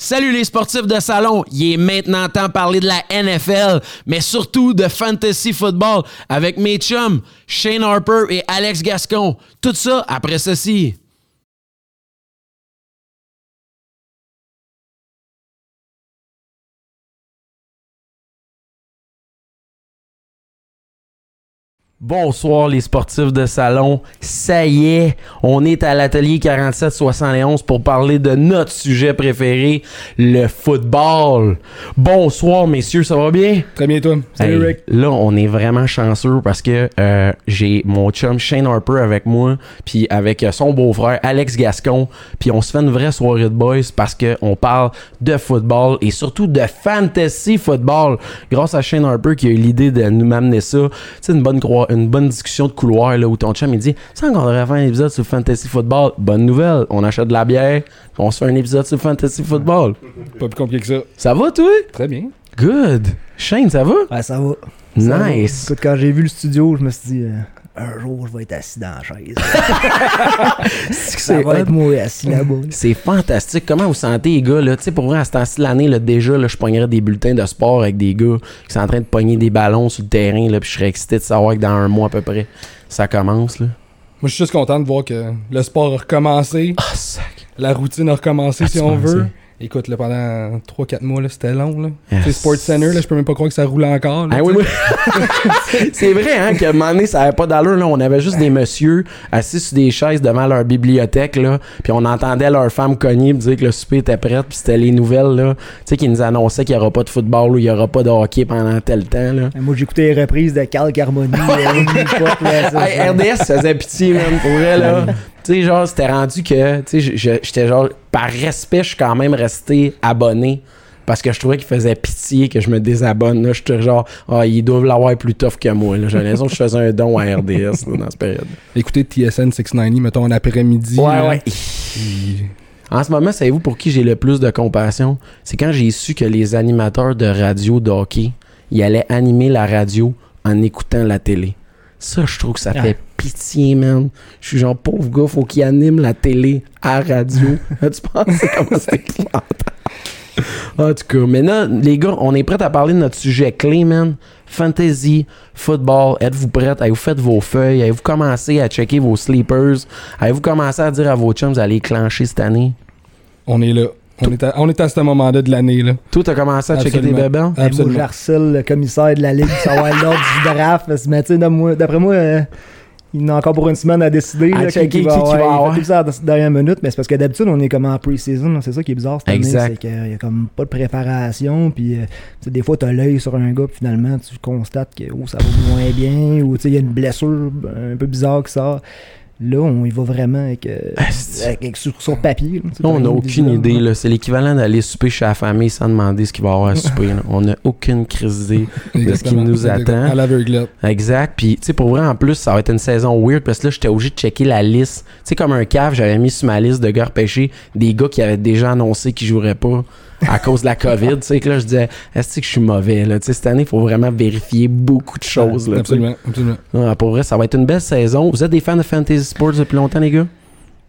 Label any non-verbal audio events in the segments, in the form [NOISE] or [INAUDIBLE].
Salut les sportifs de salon, il est maintenant temps de parler de la NFL, mais surtout de fantasy football avec mes chums Shane Harper et Alex Gascon. Tout ça après ceci. Bonsoir les sportifs de salon. Ça y est, on est à l'atelier 4771 pour parler de notre sujet préféré, le football. Bonsoir messieurs, ça va bien? Très bien toi. Salut Hey, Rick. Là, on est vraiment chanceux parce que euh, j'ai mon chum Shane Harper avec moi, puis avec son beau-frère Alex Gascon, puis on se fait une vraie soirée de boys parce que on parle de football et surtout de fantasy football. Grâce à Shane Harper qui a eu l'idée de nous m'amener ça, c'est une bonne une bonne discussion de couloir là où ton chum il dit "Ça qu'on devrait faire un épisode sur fantasy football." Bonne nouvelle, on achète de la bière, on se fait un épisode sur fantasy football. Pas plus compliqué que ça. Ça va toi? Très bien. Good. Shane, ça va? Ouais, ça va. Ça va. Nice. Écoute, quand j'ai vu le studio, je me suis dit, euh, un jour, je vais être assis dans la chaise. [LAUGHS] ça C'est va être moi assis là-bas. C'est fantastique. Comment vous sentez, les gars? Là? Tu sais, pour vrai, à ce temps-ci de l'année, là, déjà, là, je pognerais des bulletins de sport avec des gars qui sont en train de pogner des ballons sur le terrain, là, puis je serais excité de savoir que dans un mois à peu près, ça commence. Là. Moi, je suis juste content de voir que le sport a recommencé. Ah, sac. La routine a recommencé, Ah, si on veut. Écoute, là, pendant 3-4 mois, là, c'était long. Là. Yes. Sports Center, là, je peux même pas croire que ça roule encore. là, Ah oui, oui. [LAUGHS] c'est vrai, hein, qu'à un moment donné, ça avait pas d'allure, là. On avait juste des messieurs assis sur des chaises devant leur bibliothèque, là. Puis on entendait leurs femmes cogner dire que le souper était prêt. Puis c'était les nouvelles, là. Tu sais, qui nous annonçaient qu'il y aura pas de football ou il y aura pas de hockey pendant tel temps, là. Moi, j'écoutais les reprises de Carl Carmoni. euh, Hey, RDS ça faisait pitié, man, pour vrai, là. Tu sais, genre, c'était rendu que, tu sais, j'étais genre, par respect, je suis quand même resté abonné. Parce que je trouvais qu'il faisait pitié que je me désabonne. Là, j'étais genre, ah, ils doivent l'avoir plus tough que moi. J'ai l'impression que je faisais un don à RDS là, dans cette période. Écoutez TSN 690, mettons, en après-midi. là. Puis- En ce moment, savez-vous pour qui j'ai le plus de compassion? C'est quand j'ai su que les animateurs de radio de hockey, ils allaient animer la radio en écoutant la télé. Ça, je trouve que ça Ah. fait pitié, man. Je suis genre, pauvre gars, faut qu'il anime la télé à radio. [LAUGHS] tu penses comment c'est épouvantable? En tout cas, maintenant, les gars, on est prêts à parler de notre sujet clé, man. Fantasy, football. Êtes-vous prêts? Avez-vous fait vos feuilles? Avez-vous commencé à checker vos sleepers? Avez-vous commencé à dire à vos chums, vous allez clencher cette année? On est là. On est, à, on est à ce moment-là de l'année. là. Toi, t'as commencé à checker tes Absolument. bébés? Hey, moi, Absolument. j'harcèle le commissaire de la Ligue pour savoir l'ordre du draft. Mais tu sais, d'après moi- euh, il en a encore pour une semaine à décider. À là, checker qui qui va Il avoir. fait tout ça à la dernière minute, mais c'est parce que d'habitude, on est comme en pre-season. C'est ça qui est bizarre cette Exact. année. C'est qu'il y a comme pas de préparation. Puis, euh, tu sais, des fois, t'as l'œil sur un gars, puis finalement, tu constates que oh, ça va moins bien. Ou tu sais, il y a une blessure un peu bizarre qui sort. Là, on y va vraiment avec, euh, [LAUGHS] Asti. avec- avec- sur, sur papier. là, on n'a aucune idée. C'est l'équivalent d'aller souper chez la famille sans demander ce qu'il va y avoir à souper. là. On n'a aucune crise d'idée. de ce qui nous attend. À l'aveuglette. Exact. Puis, tu sais, pour vrai, en plus, ça va être une saison weird parce que là, j'étais obligé de checker la liste. Tu sais, comme un cave, j'avais mis sur ma liste de gars repêchés des gars qui avaient déjà annoncé qu'ils joueraient pas à cause de la COVID. Tu sais, que là, je disais, est-ce que je suis mauvais? Là? Tu sais, cette année, il faut vraiment vérifier beaucoup de choses. Là. Absolument. absolument. Ah, pour vrai, ça va être une belle saison. Vous êtes des fans de Fantasy Sports depuis longtemps, les gars?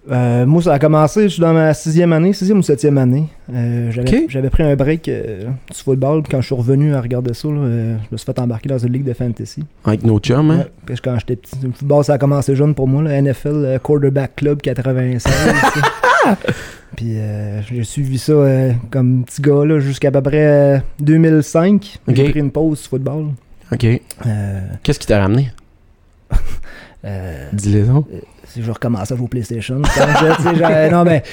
Euh, moi, ça a commencé, je suis dans ma sixième année, sixième ou septième année. Euh, j'avais, pris un break euh, du football, quand je suis revenu à regarder ça, là, euh, je me suis fait embarquer dans une ligue de fantasy. Avec nos chums, hein? Ouais, parce que quand j'étais petit, le football, ça a commencé jeune pour moi, le NFL euh, Quarterback Club 96. tu sais. [LAUGHS] puis euh, j'ai suivi ça euh, comme petit gars là, jusqu'à peu près euh, 2005. J'ai pris une pause du football. OK. Euh, Qu'est-ce qui t'a ramené? [LAUGHS] euh, Dis-le donc. Si je recommençais à jouer au PlayStation. Non, mais.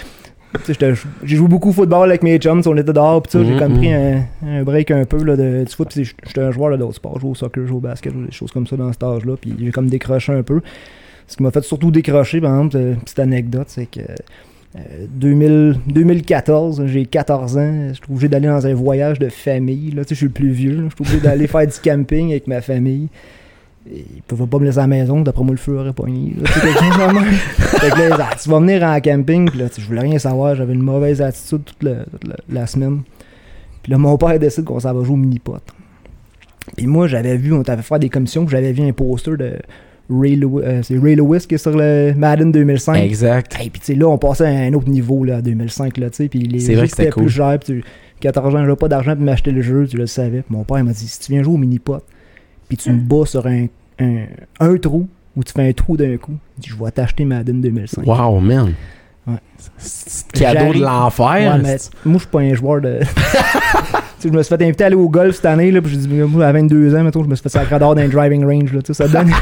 J'ai joué beaucoup au football avec mes chums, on était dehors, pis ça, j'ai Mhm, comme pris un, un break un peu là, de, du foot, pis j'étais un joueur d'autres sports, je joue au soccer, je joue au basket, je joue des choses comme ça dans cet âge-là, puis j'ai comme décroché un peu. Ce qui m'a fait surtout décrocher, par exemple, euh, petite anecdote, c'est que euh, 2000 2014, j'ai 14 ans, je suis obligé d'aller dans un voyage de famille, là, tu sais, je suis le plus vieux, je suis obligé d'aller faire du camping avec ma famille. Ils pouvaient pas me laisser à la maison, d'après moi le feu aurait pogné. tu. [LAUGHS] Fait que là, vas venir en camping, puis là, je voulais rien savoir, j'avais une mauvaise attitude toute, la, la semaine. Puis là, mon père décide qu'on s'en va jouer au mini-pot. Puis moi, j'avais vu, on t'avait fait des commissions, j'avais vu un poster de Ray Lewis, euh, c'est Ray Lewis qui est sur le Madden 2005. Exact. Et puis tu sais, là, on passait à un autre niveau là, en 2005, là, tu sais, puis les jeux étaient plus cool. cher, puis tu 14 ans, j'avais pas d'argent pour m'acheter le jeu, tu le savais. Puis mon père m'a dit, si tu viens jouer au mini-pot, puis tu me bats sur un, un, un trou, ou tu fais un trou d'un coup, je vais t'acheter Madden 2005. Wow, man. Ouais. C'est cadeau de l'enfer. Ouais, mais moi, je suis pas un joueur de. [LAUGHS] je me suis fait inviter à aller au golf cette année, là, puis j'ai dit, moi, à 22 ans, mettons, je me suis fait sacrer d'or dans un driving range, là, tu sais, ça donne. [LAUGHS]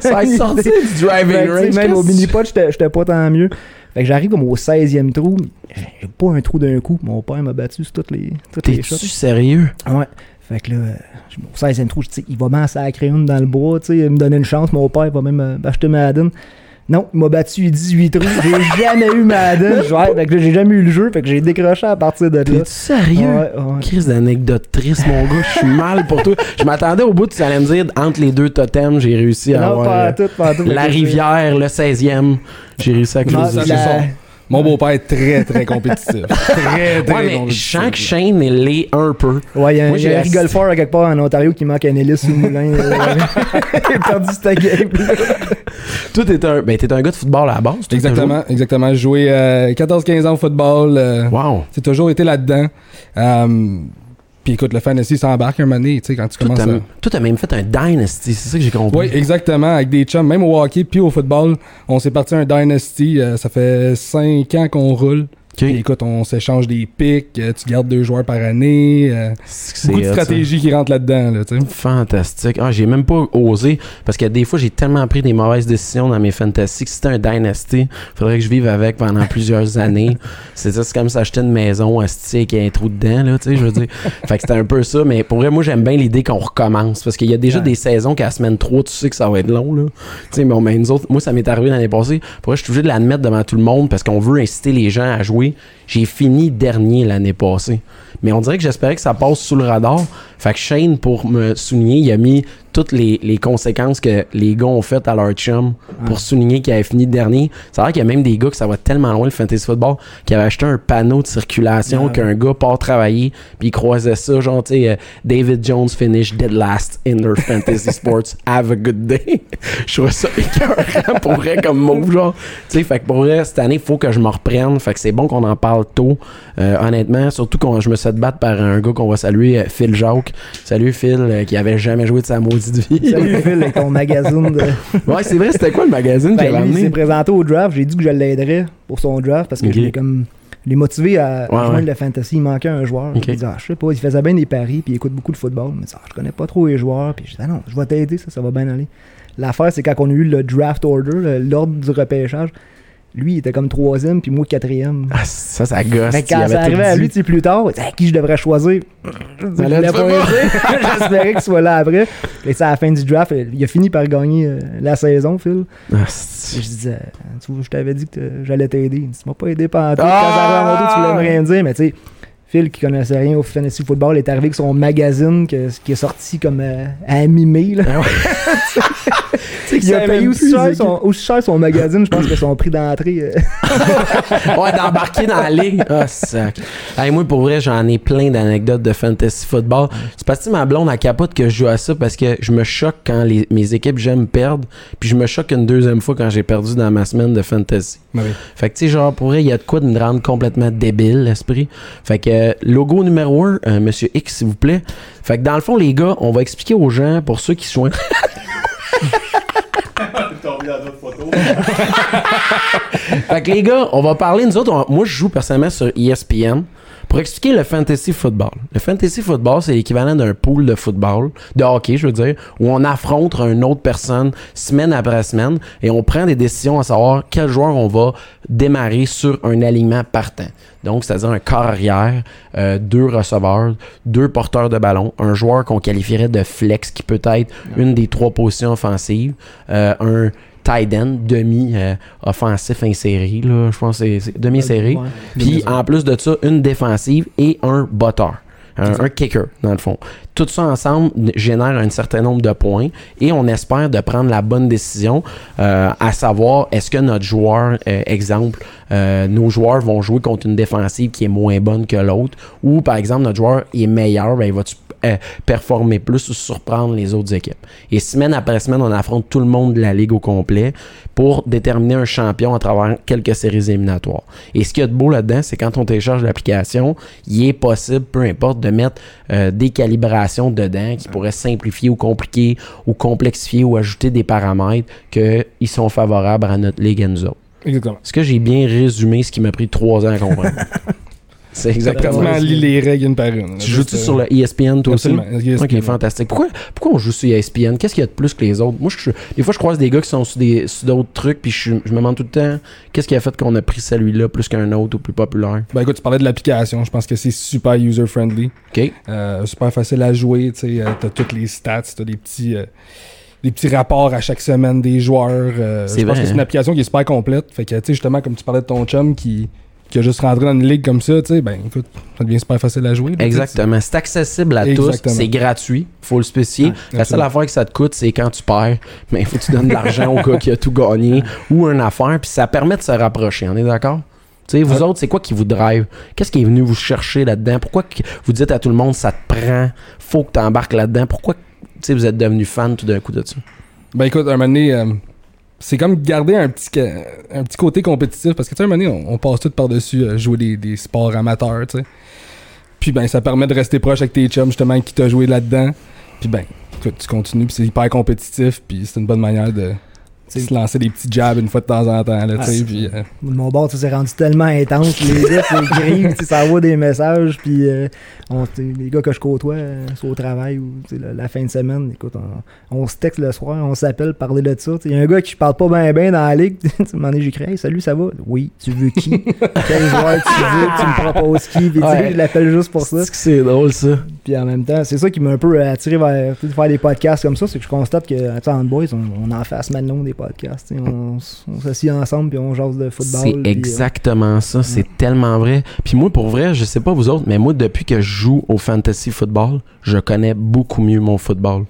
Ça a sorti du driving [LAUGHS] sais, range. Même au mini-pot, j'étais pas tant mieux. Fait que j'arrive comme au 16e trou, j'ai pas un trou d'un coup. Mon père m'a battu sur toutes les, toutes les shots. T'es-tu sérieux? Ouais. Fait que là, euh, je- au 16e trou, je dis, il va m'en sacrer une dans le bois, tu sais, il me donner une chance. Mon père va même euh, m'acheter Madden. Non, il m'a battu 18 trous. J'ai [LAUGHS] jamais eu Madden. Ouais, fait que j'ai jamais eu le jeu. Fait que j'ai décroché à partir de là. T'es-tu sérieux? Ouais, ouais. Crise d'anecdote triste, mon gars. Je suis mal pour toi. Je m'attendais au bout, tu allais me dire, entre les deux totems, j'ai réussi à Non, avoir pas euh, à tout, pas à tout. la rivière, le 16e. J'ai réussi à Non, Mon beau-père est très, très compétitif. [LAUGHS] très, très Ouais, mais compétitif. je sens que Shane est l'est un peu. Ouais, il y a, Moi, y a j'ai un rigole fort à quelque part en Ontario qui manque un hélice sous le moulin. euh, [LAUGHS] il a perdu sa game. Toi, t'es un, ben, t'es un gars de football à la base. toi, Exactement, exactement. J'ai joué euh, 14-15 ans au football. euh? Wow. J'ai toujours été là-dedans. Euh, Puis écoute, le fantasy s'embarque un moment donné, tu sais, quand tu commences à... toi, t'as même fait un Dynasty, c'est ça que j'ai compris. Oui, exactement, avec des chums, même au hockey puis au football, on s'est parti un dynasty, euh, ça fait 5 ans qu'on roule. Puis écoute, on s'échange des picks, euh, tu gardes deux joueurs par année, euh, C'est beaucoup de stratégies qui rentrent là-dedans, là. Fantastique. Ah, j'ai même pas osé parce que des fois, j'ai tellement pris des mauvaises décisions dans mes fantasy que si c'était un Dynasty, faudrait que je vive avec pendant plusieurs [LAUGHS] années. C'est ça, c'est comme s'acheter une maison à avec un trou dedans, là, tu sais, je veux dire. fait que c'était un peu ça, mais pour vrai, moi, j'aime bien l'idée qu'on recommence parce qu'il y a déjà Ouais. des saisons qu'à la semaine 3, tu sais que ça va être long, là. Tu sais, mais, on- mais nous autres, moi, ça m'est arrivé l'année passée. Pour vrai, je suis obligé de l'admettre devant tout le monde parce qu'on veut inciter les gens à jouer. J'ai fini dernier l'année passée. Mais on dirait que j'espérais que ça passe sous le radar. Fait que Shane, pour me souligner, il a mis toutes les, les conséquences que les gars ont faites à leur chum pour souligner qu'il avait fini dernier. Ça a l'air qu'il y a même des gars que ça va tellement loin le fantasy football qui avaient acheté un panneau de circulation Ouais. qu'un gars part travailler puis il croisait ça genre tu sais euh, David Jones finish dead last in their fantasy [LAUGHS] sports have a good day. [LAUGHS] Je trouve ça écœurant pour vrai comme mot genre. Tu sais fait que pour vrai cette année faut que je me reprenne. Fait que c'est bon qu'on en parle tôt. Euh, honnêtement, surtout quand je me suis fait battre par un gars qu'on va saluer, euh, Phil Jacques. Salut Phil, euh, qui avait jamais joué de sa maudite vie. Salut Phil avec ton magazine de. ouais, c'est vrai, c'était quoi le magazine qu'il Ben, avait lui, il s'est amené? présenté au draft. J'ai dit que je l'aiderais pour son draft parce que Ok. je l'ai comme. l'ai motivé à Ouais, joindre ouais. le fantasy. Il manquait un joueur. Il dit, ah, je sais pas, il faisait bien des paris, puis il écoute beaucoup de football. Mais ah, je connais pas trop les joueurs. Puis je dis, ah non, je vais t'aider, ça, ça va bien aller. L'affaire, c'est quand on a eu le draft order, l'ordre du repêchage, lui, il était comme troisième, puis moi, quatrième. Ah, ça, ça gosse. Il quand ça arrivait à lui, tu sais, plus tard, à qui je devrais choisir? Ça l'a pas. [LAUGHS] J'espérais qu'il soit là après. Et ça, à la fin du draft, il a fini par gagner euh, la saison, Phil. Ah, je disais, tu vois, je t'avais dit que j'allais t'aider. Tu m'as pas aidé pendant tout. Ah! Quand ça arrivé à mon tour, tu voulais me rien dire, mais tu sais. Phil, qui connaissait rien au fantasy football, est arrivé avec son magazine que- qui est sorti comme euh, à mi-mai. Ah ouais. [LAUGHS] Sais qu'il Il a payé aussi cher, c'est son, aussi cher son magazine, je pense que son prix d'entrée. euh. [LAUGHS] Ouais, d'embarquer dans la ligue. Ah, sac. Hey, moi, pour vrai, j'en ai plein d'anecdotes de fantasy football. C'est parce que ma blonde, elle capote que je joue à ça parce que je me choque quand les- mes équipes, j'aime perdre. Puis je me choque une deuxième fois quand j'ai perdu dans ma semaine de fantasy. Oui. Fait que, tu sais, genre, pour vrai, il y a de quoi de me rendre complètement débile, l'esprit. Fait que, euh, logo numéro 1, Monsieur X, s'il vous plaît. Fait que, dans le fond, les gars, on va expliquer aux gens, pour ceux qui sont... [LAUGHS] [LAUGHS] fait que, les gars, on va parler, nous autres, moi, je joue personnellement sur ESPN. Pour expliquer le fantasy football. Le fantasy football, c'est l'équivalent d'un pool de football, de hockey, je veux dire, où on affronte une autre personne semaine après semaine et on prend des décisions à savoir quel joueur on va démarrer sur un alignement partant. Donc, c'est-à-dire un corps arrière, euh, deux receveurs, deux porteurs de ballon, un joueur qu'on qualifierait de flex qui peut être une des trois positions offensives, euh, un tight end, demi euh, offensif inséré, là, je pense que c'est- c'est demi inséré. Ouais. Puis en plus de ça, une défensive et un botteur. Un, un kicker, dans le fond. Tout ça ensemble génère un certain nombre de points et on espère de prendre la bonne décision, euh, à savoir est-ce que notre joueur, euh, exemple, euh, nos joueurs vont jouer contre une défensive qui est moins bonne que l'autre, ou par exemple notre joueur est meilleur, ben, il va performer plus ou surprendre les autres équipes? Et semaine après semaine, on affronte tout le monde de la ligue au complet pour déterminer un champion à travers quelques séries éliminatoires. Et ce qu'il y a de beau là-dedans, c'est quand on télécharge l'application, il est possible, peu importe, de mettre des calibrations dedans qui pourraient simplifier ou compliquer ou complexifier ou ajouter des paramètres qui sont favorables à notre ligue et nous autres. Exactement. Est-ce que j'ai bien résumé ce qui m'a pris trois ans à comprendre? [LAUGHS] C'est exactement Pratiquement lis les règles une par une. Tu joues-tu sur le ESPN toi aussi? Absolument. ESPN. Ok, fantastique. Pourquoi, pourquoi on joue sur ESPN? Qu'est-ce qu'il y a de plus que les autres? Moi, je, des fois, je croise des gars qui sont sur des- sur d'autres trucs, puis je, je me demande tout le temps, qu'est-ce qui a fait qu'on a pris celui-là plus qu'un autre ou plus populaire? Ben écoute, tu parlais de l'application. Je pense que c'est super user-friendly. OK? Euh, super facile à jouer. Tu sais, euh, t'as toutes les stats, t'as des petits, euh, des petits rapports à chaque semaine des joueurs. euh, C'est je pense vrai, que c'est hein? une application qui est super complète. Fait que, tu sais, justement, comme tu parlais de ton chum qui, qui a juste rentré dans une ligue comme ça, tu sais, ben écoute, ça devient super facile à jouer. là. Exactement. C'est accessible à tous. Exactement. C'est gratuit. Faut le spécifier. Ouais, La seule affaire que ça te coûte, c'est quand tu perds. Mais il faut que tu donnes de l'argent au gars qui a tout gagné ou une affaire. Puis ça permet de se rapprocher. On est d'accord? Tu sais, vous Ouais. autres, c'est quoi qui vous drive? Qu'est-ce qui est venu vous chercher là-dedans? Pourquoi que vous dites à tout le monde, ça te prend, faut que tu embarques là-dedans? Pourquoi tu sais, vous êtes devenu fan tout d'un coup de ça? Ben écoute, un moment donné, euh, c'est comme garder un petit, un petit côté compétitif parce que tu sais, un moment donné, on, passe tout par-dessus euh, jouer des, des sports amateurs, tu sais. Puis ben, ça permet de rester proche avec tes chums justement qui t'a joué là-dedans. Puis ben, tu continues, puis c'est hyper compétitif, puis c'est une bonne manière de se lancer des petits jabs une fois de temps en temps, là. Ah, puis, euh, mon bord, tu sais, c'est rendu tellement intense. Les [LAUGHS] écrit, tu sais, ça envoie des messages. Puis euh, on- les gars que je côtoie, euh, soit au travail ou la, la fin de semaine, écoute, on, on se texte le soir, on s'appelle, parler de ça. Il y a un gars qui parle pas bien bien dans la ligue. [LAUGHS] Tu donné, j'écris Hey, salut, ça va Oui, tu veux qui? [LAUGHS] Quel joueur tu veux? Tu me proposes qui Puis Ouais. je l'appelle juste pour ça. c'est drôle, ça? Puis en même temps, c'est ça qui m'a un peu euh, attiré vers faire des podcasts comme ça, c'est que je constate que, en boys, on, on en fait à semaine longue des podcasts. On, s'assied ensemble puis on jase de football. C'est euh, exactement ça. C'est tellement vrai. Puis moi, pour vrai, je sais pas vous autres, mais moi, depuis que je joue au fantasy football, je connais beaucoup mieux mon football.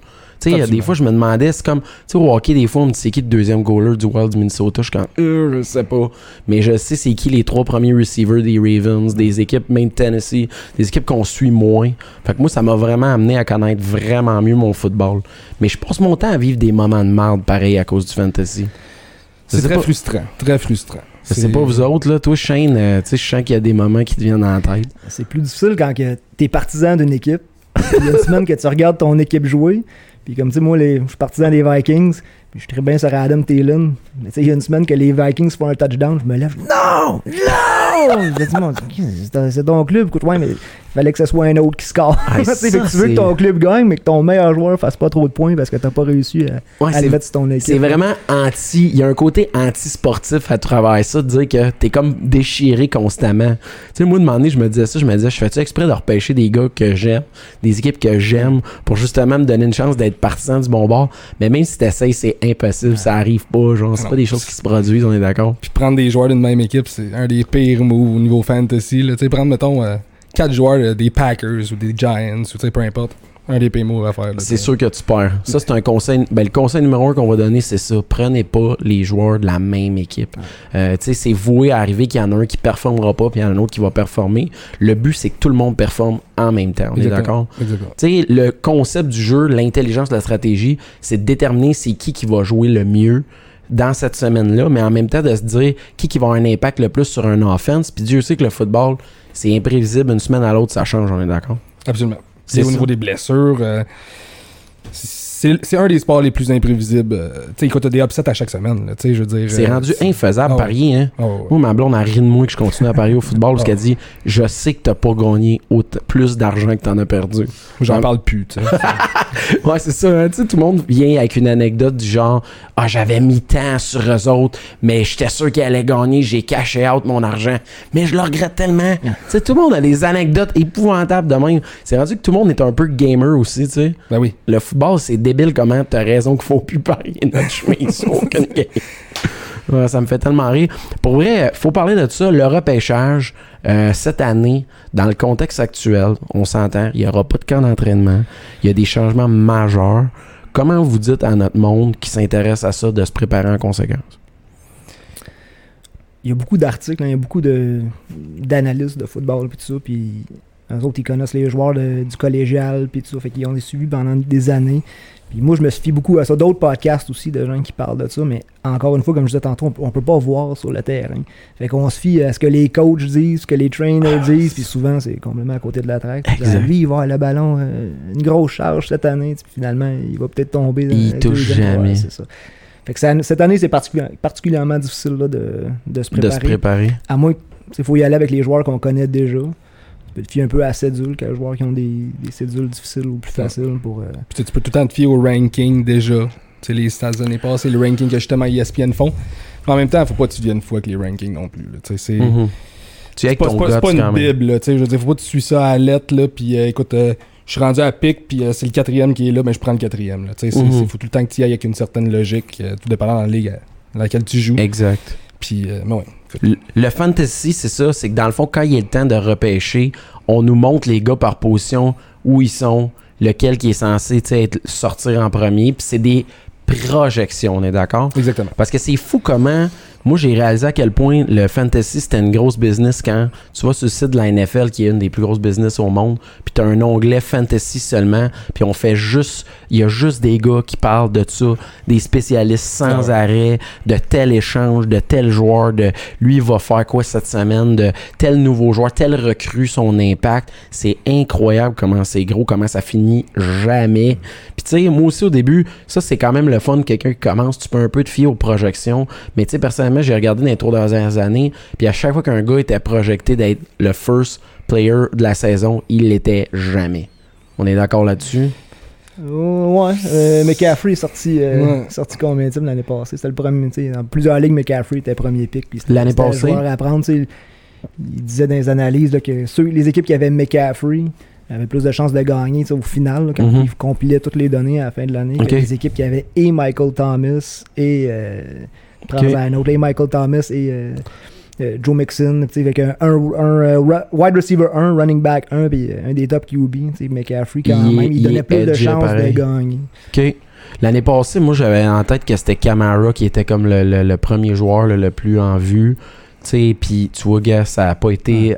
Tu sais, des fois, je me demandais, c'est comme, tu sais, au hockey, des fois, on me dit c'est qui le deuxième goaler du Wild du Minnesota? Je suis comme, euh, je sais pas. Mais je sais c'est qui les trois premiers receivers des Ravens, des équipes, même de Tennessee, des équipes qu'on suit moins. Fait que moi, ça m'a vraiment amené à connaître vraiment mieux mon football. Mais je passe mon temps à vivre des moments de merde pareil à cause du fantasy. C'est très pas- frustrant, très frustrant. sais pas vous autres, là. Toi, Shane, euh, tu sais, je sens qu'il y a des moments qui te viennent en tête. C'est plus difficile quand que t'es partisan d'une équipe. Il y a une semaine que tu regardes ton équipe jouer. Puis comme tu sais, moi, je suis partisan des Vikings. Puis je suis très bien sur Adam Thielen. Mais tu sais, il y a une semaine que les Vikings font un touchdown. Je me lève. Non! Non! C'est- ton club. Écoute, ouais, mais fallait que ce soit un autre qui score. Ah, [LAUGHS] Tu sais, ça, fait que tu veux que ton club gagne, mais que ton meilleur joueur fasse pas trop de points parce que t'as pas réussi à, Ouais, à c'est le mettre sur ton équipe. C'est vraiment anti. Il y a un côté anti-sportif à travers ça, de dire que t'es comme déchiré constamment. Tu sais, moi, de moment donné, je me disais ça, je me disais, je fais-tu exprès de repêcher des gars que j'aime, des équipes que j'aime, pour justement me donner une chance d'être partisan du bon bord? Mais même si t'essayes, c'est impossible, ça arrive pas, genre, c'est Non. pas des choses qui se produisent, on est d'accord. Puis prendre des joueurs d'une même équipe, c'est un des pires moves au niveau fantasy. Là. Tu sais, prendre, mettons, euh, quatre joueurs euh, des Packers ou des Giants, ou tu sais, peu importe. Un des pires moves à faire. là, C'est sûr que tu perds. Ça, c'est un conseil. Ben, le conseil numéro un qu'on va donner, c'est ça. Prenez pas les joueurs de la même équipe. Euh, tu sais, c'est voué à arriver qu'il y en a un qui performera pas, puis il y en a un autre qui va performer. Le but, c'est que tout le monde performe en même temps. On est Exactement. d'accord? Exactement. Tu sais, le concept du jeu, l'intelligence de la stratégie, c'est de déterminer c'est qui qui va jouer le mieux dans cette semaine-là, mais en même temps de se dire qui qui va avoir un impact le plus sur un offense. Puis Dieu sait que le football, c'est imprévisible. Une semaine à l'autre, ça change, on est d'accord? Absolument. C'est au ça. niveau des blessures. euh, c'est un des sports les plus imprévisibles. euh, tu sais, quand t'as des upsets à chaque semaine, là, tu sais, je veux dire. C'est euh, rendu infaisable Ah ouais. parier, hein? Ah ouais. Moi, ma blonde a ri de moi que je continue à parier au football parce Ah. qu'elle dit Je sais que t'as pas gagné plus d'argent que t'en as perdu. J'en parle plus. [LAUGHS] Ouais, c'est ça. hein. Tu sais, tout le monde vient avec une anecdote du genre Ah, j'avais mis tant sur eux autres, mais j'étais sûr qu'ils allaient gagner, j'ai caché out mon argent. Mais je le regrette tellement. Tu sais, tout le monde a des anecdotes épouvantables de même. C'est rendu que tout le monde est un peu gamer aussi, tu sais. ben oui. Le football, c'est débile comment t'as raison qu'il faut plus parier notre chemise [LAUGHS] aucune game. Ça me fait tellement rire. Pour vrai, faut parler de ça. Le repêchage, euh, cette année, dans le contexte actuel, on s'entend, il n'y aura pas de camp d'entraînement. Il y a des changements majeurs. Comment vous dites à notre monde qui s'intéresse à ça de se préparer en conséquence? Il y a beaucoup d'articles, hein, il y a beaucoup de, d'analyses de football, puis tout ça, puis eux autres, ils connaissent les joueurs de- du collégial, puis tout ça, fait qu'ils ont suivis pendant des années. Puis moi, je me fie beaucoup à ça. D'autres podcasts aussi de gens qui parlent de ça, mais encore une fois, comme je disais tantôt, on on peut pas voir sur le terrain. Fait qu'on se fie à ce que les coachs disent, ce que les trainers disent, puis souvent, c'est complètement à côté de la traque. Lui, il va avoir le ballon, euh, une grosse charge cette année, puis finalement, il va peut-être tomber. dans Il touche jamais. Ouais, c'est ça. Fait que ça- cette année, c'est particu- particulièrement difficile là, de, de se De se préparer. préparer. À moins qu'il faut y aller avec les joueurs qu'on connaît déjà. Tu peux te fier un peu à cédule qu'à les joueurs qui ont des, des cédules difficiles ou plus Ouais. faciles pour. euh, Puis tu peux tout le temps te fier au ranking déjà. Tu sais, les stats de l'année passée, le ranking que justement ESPN font. Mais en même temps, faut pas que tu viennes fou avec les rankings non plus. Tu sais, c'est. Mhm. Tu es C'est avec pas, ton pas- pas une même. bible, tu sais, je veux dire, faut pas que tu suis ça à la lettre, là, puis euh, écoute, euh, je suis rendu à pic, puis euh, c'est le quatrième qui est là, ben je prends le quatrième, c'est- Mhm. faut tout le temps que tu y ailles avec une certaine logique, euh, tout dépendant dans la ligue dans laquelle tu joues, Exact. puis, euh, mais ouais, que- Le- fantasy, c'est ça, c'est que dans le fond, quand il est le temps de repêcher, on nous montre les gars par position où ils sont, lequel qui est censé être, sortir en premier, puis c'est des projections, on est d'accord? exactement. Parce que c'est fou comment. Moi, j'ai réalisé à quel point le fantasy, c'était une grosse business quand tu vas sur le site de la NFL, qui est une des plus grosses business au monde, puis tu as un onglet fantasy seulement, puis on fait juste. Il y a juste des gars qui parlent de ça, des spécialistes sans ouais. arrêt, de tel échange, de tel joueur, de lui va faire quoi cette semaine, de tel nouveau joueur, tel recrue, son impact. C'est incroyable comment c'est gros, comment ça finit jamais. Puis tu sais, moi aussi au début, ça c'est quand même le fun de quelqu'un qui commence. Tu peux un peu te fier aux projections. Mais tu sais, personnellement, j'ai regardé dans les trois dernières années, puis à chaque fois qu'un gars était projecté d'être le first player de la saison, il l'était jamais. On est d'accord là-dessus? Oh, ouais, euh, McCaffrey est sorti, euh, Ouais. sorti combien de l'année passée? C'était le premier, dans plusieurs ligues, McCaffrey était premier pick. L'année le passée? à prendre. Il disait dans les analyses là, que ceux, les équipes qui avaient McCaffrey avaient plus de chances de gagner au final, là, quand Mhm. ils compilaient toutes les données à la fin de l'année. Les équipes qui avaient et Michael Thomas et. Euh, prends Ok. un autre, et Michael Thomas et. euh, euh, Joe Mixon, avec un, un, un, euh, wide receiver 1, running back 1, puis un des top QB, McCaffrey quand Il même, il, il donnait plus de chances de gagner. OK. L'année passée, moi, j'avais en tête que c'était Camara qui était comme le, le- le premier joueur là, le plus en vue. Puis tu vois, gars, ça a pas été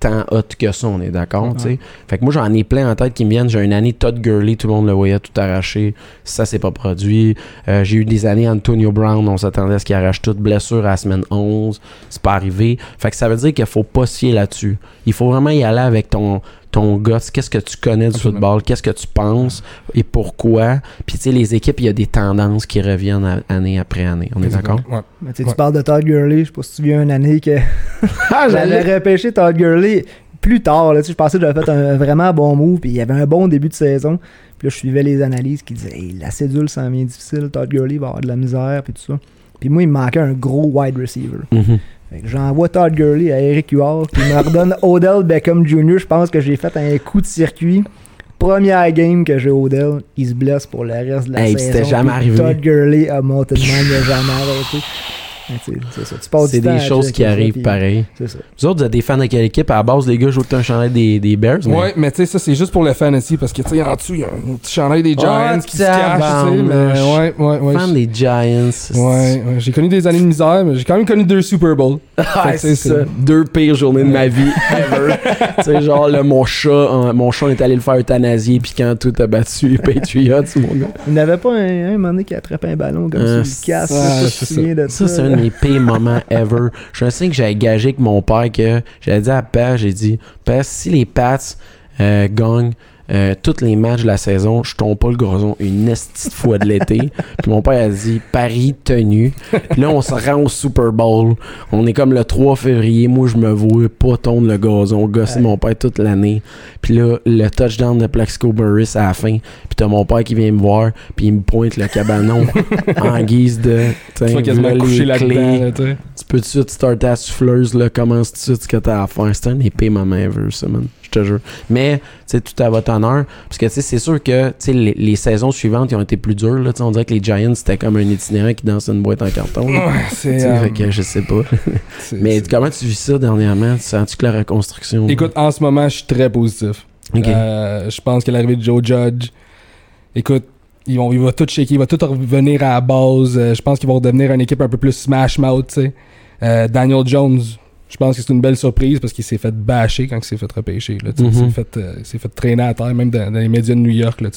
tant hot que ça, on est d'accord, tu sais. Fait que moi, j'en ai plein en tête qui me viennent. J'ai une année Todd Gurley, tout le monde le voyait tout arraché. Ça, c'est pas produit. Euh, j'ai eu des années Antonio Brown, on s'attendait à ce qu'il arrache toute blessure à la semaine 11. C'est pas arrivé. Fait que ça veut dire qu'il faut pas se fier là-dessus. Il faut vraiment y aller avec ton, ton guts. Qu'est-ce que tu connais du Absolument. football? Qu'est-ce que tu penses? Et pourquoi? Puis, tu sais, les équipes, il y a des tendances qui reviennent à- année après année. On est d'accord? Ouais. Mais tu sais, Ouais. tu parles de Todd Gurley, je sais pas si tu viens une année que Ah, [LAUGHS] j'avais repêché Todd Gurley plus tard. Là, je pensais que j'avais fait un vraiment bon move, puis il y avait un bon début de saison. Puis là, je suivais les analyses qui disaient hey, la cédule s'en vient difficile, Todd Gurley va avoir de la misère, puis tout ça. Puis moi, il me manquait un gros wide receiver. Mhm. J'envoie Todd Gurley à Eric Huard, puis il me redonne [LAUGHS] Odell Beckham Jr. Je pense que j'ai fait un coup de circuit. Première game que j'ai Odell, il se blesse pour le reste de la Hey, saison. c'était jamais arrivé. Todd Gurley a monté de même, il a jamais arrêté. C'est ça. Tu passes C'est du temps des choses qui ça, arrivent pareil. C'est ça. Vous autres, vous êtes des fans de quelle équipe? À la base, les gars, jouent tout un chandail des, des Bears. mais- Ouais, mais tu sais, ça, c'est juste pour le fantasy, parce que, tu sais, en dessous, il y a un petit chandail des Giants Oh, qui se cache, mais ouais, ouais, ouais. Fan des Giants. Ouais, ouais, j'ai connu des années de misère, mais j'ai quand même connu deux Super Bowls. [LAUGHS] Ah, c'est ça. ça. Deux pires journées de ma vie ever. [LAUGHS] tu sais, genre, là, mon chat, euh, mon chat on est allé le faire euthanasier, puis quand tout a battu les Patriots, mon gars. Il n'avait pas un, un moment donné qui attrapait un ballon comme Euh, sur le casse. je souviens de Ça, ça. c'est un de mes pires moments ever. Je sais que j'avais gagé avec mon père que j'avais dit à Père, j'ai dit, Père, si les Pats euh, gagnent euh, tous les matchs de la saison, je tombe pas le gazon une de fois de l'été. [LAUGHS] Puis mon père a dit Paris tenu. Puis là, on se rend au Super Bowl. On est comme le 3 février. Moi, je me vois pas tondre le gazon, gosser Ouais. mon père toute l'année. Puis là, le touchdown de Plaxico Burris à la fin. Puis t'as mon père qui vient me voir. Puis il me pointe le cabanon [LAUGHS] en guise de. Tu vas quasiment coucher là-dedans, là, tu peux tout de suite start ta souffleuse, là, commence tout de suite ce que t'as à faire. C'est un épée, ma main, ça, man. Je te jure. Mais, tu sais, tout à votre honneur. Parce que, tu sais, c'est sûr que, tu sais, les, les saisons suivantes, ils ont été plus dures, là. On dirait que les Giants, c'était comme un itinérant qui danse une boîte en carton. Ouais, [LAUGHS] Tu c'est. euh, que je sais pas. [LAUGHS] c'est- Mais c'est- comment tu vis ça dernièrement? Tu sens-tu que la reconstruction. Écoute, en ce moment, je suis très positif. Euh, je pense que l'arrivée de Joe Judge, écoute, ils vont, il va tout shaker, il va tout revenir à la base. Euh, je pense qu'ils vont redevenir une équipe un peu plus smash mouth, tu sais. Euh, Daniel Jones, je pense que c'est une belle surprise parce qu'il s'est fait bâcher quand il s'est fait repêcher. Là. Mhm. Il s'est fait, euh, fait traîner à terre, même dans, dans les médias de New York. Là.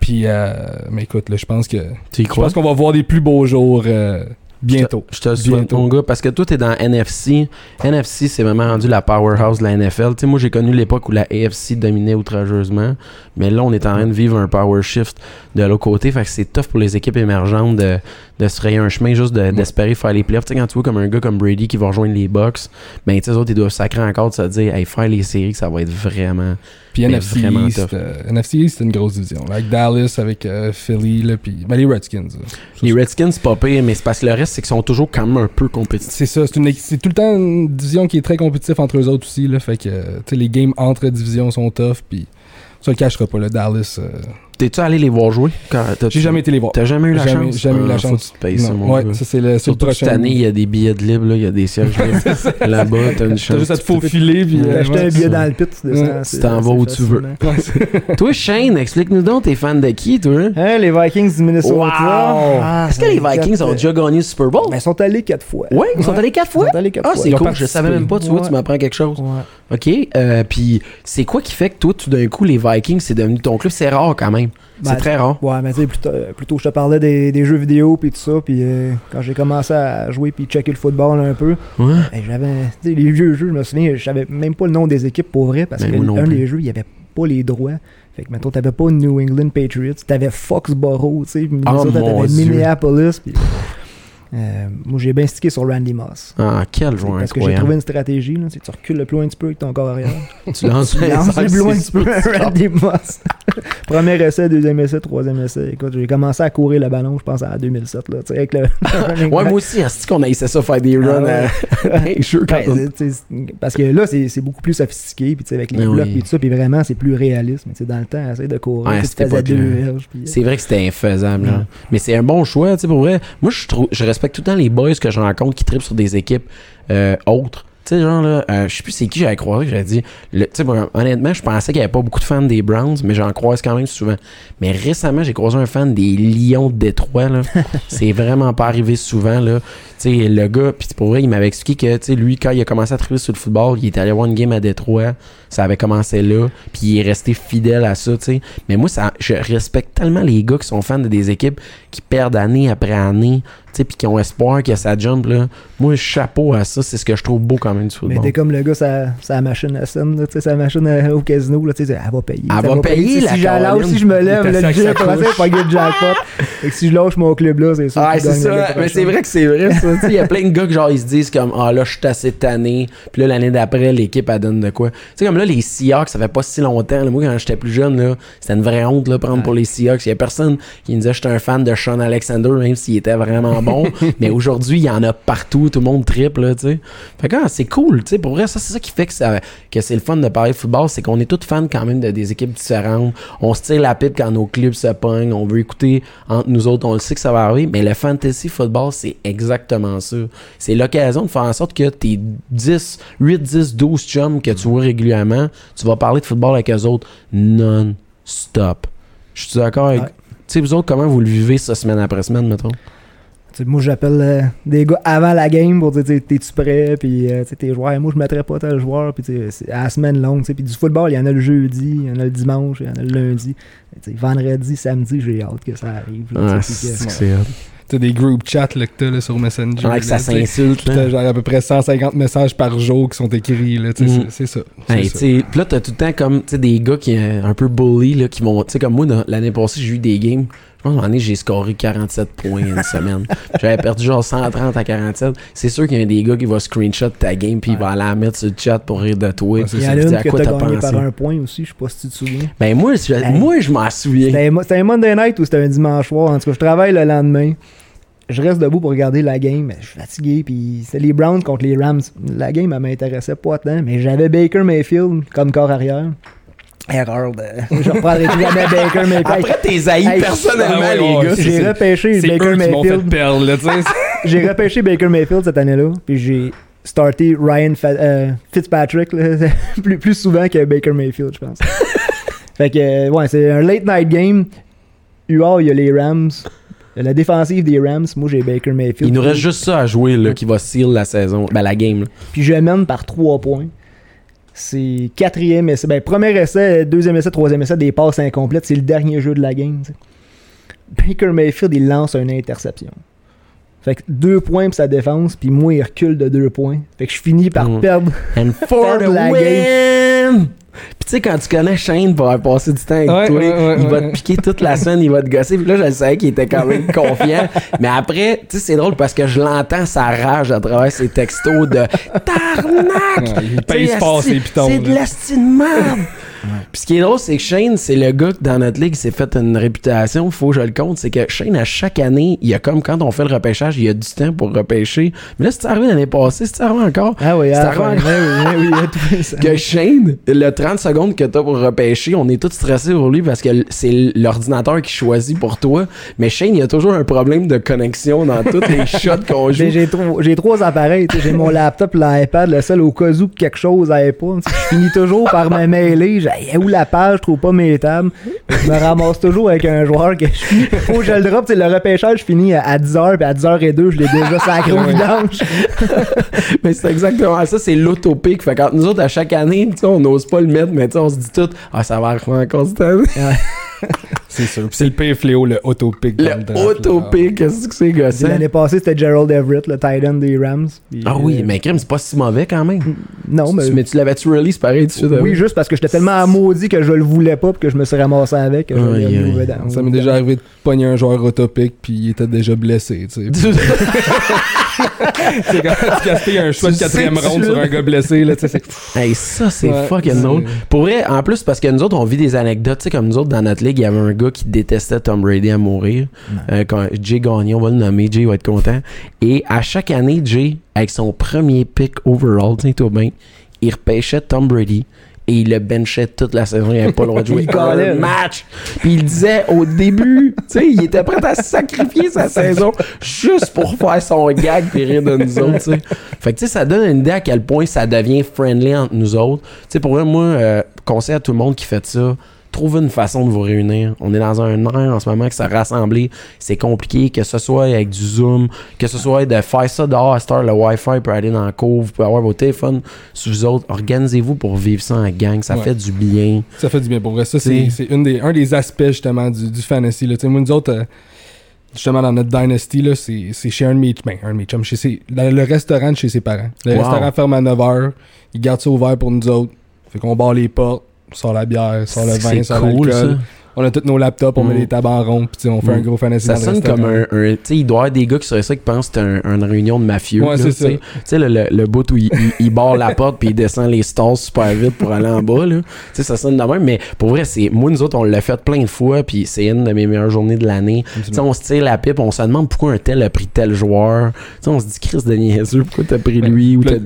Puis, euh, mais écoute, là, je pense que je pense qu'on va voir des plus beaux jours euh, bientôt. Je te souhaite, Bientôt. mon gars, parce que toi, t'es dans NFC. NFC, c'est vraiment rendu la powerhouse de la NFL. Tu sais, moi, j'ai connu l'époque où la AFC dominait outrageusement, mais là, on est en train de vivre un power shift de l'autre côté. Fait que c'est tough pour les équipes émergentes de, de se frayer un chemin, juste de- d'espérer faire les playoffs. Tu sais, quand tu vois comme un gars comme Brady qui va rejoindre les Bucks, ben, tu sais, autres, ils doivent sacrer encore de se dire, hey, faire les séries, ça va être vraiment. Puis NFC vraiment East, tough. euh, NFC East, c'est une grosse division. là, Avec Dallas, avec euh, Philly, là, puis ben, les Redskins. là. Les Redskins, c'est pas pire, mais c'est parce que le reste, c'est qu'ils sont toujours quand même un peu compétitifs. C'est ça, c'est tout le temps une division qui est très compétitive entre eux autres aussi. Là, fait que euh, tu sais, les games entre divisions sont tough. Puis ça le cachera pas, le Dallas. euh, T'es-tu allé les voir jouer? T'as- J'ai jamais été les voir. T'as jamais eu la Jamais- chance? jamais eu la Ah, faut chance. que tu te payes ça, Non, mon ouais, gars. ça c'est le, c'est prochain. cette année, il y a des billets de libre, il y a des sièges [LAUGHS] libres. Là-bas, t'as une [LAUGHS] T'as chance. juste à te faufiler. Puis, Ouais, euh, T'as acheté ouais, un billet ça. dans le pit, tu descends. T'en vas où tu veux. c'est- [LAUGHS] Toi, Shane, explique-nous donc, t'es fan de qui, toi? hein? Hein, les Vikings du Minnesota. Wow! Ah, Est-ce que les Vikings ont déjà gagné le Super Bowl? Ben, ils sont allés quatre fois. Ouais, ils sont allés quatre fois? Ils sont allés quatre Ah, fois. c'est Ils ont cool, je savais même pas, tu vois, tu m'apprends quelque chose. Ouais. OK, euh, puis c'est quoi qui fait que toi, tout d'un coup, les Vikings, c'est devenu ton club? C'est rare quand même. Ben, c'est très rare. Ouais, mais tu sais, plutôt, plutôt je te parlais des, des jeux vidéo puis tout ça, puis euh, quand j'ai commencé à jouer puis checker le football un peu, Ouais. ben, j'avais, les vieux jeux, je me souviens, je savais même pas le nom des équipes pour vrai, parce Ben, que un des jeux, il y avait pas les droits. Fait que, mettons, t'avais pas New England Patriots, t'avais Foxborough, tu sais, mon t'avais. Minneapolis. Euh, moi, j'ai bien stické sur Randy Moss. Ah, quel joueur Parce que j'ai trouvé une stratégie, là, tu recules le plus loin un petit peu avec ton corps arrière. [LAUGHS] Tu lances Tu lances le plus loin un petit peu. Randy Moss. [LAUGHS] Premier essai, deuxième essai, troisième essai. Écoute, j'ai commencé à courir le ballon, je pense, en 2007, là, avec le, [LAUGHS] Ouais, moi aussi, est-ce qu'on a essayé ça faire des runs Ah à quand Ben, c'est- c'est- parce que là, c'est c'est beaucoup plus sophistiqué, puis tu sais, avec les Ben blocs et tout ça, puis vraiment, c'est plus réaliste. Mais tu sais, dans le temps, essayer de courir, Ouais, puis- C'est vrai que c'était infaisable. Là. Mais c'est un bon choix, tu sais, pour vrai. Moi, je trouve, je respecte tout le temps les boys que je rencontre qui trippent sur des équipes euh, autres. Tu sais, genre, là, euh, je sais plus c'est qui j'avais croisé, que j'avais dit. Tu sais, honnêtement, je pensais qu'il n'y avait pas beaucoup de fans des Browns, mais j'en croise quand même souvent. Mais récemment, j'ai croisé un fan des Lions de Détroit, là. [LAUGHS] c'est vraiment pas arrivé souvent, là. Tu sais, le gars, puis pour vrai, il m'avait expliqué que, tu sais, lui, quand il a commencé à triper sur le football, il était allé voir une game à Détroit. Ça avait commencé là, puis il est resté fidèle à ça, tu sais. Mais moi, ça, je respecte tellement les gars qui sont fans de des équipes qui perdent année après année, tu sais, puis qui ont espoir que ça jump, là. Moi, chapeau à ça, c'est ce que je trouve beau quand même du Mais football. t'es comme le gars, sa, sa machine à scène, là, tu sais, sa machine à- au casino, là, tu sais, elle va payer. Elle ça va payer, sais, la Si Caroline. si je me lève, le commence couche. à pogner le jackpot. [LAUGHS] Fait que si je lâche mon club là, c'est sûr Ah, c'est ça. Mais c'est vrai que c'est vrai, ça. [LAUGHS] Tu sais, Il y a plein de gars que genre ils se disent comme Ah là, je suis assez tanné. Puis là, l'année d'après, l'équipe elle donne de quoi. Tu sais, comme là, les Seahawks, ça fait pas si longtemps. là. moi, quand j'étais plus jeune, là, c'était une vraie honte là, prendre pour les Seahawks. Il y a personne qui me disait j'étais un fan de Sean Alexander, même s'il était vraiment bon. [LAUGHS] Mais aujourd'hui, il y en a partout. Tout le monde triple, tu sais. Fait que ah, c'est cool, tu sais. Pour vrai, ça, c'est ça qui fait que, ça, que c'est le fun de parler de football. C'est qu'on est tous fans quand même de des équipes différentes. On se tire la pipe quand nos clubs se pognent. On veut écouter entre nous autres. On le sait que ça va arriver. Mais le fantasy football, c'est exactement ça. C'est l'occasion de faire en sorte que tes 10, 8, 10, 12 chums que tu vois régulièrement, tu vas parler de football avec eux autres non-stop. Je suis d'accord avec. Ouais. Tu sais, vous autres, comment vous le vivez ça semaine après semaine, mettons? Moi, j'appelle euh, des gars avant la game pour dire t'es-tu prêt, puis euh, tes joueurs. Moi, je mettrais pas tel joueur, puis à la semaine longue. Puis du football, il y en a le jeudi, il y en a le dimanche, il y en a le lundi. Vendredi, samedi, j'ai hâte que ça arrive. là, Ah, sais, puis des group chats là, que t'as là, sur Messenger. Ouais, que ça s'insulte. T'as genre à peu près 150 messages par jour qui sont écrits. Là, Mm. c'est, ça. Hey, sais, pis là, t'as tout le temps comme, des gars qui sont un peu bully, là, qui vont, tu sais, comme moi, l'année passée, j'ai eu des games. Je pense donné, j'ai scoré 47 points une semaine. [LAUGHS] J'avais perdu genre 130 à 47. C'est sûr qu'il y a des gars qui vont screenshot ta game, puis il Ouais. va aller la mettre sur le chat pour rire de toi. C'est Il y en a une que t'as gagné pensé? par un point aussi, je sais pas si tu te souviens. Ben, moi, je, Hey. moi, je m'en souviens. C'était un, Monday night ou c'était un dimanche soir? En tout cas, je travaille le lendemain. je reste debout pour regarder la game. mais Je suis fatigué. Puis c'était les Browns contre les Rams. La game, elle m'intéressait pas tant. Mais j'avais Baker Mayfield comme corps arrière. Erreur de. Je reprendrai plus jamais Baker Mayfield. Après, t'es haïs Hey, personnellement, ah ouais, les gars. c'est- J'ai repêché Baker qui m'ont fait Mayfield. [LAUGHS] J'ai repêché Baker Mayfield cette année-là. Puis j'ai starté Ryan Fa- euh, Fitzpatrick là, [LAUGHS] plus, plus souvent que Baker Mayfield, je pense. [LAUGHS] fait que, euh, ouais, c'est un late night game. UR, il y a les Rams. La défensive des Rams, moi j'ai Baker Mayfield. Il nous reste juste ça à jouer, là, qui va seal la saison. Ben, la game, là. Puis je mène par 3 points. C'est quatrième essai. Ben, premier essai, deuxième essai, troisième essai, des passes incomplètes. C'est le dernier jeu de la game. Baker Mayfield, il lance une interception. Fait que deux points pour sa défense, puis moi, il recule de deux points. Fait que je finis par Mm. perdre. And [LAUGHS] for the Perdre la win! Puis tu sais, quand tu connais Shane pour avoir passé du temps avec Ouais, toi, ouais, ouais, il va ouais. te piquer toute la semaine, il va te gosser. Puis là, je le savais qu'il était quand même [LAUGHS] confiant. Mais après, tu sais, c'est drôle parce que je l'entends sa rage à travers ses textos de [LAUGHS] Tarnac! Ouais, il fort asti, ses pitons. C'est de merde! Puis ce qui est drôle, c'est que Shane, c'est le gars que dans notre ligue s'est fait une réputation, faut que je le compte, c'est que Shane, à chaque année, il y a comme quand on fait le repêchage, il y a du temps pour repêcher. Mais là, c'est arrivé l'année passée, c'est arrivé encore. Ah oui, C'est ah, arrivé ouais, oui, [LAUGHS] que Shane, le 30 secondes que t'as pour repêcher, on est tous stressés pour lui parce que c'est l'ordinateur qui choisit pour toi. Mais Shane, il y a toujours un problème de connexion dans toutes les [LAUGHS] shots qu'on joue. J'ai- trois, j'ai trois appareils. tu sais, J'ai mon laptop, l'iPad, le seul au cas où quelque chose n'allait pas. Je finis toujours par me mêler. Hey, où la page, je trouve pas mes tables. Je me ramasse toujours avec un joueur que je suis. Faut que je le drop. Le repêchage, je finis à 10h, puis à 10h02, je l'ai déjà sacré au vidange. mais c'est exactement ça, c'est l'autopic. Fait quand nous autres, à chaque année, on n'ose pas le mettre, mais on se dit tout, ah, ça va arriver encore cette année. [LAUGHS] C'est sûr. Puis c'est le pire fléau, le autopic. Le autopic, qu'est-ce que c'est, gossant? L'année passée, c'était Gerald Everett, le tight end des Rams. Ah oui, euh, mais crime, c'est pas si mauvais quand même. Non, mais. mais tu l'avais-tu release pareil tout de suite? oui, juste parce que j'étais tellement maudit que je le voulais pas puis que je me suis ramassé avec. Ça m'est déjà arrivé de pogner un joueur autopic puis il était déjà blessé, tu sais. [LAUGHS] c'est quand tu gaspilles un choix de quatrième ronde sur un gars blessé, là, tu sais. c'est- Hey, ça, c'est Ouais, fucking drôle. Pour vrai, en plus, parce que nous autres, on vit des anecdotes. Tu sais, comme nous autres, dans notre ligue, il y avait un gars qui détestait Tom Brady à mourir. Euh, quand Jay Gagnon, on va le nommer. Jay va être content. Et à chaque année, Jay, avec son premier pick overall, tiens-toi bien, il repêchait Tom Brady. Et il le benchait toute la saison. Il avait pas le droit de jouer [LAUGHS] un match. Puis il disait au début, [LAUGHS] tu sais, il était prêt à sacrifier sa saison juste pour faire son gag puis rire de nous autres, tu sais. Fait que, tu sais, ça donne une idée à quel point ça devient friendly entre nous autres. Tu sais, pour vrai, moi, euh, conseil à tout le monde qui fait ça, trouvez une façon de vous réunir. On est dans un air en ce moment que ça rassembler, c'est compliqué, que ce soit avec du Zoom, que ce soit de faire ça dehors à cette heure, le Wi-Fi peut aller dans la cour, vous pouvez avoir vos téléphones sur vous autres. Organisez-vous pour vivre ça en gang, ça Ouais. fait du bien. Ça fait du bien pour vrai. Ça, c'est des, un des aspects justement du, du fantasy. Là. Moi, nous autres, euh, justement dans notre dynasty, là, c'est c'est chez un de mes, ben, un de mes chums, chez ses- dans le restaurant de chez ses parents. Le Wow. restaurant ferme à 9h, ils gardent ça ouvert pour nous autres. Fait qu'on barre les portes, sort la bière, sort le vin, sort cool, l'alcool. ça. On a tous nos laptops, on met Mm. les tables en rond, puis on fait Mm. un gros fantasy Ça sonne comme un. un- tu sais, il doit y avoir des gars qui seraient ça qui pensent que c'est un- une réunion de mafieux. Ouais, là, c'est tu sais. ça. Tu sais, le, le, le bout où il, il, il barre la porte puis il descend les stars super vite pour aller en bas. Là. Tu sais, ça sonne de même. Mais pour vrai, c'est moi, nous autres, on l'a fait plein de fois. Puis c'est une de mes meilleures journées de l'année. Tu sais, on se tire la pipe, on se demande pourquoi un tel a pris tel joueur. Tu sais, on se dit, Chris de niaiseux, pourquoi t'as pris Ouais. lui ou t'as-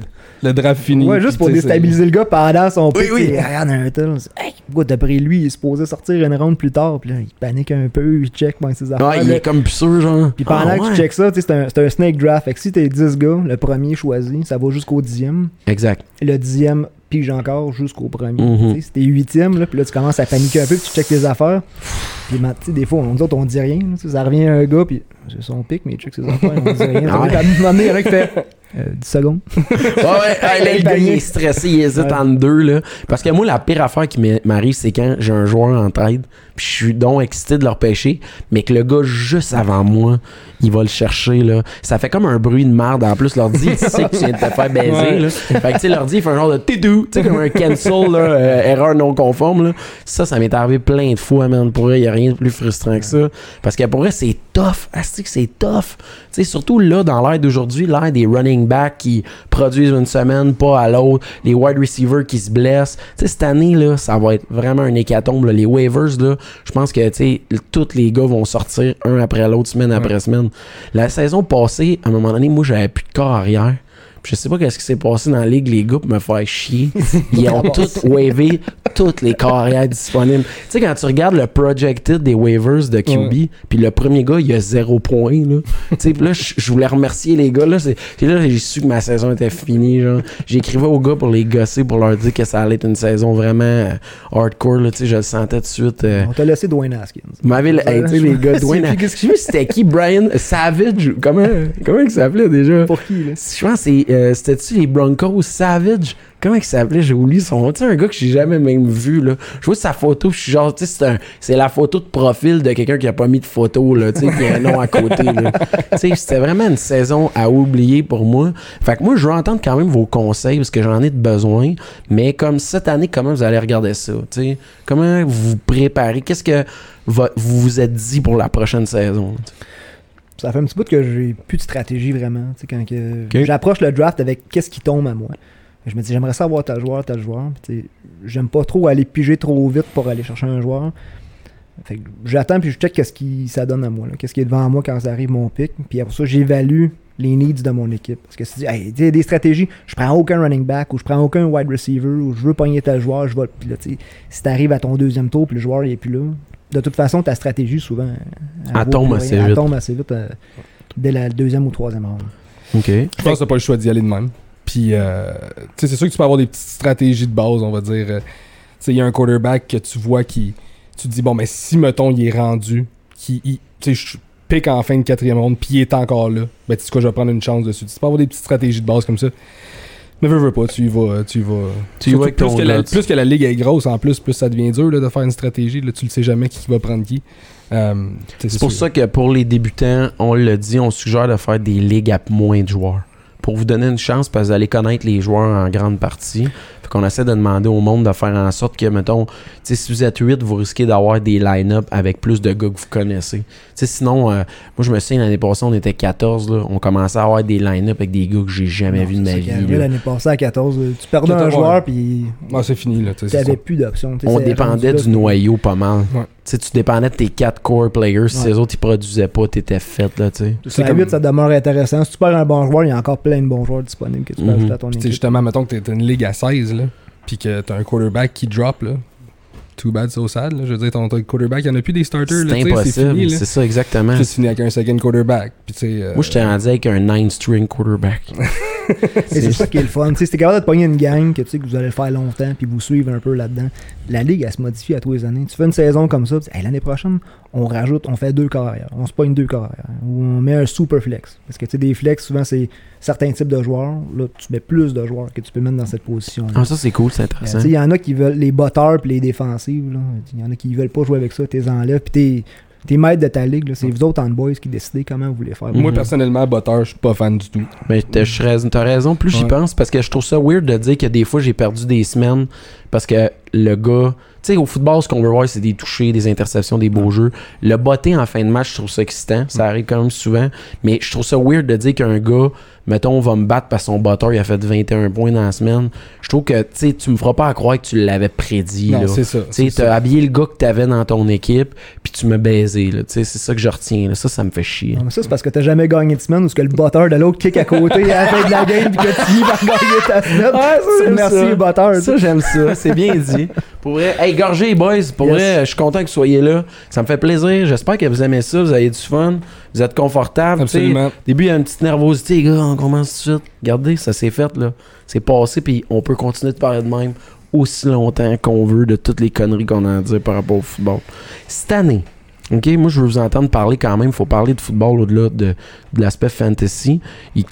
Le draft fini. Ouais, juste pour déstabiliser le gars pendant son Oui, pick. oui. sais, Regarde un tel. on se dit, Hey, pourquoi t'as pris lui? Il est supposé sortir une ronde plus tard. Puis là, il panique un peu, il check ben, ses affaires. Ah, il Là, est comme plus sûr, genre. Puis pendant Ah, que ouais. tu checkes ça, tu sais, c'est un, un snake draft. Fait que si t'es 10 gars, le premier choisi, ça va jusqu'au dixième. Exact. Le dixième pige encore jusqu'au premier. Sais, Si t'es huitième, là, puis là tu commences à paniquer un peu, puis tu checkes tes affaires. Puis ma- tu sais, des fois, on, nous autres, on dit rien. là, ça revient à un gars, puis c'est son pic, mais il check ses affaires, on dit rien. Ah ouais. Euh, 10 secondes. [LAUGHS] Ouais, ouais, là, le gars, il est stressé, il hésite Ouais. entre deux, là. Parce que moi, la pire affaire qui m'arrive, c'est quand j'ai un joueur en tête, puis je suis donc excité de leur pêcher, mais que le gars, juste avant moi, il va le chercher, là. Ça fait comme un bruit de merde. En plus, l'ordi, il sait que tu viens de te faire baiser, Ouais. là. Fait que, tu sais, l'ordi, il fait un genre de tidou, tu sais, comme un cancel, là, euh, erreur non conforme, là. Ça, ça m'est arrivé plein de fois, man. Pour vrai, il y a rien de plus frustrant que ça. Parce que pour vrai, c'est tough. Asti que c'est tough. Tu sais, surtout là, dans l'ère d'aujourd'hui, l'ère des running running backs qui produisent une semaine, pas à l'autre, les wide receivers qui se blessent. Cette année, là, ça va être vraiment un hécatombe. là. Les waivers, là, je pense que, tu sais, tous les gars vont sortir un après l'autre, semaine après semaine. La saison passée, à un moment donné, moi, j'avais plus de corps arrière. Je sais pas qu'est-ce qui s'est passé dans la ligue, les gars, pour me faire chier. [LAUGHS] Ils ont tous wavé toutes les carrières disponibles. Tu sais, quand tu regardes le projected des waivers de QB, puis le premier gars, il a zéro point, là. tu sais, là, je voulais remercier les gars, là. C'est là, j'ai su que ma saison était finie, genre. J'écrivais aux gars pour les gosser, pour leur dire que ça allait être une saison vraiment euh, hardcore, là. Tu sais, je le sentais tout de suite. euh, On t'a laissé Dwayne Haskins. le- hey, tu sais, les gars, [LAUGHS] Dwayne. Qu'est-ce Je sais plus c'était qui, Brian Savage? Comment, comment il s'appelait déjà? Pour qui, là? Je pense que c'est, euh, c'était-tu les Broncos Savage? Comment il s'appelait? J'ai oublié son nom. Tu sais, un gars que j'ai jamais même vu, là. Je vois sa photo, je suis genre, tu sais, c'est, la photo de profil de quelqu'un qui a pas mis de photo, là, tu sais, qui a un nom à côté, là. [LAUGHS] Tu sais, c'était vraiment une saison à oublier pour moi. Fait que moi, je veux entendre quand même vos conseils, parce que j'en ai de besoin. Mais comme cette année, comment vous allez regarder ça? Tu sais, comment vous vous préparez? Qu'est-ce que vous vous êtes dit pour la prochaine saison? Ça fait un petit bout que j'ai plus de stratégie vraiment. Quand que j'approche le draft avec qu'est-ce qui tombe à moi. Je me dis, j'aimerais savoir tel joueur, tel joueur. J'aime pas trop aller piger trop vite pour aller chercher un joueur. Fait que j'attends puis je check qu'est-ce qui ça donne à moi. Qu'est-ce qui est devant moi quand ça arrive mon pic. Puis après ça, j'évalue les needs de mon équipe. Parce que si tu dis, hey, tu des stratégies, je prends aucun running back ou je prends aucun wide receiver ou je veux pogner tel joueur, je vais. Puis là, si t'arrives à ton deuxième tour puis le joueur il est plus là, de toute façon, ta stratégie souvent. Elle vaut tombe assez rien. vite. Elle tombe assez vite euh, dès la deuxième ou troisième round. OK. Je pense que t'as pas le choix d'y aller de même. Puis, euh, tu sais, c'est sûr que tu peux avoir des petites stratégies de base, on va dire. euh, tu sais, il y a un quarterback que tu vois qui. Tu te dis, bon, mais si, mettons, il est rendu, qui. Tu sais, je pique en fin de quatrième ronde, puis il est encore là, ben, tu sais quoi, je vais prendre une chance dessus. Tu peux avoir des petites stratégies de base comme ça. Mais veux, veux pas, tu y vas. Tu y vas. Tu y vas avec plus, ton que la, plus que la ligue est grosse, en plus, plus ça devient dur là, de faire une stratégie. Là, tu le sais jamais qui va prendre qui. Euh, C'est pour sûr. ça que pour les débutants, on le dit, on suggère de faire des ligues à moins de joueurs. Pour vous donner une chance, parce que vous allez connaître les joueurs en grande partie. Fait qu'on essaie de demander au monde de faire en sorte que, mettons, si vous êtes 8, vous risquez d'avoir des line-up avec plus de gars que vous connaissez. Tu sais, sinon, euh, moi, je me souviens, l'année passée, on était 14, là. On commençait à avoir des line-up avec des gars que j'ai jamais Non, vus de ma vie. est arrivé là. L'année passée à 14, euh, tu perdais un 14, joueur ouais. puis Ah, c'est fini, là. ça. plus d'options. On dépendait du noyau pas mal. Ouais. Tu dépendais de tes 4 core players. Si Ouais. les autres, ils produisaient pas, t'étais fait, là, tu sais. Comme- 8, ça demeure intéressant. Si tu perds un bon joueur, il y a encore plein de bons joueurs disponibles que tu peux Mhm. ajouter à ton équipe. justement, mettons que t'es une ligue à 16, là, puis que t'as un quarterback qui drop, là. Too bad, so sad, là. Je veux dire, ton, ton quarterback, il y en a plus des starters, là. C'est tu impossible. fini, là. C'est ça, exactement. Juste fini avec un second quarterback. Puis, tu euh, Moi, j'étais rendu avec un 9-string quarterback. [LAUGHS] C'est ça qui est le fun. Tu Si t'es capable de pogner une gang que tu sais que vous allez le faire longtemps puis vous suivre un peu là-dedans, la ligue elle se modifie à tous les années. Tu fais une saison comme ça, tu Hey, l'année prochaine, on rajoute, on fait deux carrières, on se pogne deux carrières, ou on met un super flex. Parce que tu sais, des flex, souvent c'est certains types de joueurs. Là, tu mets plus de joueurs que tu peux mettre dans cette position. Ah, ça, c'est cool, c'est Euh, intéressant. tu sais, Il y en a qui veulent les botteurs puis les défensives. là. Il y en a qui veulent pas jouer avec ça, t'es enlèves. Puis t'es, t'es maître de ta ligue. là. C'est vous autres en boys qui décidez comment vous voulez faire. Moi, personnellement, Butter, je suis pas fan du tout. Mais t'as raison, plus j'y Ouais. pense, parce que je trouve ça weird de dire que des fois, j'ai perdu des semaines parce que le gars. Tu sais, au football, ce qu'on veut voir, c'est des touchés, des interceptions, des beaux jeux. Le botté en fin de match, je trouve ça excitant. Ça arrive quand même souvent. Mais je trouve ça weird de dire qu'un gars, mettons, va me battre parce que son botteur, il a fait 21 points dans la semaine. Je trouve que, tu sais, tu me feras pas à croire que tu l'avais prédit, Non, c'est ça. Tu sais, c'est t'as ça. habillé le gars que t'avais dans ton équipe, puis tu m'as baisé, là. Tu sais, c'est ça que je retiens, là. Ça, ça me fait chier. Non, mais ça, c'est parce que t'as jamais gagné de semaine ou que le botteur de l'autre kick à côté à la fin de la game puis que tu par gagner ta semaine. Ouais, ça, merci, ça. le botteur. Ça, j'aime ça. C'est bien dit. Pour vrai, hey, gorgé, boys. Pour Yes. vrai, je suis content que vous soyez là. Ça me fait plaisir. J'espère que vous aimez ça. Vous avez du fun. Vous êtes confortable. Absolument. Au début, il y a une petite nervosité, les gars. On commence tout de suite. Regardez, ça s'est fait, là. C'est passé, puis on peut continuer de parler de même aussi longtemps qu'on veut de toutes les conneries qu'on a à dire par rapport au football. Cette année, OK, moi, je veux vous entendre parler quand même. Il faut parler de football au-delà de, de l'aspect fantasy.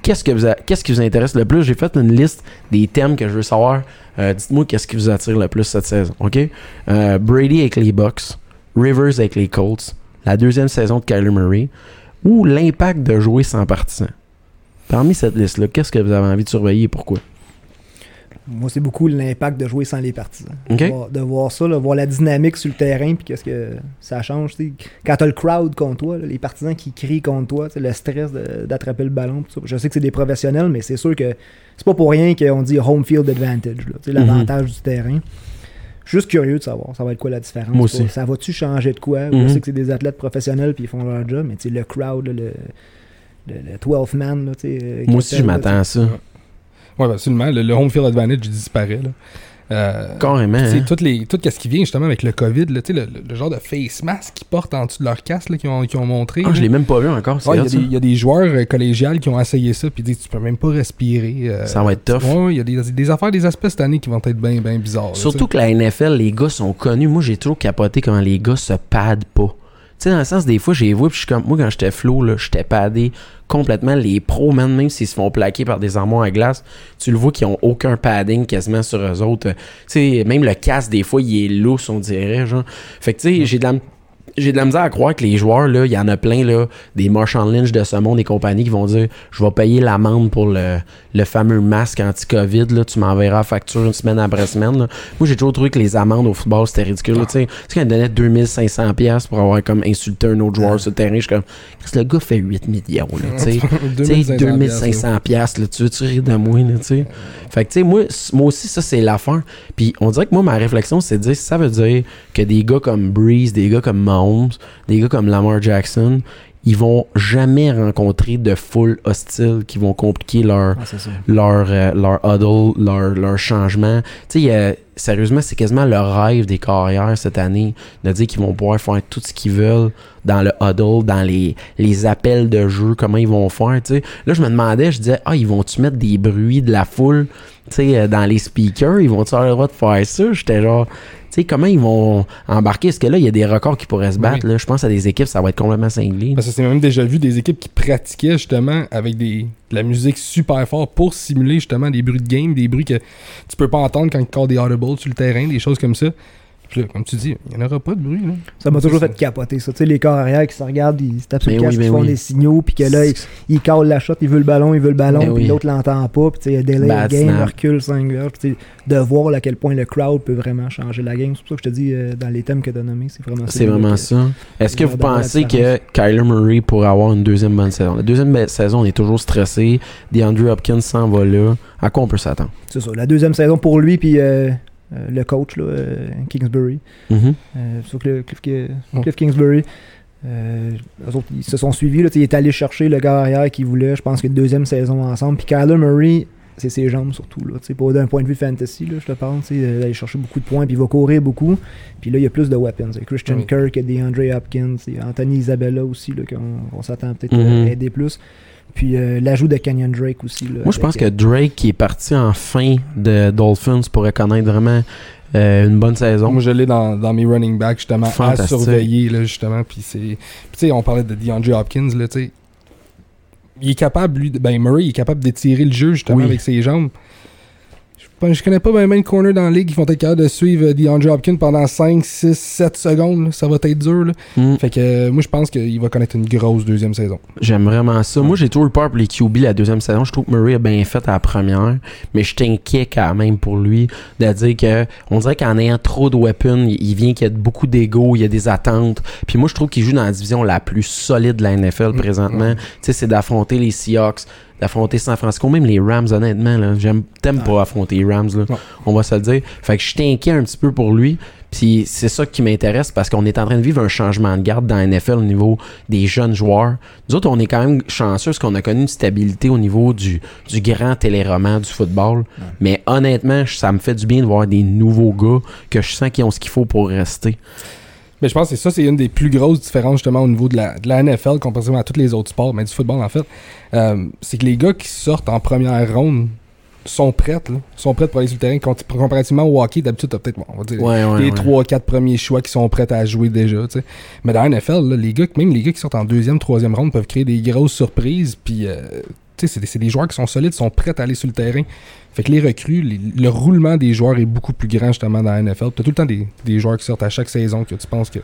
Qu'est-ce, que vous a- qu'est-ce qui vous intéresse le plus? J'ai fait une liste des thèmes que je veux savoir. Euh, dites-moi qu'est-ce qui vous attire le plus cette saison, OK? Euh, Brady avec les Bucks, Rivers avec les Colts, la deuxième saison de Kyler Murray, ou l'impact de jouer sans partisans? Parmi cette liste-là, qu'est-ce que vous avez envie de surveiller et pourquoi? moi, c'est beaucoup l'impact de jouer sans les partisans. De, voir, de voir ça, voir la dynamique sur le terrain, puis qu'est-ce que ça change. tu sais. Quand t'as le crowd contre toi, là, les partisans qui crient contre toi, le stress d'attraper le ballon. tout ça. Je sais que c'est des professionnels, mais c'est sûr que c'est pas pour rien qu'on dit home field advantage, sais, l'avantage du terrain. Je suis juste curieux de savoir, ça va être quoi la différence. Moi aussi. Ça va-tu changer de quoi? Mhm. Je sais que c'est des athlètes professionnels puis ils font leur job, mais tu sais, le crowd, le, le, le 12 man, là, tu sais, euh, Moi aussi, je m'attends à ça. Ouais, ben, absolument. Le, le home field advantage disparaît. Là. Euh, Carrément. hein. tout, les, tout ce qui vient justement avec le COVID, là, le, le- le genre de face mask qu'ils portent en dessous de leur casque qu'ils ont, ont montré. Ah, je l'ai même pas vu encore. Ouais, il y, a des- il y a des joueurs euh, collégiales qui ont essayé ça, puis disent tu peux même pas respirer. euh, Ça va être tough. Ouais, il y a des, des affaires, des aspects cette année qui vont être bien bien bizarres. Surtout que la NFL, les gars sont connus. Moi, j'ai toujours capoté comment les gars se padent pas. Tu sais, dans le sens, des fois, j'ai vu, puis je suis comme, moi, quand j'étais flow, là, j'étais padé complètement. Les pros, man, même s'ils se font plaquer par des armoires à glace, tu le vois qu'ils ont aucun padding quasiment sur eux autres. Tu sais, même le casque, des fois, il est lousse, on dirait, genre. Fait que, tu sais, j'ai de la. J'ai de la misère à croire que les joueurs, là, il y en a plein, là, des Marshall Lynch de ce monde et compagnie qui vont dire Je vais payer l'amende pour le, le fameux masque anti-COVID, là, tu m'enverras la facture une semaine après semaine. là. Moi, j'ai toujours trouvé que les amendes au football, c'était ridicule. Tu sais, quand ils donnaient 2500$ pour avoir comme insulté un autre joueur sur le terrain, je suis comme Le gars fait 8 millions. Là, tu sais. [LAUGHS] Tu sais, 2500 pièces là, tu veux tu rire de moi, là, tu sais? Fait que, tu sais, moi, moi aussi, ça, c'est l'affaire. Puis, on dirait que moi, ma réflexion, c'est de dire, ça veut dire que des gars comme Breeze, des gars comme Mahomes, des gars comme Lamar Jackson, ils vont jamais rencontrer de foule hostile qui vont compliquer leur, Ah, leur, euh, leur huddle, leur, leur changement. Tu sais, sérieusement, c'est quasiment le rêve des carrières cette année de dire qu'ils vont pouvoir faire tout ce qu'ils veulent dans le huddle, dans les, les appels de jeu, comment ils vont faire, tu sais. Là, je me demandais, je disais, ah, ils vont-tu mettre des bruits de la foule, tu sais, euh, dans les speakers? Ils vont-tu avoir le droit de faire ça? J'étais genre, sais, comment ils vont embarquer? Est-ce que là, il y a des records qui pourraient se Oui. battre, là? Je pense à des équipes, ça va être complètement cinglé. Parce que c'est même déjà vu des équipes qui pratiquaient justement avec des, de la musique super fort pour simuler justement des bruits de game, des bruits que tu peux pas entendre quand callent des audibles sur le terrain, des choses comme ça. Puis là, comme tu dis, il n'y en aura pas de bruit. Là. Ça m'a toujours fait capoter, ça. Tu sais, les corps arrière qui se regardent, ils se tapent sur Ben le casque, oui, ben ils font oui. des signaux, puis que là, ils, ils callent la shot, ils veulent le ballon, ils veulent le ballon, Ben puis oui. l'autre l'entend pas, puis tu sais, il y a delay Bad le game, snap. recule 5 verges, puis tu sais, de voir là, à quel point le crowd peut vraiment changer la game. C'est pour ça que je te dis, euh, dans les thèmes que tu as nommés, c'est vraiment ça. C'est vraiment ça. Est-ce que vous pensez que. Kyler Murray pourrait avoir une deuxième bonne saison? La deuxième saison, on est toujours stressé. DeAndre Hopkins s'en va là. À quoi on peut s'attendre? C'est ça. La deuxième saison pour lui, puis euh, euh, le coach, là, euh, Kingsbury. Mhm. Euh, sur Cliff, Cliff- Cliff Oh. Kingsbury. Eux autres, ils se sont suivis. Là, il est allé chercher le gars arrière qu'il voulait. Je pense que deuxième saison ensemble. Puis Kyler Murray, c'est ses jambes surtout. Là, d'un point de vue fantasy, là, je te parle. tu sais, Il va aller chercher beaucoup de points. Puis il va courir beaucoup. Puis là, il y a plus de weapons. Christian. Kirk, il y a DeAndre Hopkins, Anthony Isabella aussi, qu'on on s'attend peut-être Mhm. à aider plus. Puis euh, l'ajout de Canyon Drake aussi. Là, Moi, je pense que Drake, qui est parti en fin de Dolphins, pourrait connaître vraiment euh, une bonne saison. Moi, je l'ai dans, dans mes running backs, justement, à surveiller, là, justement. Puis tu sais, on parlait de DeAndre Hopkins, là, tu sais. Il est capable, lui, de- ben Murray, il est capable d'étirer le jeu, justement, Oui. avec ses jambes. Je, pense- je connais pas bien de corner dans la ligue qui vont être capables de suivre euh, DeAndre Hopkins pendant 5, 6, 7 secondes. là. Ça va être dur, là. Mm. Fait que euh, moi, je pense qu'il va connaître une grosse deuxième saison. J'aime vraiment ça. Moi, j'ai toujours eu peur pour les QB la deuxième saison. Je trouve que Murray a bien fait à la première, mais je t'inquiète quand même pour lui de dire que on dirait qu'en ayant trop de weapons, il il vient qu'il y a beaucoup d'ego, il y a des attentes. Puis moi, je trouve qu'il joue dans la division la plus solide de la NFL présentement. Mm. Tu sais, c'est d'affronter les Seahawks, d'affronter San Francisco, même les Rams, honnêtement. Là, j'aime, t'aimes pas affronter les Rams, là. On va se le dire. Fait que je t'inquiète un petit peu pour lui. Puis c'est ça qui m'intéresse parce qu'on est en train de vivre un changement de garde dans la NFL au niveau des jeunes joueurs. Nous autres, on est quand même chanceux parce qu'on a connu une stabilité au niveau du, du grand téléroman du football. Mais honnêtement, ça me fait du bien de voir des nouveaux gars que je sens qui ont ce qu'il faut pour rester. Mais je pense que ça, c'est une des plus grosses différences justement au niveau de la, de la NFL comparativement à tous les autres sports, mais du football en fait. Euh, c'est que les gars qui sortent en première ronde sont prêts, là, sont prêts pour aller sur le terrain. Compar- Comparativement au hockey, d'habitude, t'as peut-être, bon, on va dire, Ouais, ouais, les ouais. 3-4 premiers choix qui sont prêts à jouer déjà. tu sais. Mais dans la NFL, là, les gars, même les gars qui sortent en deuxième, troisième ronde peuvent créer des grosses surprises. Puis, euh, c'est des, des joueurs qui sont solides, sont prêts à aller sur le terrain. Fait que les recrues, le roulement des joueurs est beaucoup plus grand justement dans la NFL. T'as tout le temps des, des joueurs qui sortent à chaque saison que tu penses que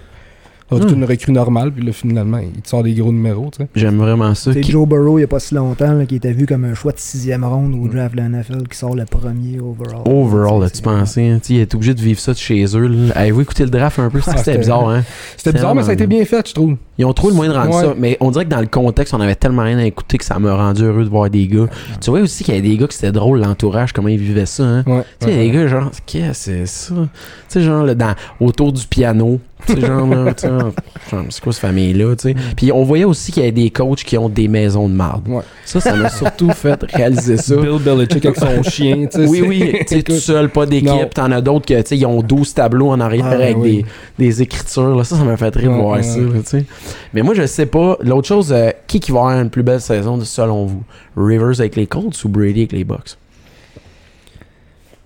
Alors, toute Hmm. une recrue normale, puis là, finalement, il te sort des gros numéros, tu sais. J'aime vraiment ça. C'est Qui- Joe Burrow, il n'y a pas si longtemps, là, qui était vu comme un choix de sixième ronde au draft de la NFL, qui sort le premier overall. Overall, as-tu c'est- pensé? Hein? Tu Il est obligé de vivre ça de chez eux. là. Avez-vous écouté le draft un peu? [LAUGHS] C'était Ah, c'était- bizarre, hein? C'était bizarre, mais ça a été bien fait, je trouve. Ils ont trouvé le moyen de rendre Ouais. ça. Mais on dirait que dans le contexte, on avait tellement rien à écouter que ça m'a rendu heureux de voir des gars. Tu vois aussi qu'il y avait des gars qui c'était drôle, l'entourage, comment ils vivaient ça. Hein? Ouais. Tu sais, Ouais. les gars, genre, qu'est-ce que c'est ça? Tu sais, genre, là, dans, autour du piano. Genre, là, c'est quoi cette famille-là, tu sais? Puis on voyait aussi qu'il y avait des coachs qui ont des maisons de marde. Ouais. Ça, ça m'a surtout fait réaliser ça. Bill Belichick avec son [LAUGHS] chien, tu sais. Oui, oui, tu sais, tout seul, pas d'équipe. T'en as d'autres que, tu sais, ils ont 12 tableaux en arrière Ah, avec oui. des, des écritures. Là. Ça, ça m'a fait rire de voir ouais, ça, tu sais. Mais moi, je sais pas. L'autre chose, euh, qui qui va avoir une plus belle saison, selon vous? Rivers avec les Colts ou Brady avec les Bucks?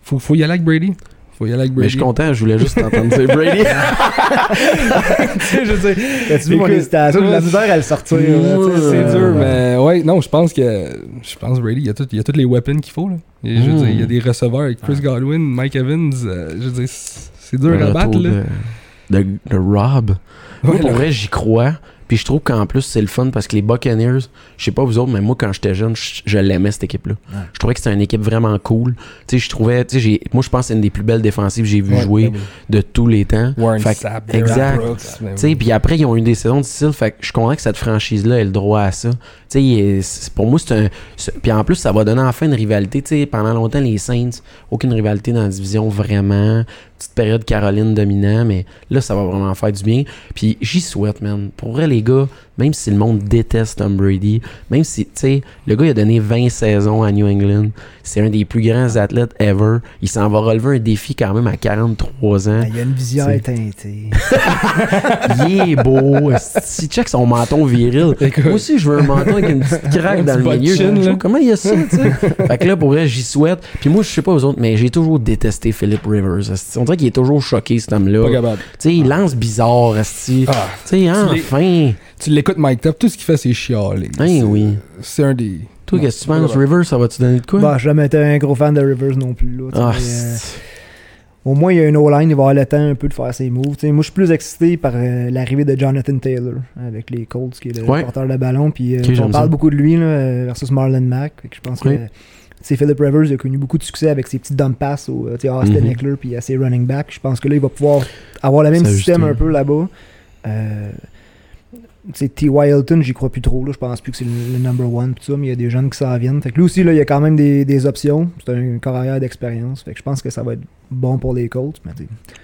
Faut, faut y aller avec Brady. Faut y aller avec Mais Brady. je suis content, je voulais juste t'entendre dire Brady. [LAUGHS] Tu sais, je veux dire, T'as-tu vu mon hésitation? La misère à le sortir. tu C'est dur, mais ouais, non, je pense que. Je pense Brady, il y a, tout, il y a tous les weapons qu'il faut. Là. Et je veux Mm. dire, il y a des receveurs avec Chris Godwin, Mike Evans. euh, je veux dire, c'est dur Le à battre. Là. De, de, de Rob. Moi, Ouais, pour là. vrai, j'y crois. Puis je trouve qu'en plus, c'est le fun parce que les Buccaneers, je sais pas vous autres, mais moi, quand j'étais jeune, je, je l'aimais cette équipe-là. Ouais. Je trouvais que c'était une équipe vraiment cool. Tu sais, je trouvais, tu sais, j'ai- moi, je pense que c'est une des plus belles défensives que j'ai vu Ouais, jouer ben de tous les temps. Warren Fait Sapp, exact. Brooks, ben Tu sais, puis après, ils ont eu des saisons difficiles. Fait que je suis content que cette franchise-là ait le droit à ça. Tu sais, pour moi, c'est un. Puis en plus, ça va donner enfin une rivalité. Tu sais, pendant longtemps, les Saints, aucune rivalité dans la division vraiment. Petite période Caroline dominant, mais là, ça va vraiment faire du bien. Puis j'y souhaite, man. Pour vrai, les gars, même si le monde déteste Tom Brady, même si, tu sais, le gars, il a donné 20 saisons à New England. C'est un des plus grands athlètes ever. Il s'en va relever un défi quand même à 43 ans. Il y a une visière C'est- teintée. [LAUGHS] Il est beau. Si check son menton viril. Moi aussi, je veux un menton avec une petite craque dans le milieu. chin. Comment il y a ça, tu sais? fait que là, pour vrai, j'y souhaite. Puis moi, je sais pas aux autres, mais j'ai toujours détesté Philip Rivers. On dirait qu'il est toujours choqué, cet Pas homme-là. capable. Tu sais, il lance bizarre, esti. Ah, Tu sais, enfin. tu l'écoutes, Mike Top, tout ce qu'il fait, c'est chialer. Hein, C'est- oui. C'est un des. Toi, qu'est-ce que tu penses? Rivers, ça va-tu donner de quoi? Bah, j'ai jamais été un gros fan de Rivers non plus. Là, ah, mais, euh, au moins, il y a une O-line, il va avoir le temps un peu de faire ses moves. Tu sais, moi, je suis plus excité par euh, l'arrivée de Jonathan Taylor avec les Colts, qui est le Ouais. porteur de ballon. Puis, euh, on parle ça. beaucoup de lui là, versus Marlon Mack. Je pense Oui. que c'est Philip Rivers il a connu beaucoup de succès avec ses petits dump passes au euh, Austin Mhm. Eckler puis à ses running backs. Je pense que là, il va pouvoir avoir le même système un peu là-bas. Euh, T.Y. Hilton, j'y crois plus trop. Là. Je pense plus que c'est le, le number one. pis ça, mais il y a des jeunes qui s'en viennent. Fait que lui aussi, là, il y a quand même des, des options. C'est un carrière d'expérience. Fait que je pense que ça va être bon pour les Colts. Mais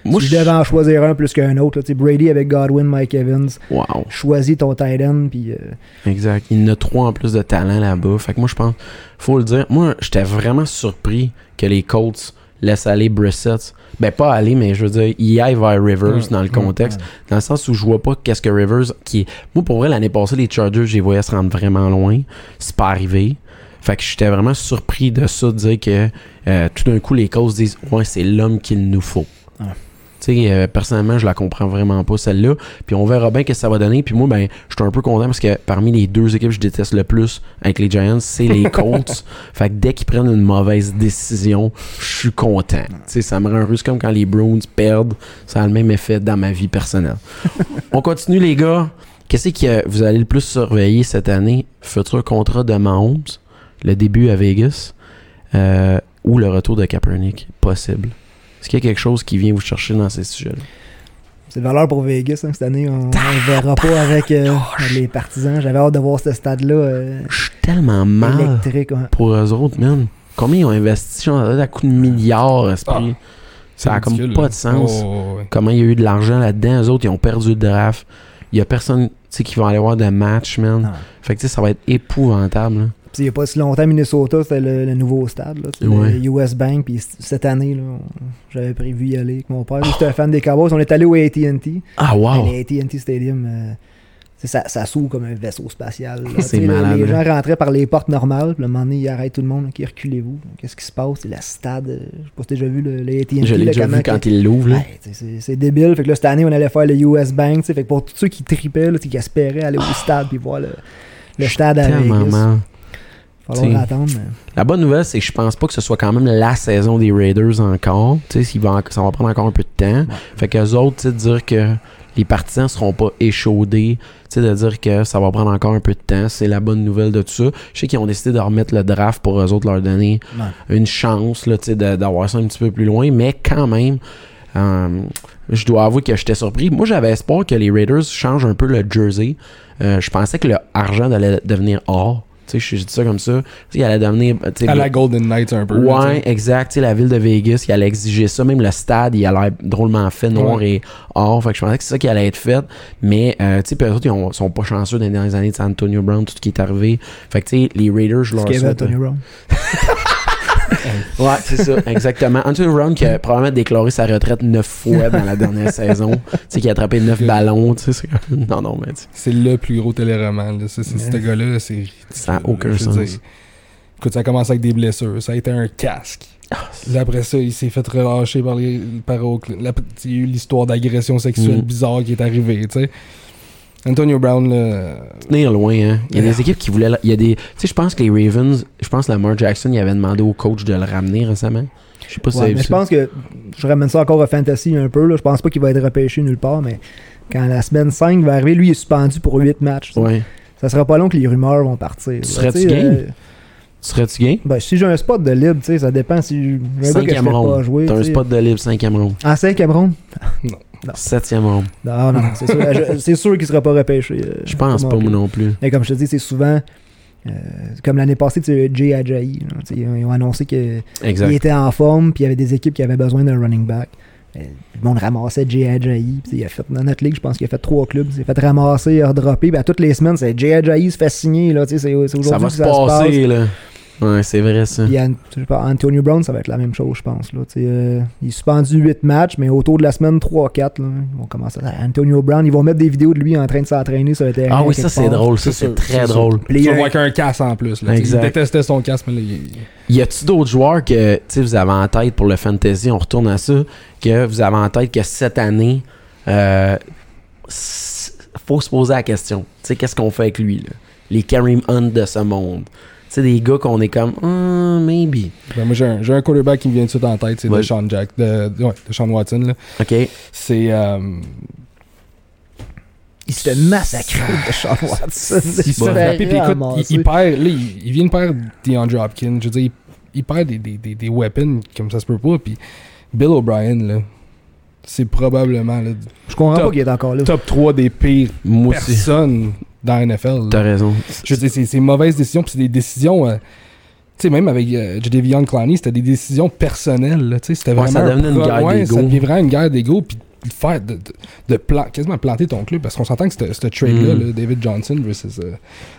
Moi, si je devais en choisir un plus qu'un autre, là, Brady avec Godwin, Mike Evans, Wow. choisis ton tight end. Puis, euh, Exact. Il y en a trois en plus de talent là-bas. Fait que moi, je pense, faut le dire, moi, j'étais vraiment surpris que les Colts laissent aller Brissett. Ben, pas aller, mais je veux dire, il aille vers Rivers Ouais, dans le ouais, contexte. Dans le sens où je vois pas qu'est-ce que Rivers, qui est. Moi, pour vrai, l'année passée, les Chargers, j'ai voyais se rendre vraiment loin. C'est pas arrivé. Fait que j'étais vraiment surpris de ça, de dire que euh, tout d'un coup, les Colts disent, ouais, c'est l'homme qu'il nous faut. Tu sais, euh, personnellement, je la comprends vraiment pas, celle-là. Puis on verra bien ce que ça va donner. Puis moi, ben, je suis un peu content parce que parmi les deux équipes que je déteste le plus avec les Giants, c'est les [LAUGHS] Colts. fait que dès qu'ils prennent une mauvaise décision, je suis content. Tu sais, ça me rend. C'est comme quand les Browns perdent. Ça a le même effet dans ma vie personnelle. [LAUGHS] on continue, les gars. Qu'est-ce que vous allez le plus surveiller cette année? Futur contrat de Mahomes, le début à Vegas, euh, ou le retour de Kaepernick? Possible. Est-ce qu'il y a quelque chose qui vient vous chercher dans ces sujets-là? c'est de valeur pour Vegas. hein, cette année, on ne verra pas avec euh, les partisans. J'avais hâte de voir ce stade-là euh, Je suis tellement mal électrique. ouais. pour eux autres, man. Combien ils ont investi? À coup de milliards, esprit? ça a comme pas là. de sens. Oh, ouais. Comment il y a eu de l'argent là-dedans? Eux autres, ils ont perdu le draft. Il y a personne tu sais, qui va aller voir de match, man. Non. Fait que ça va être épouvantable. là. Il n'y a pas si longtemps, Minnesota, c'était le, le nouveau stade, là, Ouais. le US Bank. Puis cette année, là, j'avais prévu y aller avec mon père. J'étais un fan des Cowboys. On est allé au AT&T. Ah, wow! Les AT&T Stadium, euh, ça, ça s'ouvre comme un vaisseau spatial. là. Malade, Les hein. gens rentraient par les portes normales. Puis à un moment donné, ils arrêtent tout le monde. Qui reculez-vous? Qu'est-ce qui se passe? C'est la stade. euh, Je sais pas si t'as déjà vu le, le AT&T. Je l'ai déjà vu quand il l'ouvre. Ouais, c'est- débile. Fait que là, cette année, on allait faire le US Bank. Fait que pour tous ceux qui tripaient, là, qui espéraient aller au stade puis voir le, le stade à Vegas. Falloir attendre. mais- La bonne nouvelle, c'est que je pense pas que ce soit quand même la saison des Raiders encore. Tu sais, ça va prendre encore un peu de temps. Fait qu'eux autres, tu sais, dire que les partisans seront pas échaudés. Tu sais, de dire que ça va prendre encore un peu de temps. C'est la bonne nouvelle de tout ça. Je sais qu'ils ont décidé de remettre le draft pour eux autres leur donner une chance, là, tu sais, d'avoir ça un petit peu plus loin. Mais quand même, euh, je dois avouer que j'étais surpris. Moi, j'avais espoir que les Raiders changent un peu le jersey. Euh, je pensais que le argent allait devenir or. Tu sais, je dis ça comme ça. Tu sais, il allait devenir. tu sais, À le- la Golden Knights un peu. là, Ouais, exact. Tu sais, la ville de Vegas, il allait exiger ça. Même le stade, il a l'air drôlement fait, noir et or. Fait que je pensais que c'est ça qui allait être fait. Mais, euh, tu sais, puis eux autres, ils ont- sont pas chanceux dans les dernières années de San Antonio Brown, tout ce qui est arrivé. Fait que, tu sais, les Raiders, je leur qu'il y avait à souhaite. Tony Brown. [LAUGHS] Ouais, c'est ça, exactement. Antonio Brown qui a probablement déclaré sa retraite neuf fois dans la dernière saison. Tu sais, qui a attrapé neuf ballons. Tu sais, non, non, mais C'est le plus gros téléroman. Là. C'est-. Ce gars-là, là, c'est Ça aucun sens. dire. Écoute, ça a commencé avec des blessures. Ça a été un casque. Ah, Là, après ça, il s'est fait relâcher par les par Oakland. Là, Il y a eu l'histoire d'agression sexuelle Mm. bizarre qui est arrivée, tu sais. Antonio Brown, là, tenir loin, hein. Il y a des équipes qui voulaient. Il y a des. Tu sais, je pense que les Ravens, je pense que Lamar Jackson, il avait demandé au coach de le ramener récemment. Je sais pas si Ouais, mais je pense que je ramène ça encore à Fantasy un peu. Là. Je pense pas qu'il va être repêché nulle part, mais quand la semaine 5 va arriver, lui il est suspendu pour 8 matchs. ça. Ouais. Ça sera pas long que les rumeurs vont partir. Serais-tu game? euh, Tu serais-tu game? ben, si j'ai un spot de libre, tu sais, ça dépend si j'ai un gars que je Cinquième fais pas ronde. jouer. T'as un spot de libre, cinquième ronde. En 5e ronde? [LAUGHS] Non. Septième ronde. Non, non, c'est sûr, je- c'est sûr qu'il sera pas repêché. euh, Je pense pas, moi non plus. Mais comme je te dis, c'est souvent. euh, comme l'année passée, tu sais, Jay Ajayi. là, Ils ont annoncé qu'il était en forme, puis il y avait des équipes qui avaient besoin d'un running back. Euh, Le monde ramassait Jay Ajayi. puis Il a fait, dans notre ligue, je pense qu'il a fait trois clubs. Il s'est fait ramasser, il a redroppé. Puis à toutes les semaines, c'est Jay Ajayi se fait signer. Là, tu sais, c'est, c'est aujourd'hui Ça va que se ça se passe. passer, là. Ouais, c'est vrai, ça. Puis je sais pas, Antonio Brown, ça va être la même chose, je pense. Là, euh, il est suspendu 8 matchs, mais autour de la semaine 3-4, là, ils vont commencer à... Antonio Brown, ils vont mettre des vidéos de lui en train de s'entraîner sur le terrain. Ah oui, ça, c'est drôle. Ça, C'est sûr, très sûr. drôle. Puis tu il y vas a- voir avec un casse en plus. Là, Exact. il détestait son casse, mais là, il- Y a-tu d'autres joueurs que tu sais, vous avez en tête pour le fantasy, on retourne à ça, que vous avez en tête que cette année, euh, faut se poser la question. Tu sais, qu'est-ce qu'on fait avec lui, là? Les Kareem Hunt de ce monde. Sais, des gars qu'on est comme, ah, maybe. Ben, moi, j'ai un, j'ai un quarterback qui me vient tout de suite en tête, c'est Ouais. Deshaun Jack, de, ouais, Deshaun Watson. Là. OK? C'est. euh, Il se fait massacrer de [LAUGHS] Sean Watson. il se Bon. fait frapper, puis écoute, il, perd, là, il, il vient de perdre DeAndre Hopkins. Je veux dire, il, il perd des, des, des, des weapons comme ça se peut pas. Puis Bill O'Brien, là, c'est probablement le Je comprends Top. pas qu'il est encore là. top 3 des pires Moi personnes dans la NFL. T'as raison. Je veux dire, c'est c'est mauvaises décisions, puis c'est des décisions. euh, tu sais, même avec euh, Clowney, c'était des décisions personnelles. Tu sais, c'était Ouais, vraiment. ça un une guerre ouais, d'ego. Ça devient vraiment une guerre d'ego, puis faire. de, de, de plan- quasiment planter ton club, parce qu'on s'entend que ce trade-là, Mm. David Johnson versus euh,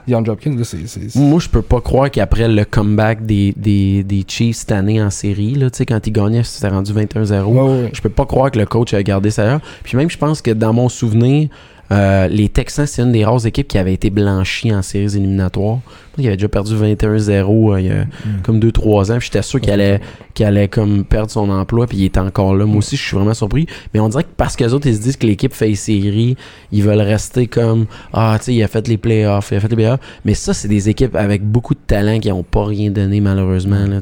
DeAndre Hopkins, c'est. Moi, je peux pas croire qu'après le comeback des, des, des Chiefs cette année en série, là, tu sais, quand ils gagnaient, c'était rendu 21-0. Ouais, ouais, ouais. Je peux pas croire que le coach a gardé ça. Puis même, je pense que dans mon souvenir, euh, les Texans, c'est une des rares équipes qui avait été blanchie en séries éliminatoires. Qu'il avait déjà perdu 21-0 euh, il y a comme 2-3 ans. Puis j'étais sûr qu'il allait, qu'il allait comme perdre son emploi. Puis il est encore là. Moi aussi, je suis vraiment surpris. Mais on dirait que parce que les autres, ils se disent que l'équipe fait les séries, ils veulent rester comme Ah, tu sais, il a fait les playoffs, il a fait les playoffs. Mais ça, c'est des équipes avec beaucoup de talent qui n'ont pas rien donné, malheureusement. Là.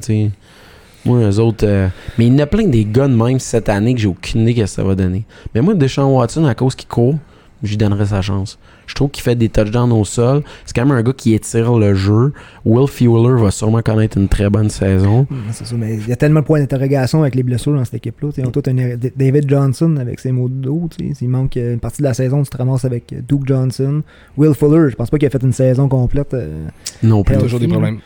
Moi, eux autres. euh, Mais il y en a plein des gars de même cette année que j'ai aucune idée que ça va donner. Mais moi, Deshaun Watson, à cause qu'il court, j'y donnerais sa chance. Je trouve qu'il fait des touchdowns au sol. C'est quand même un gars qui étire le jeu. Will Fuller va sûrement connaître une très bonne saison. Mm, C'est ça, mais il y a tellement de points d'interrogation avec les blessures dans cette équipe-là. Ont tout un David Johnson avec ses mots de dos. tu sais. S'il manque euh, une partie de la saison, tu te ramasses avec euh, Duke Johnson. Will Fuller, je pense pas qu'il a fait une saison complète. euh, Non plus. Hell. toujours des problèmes.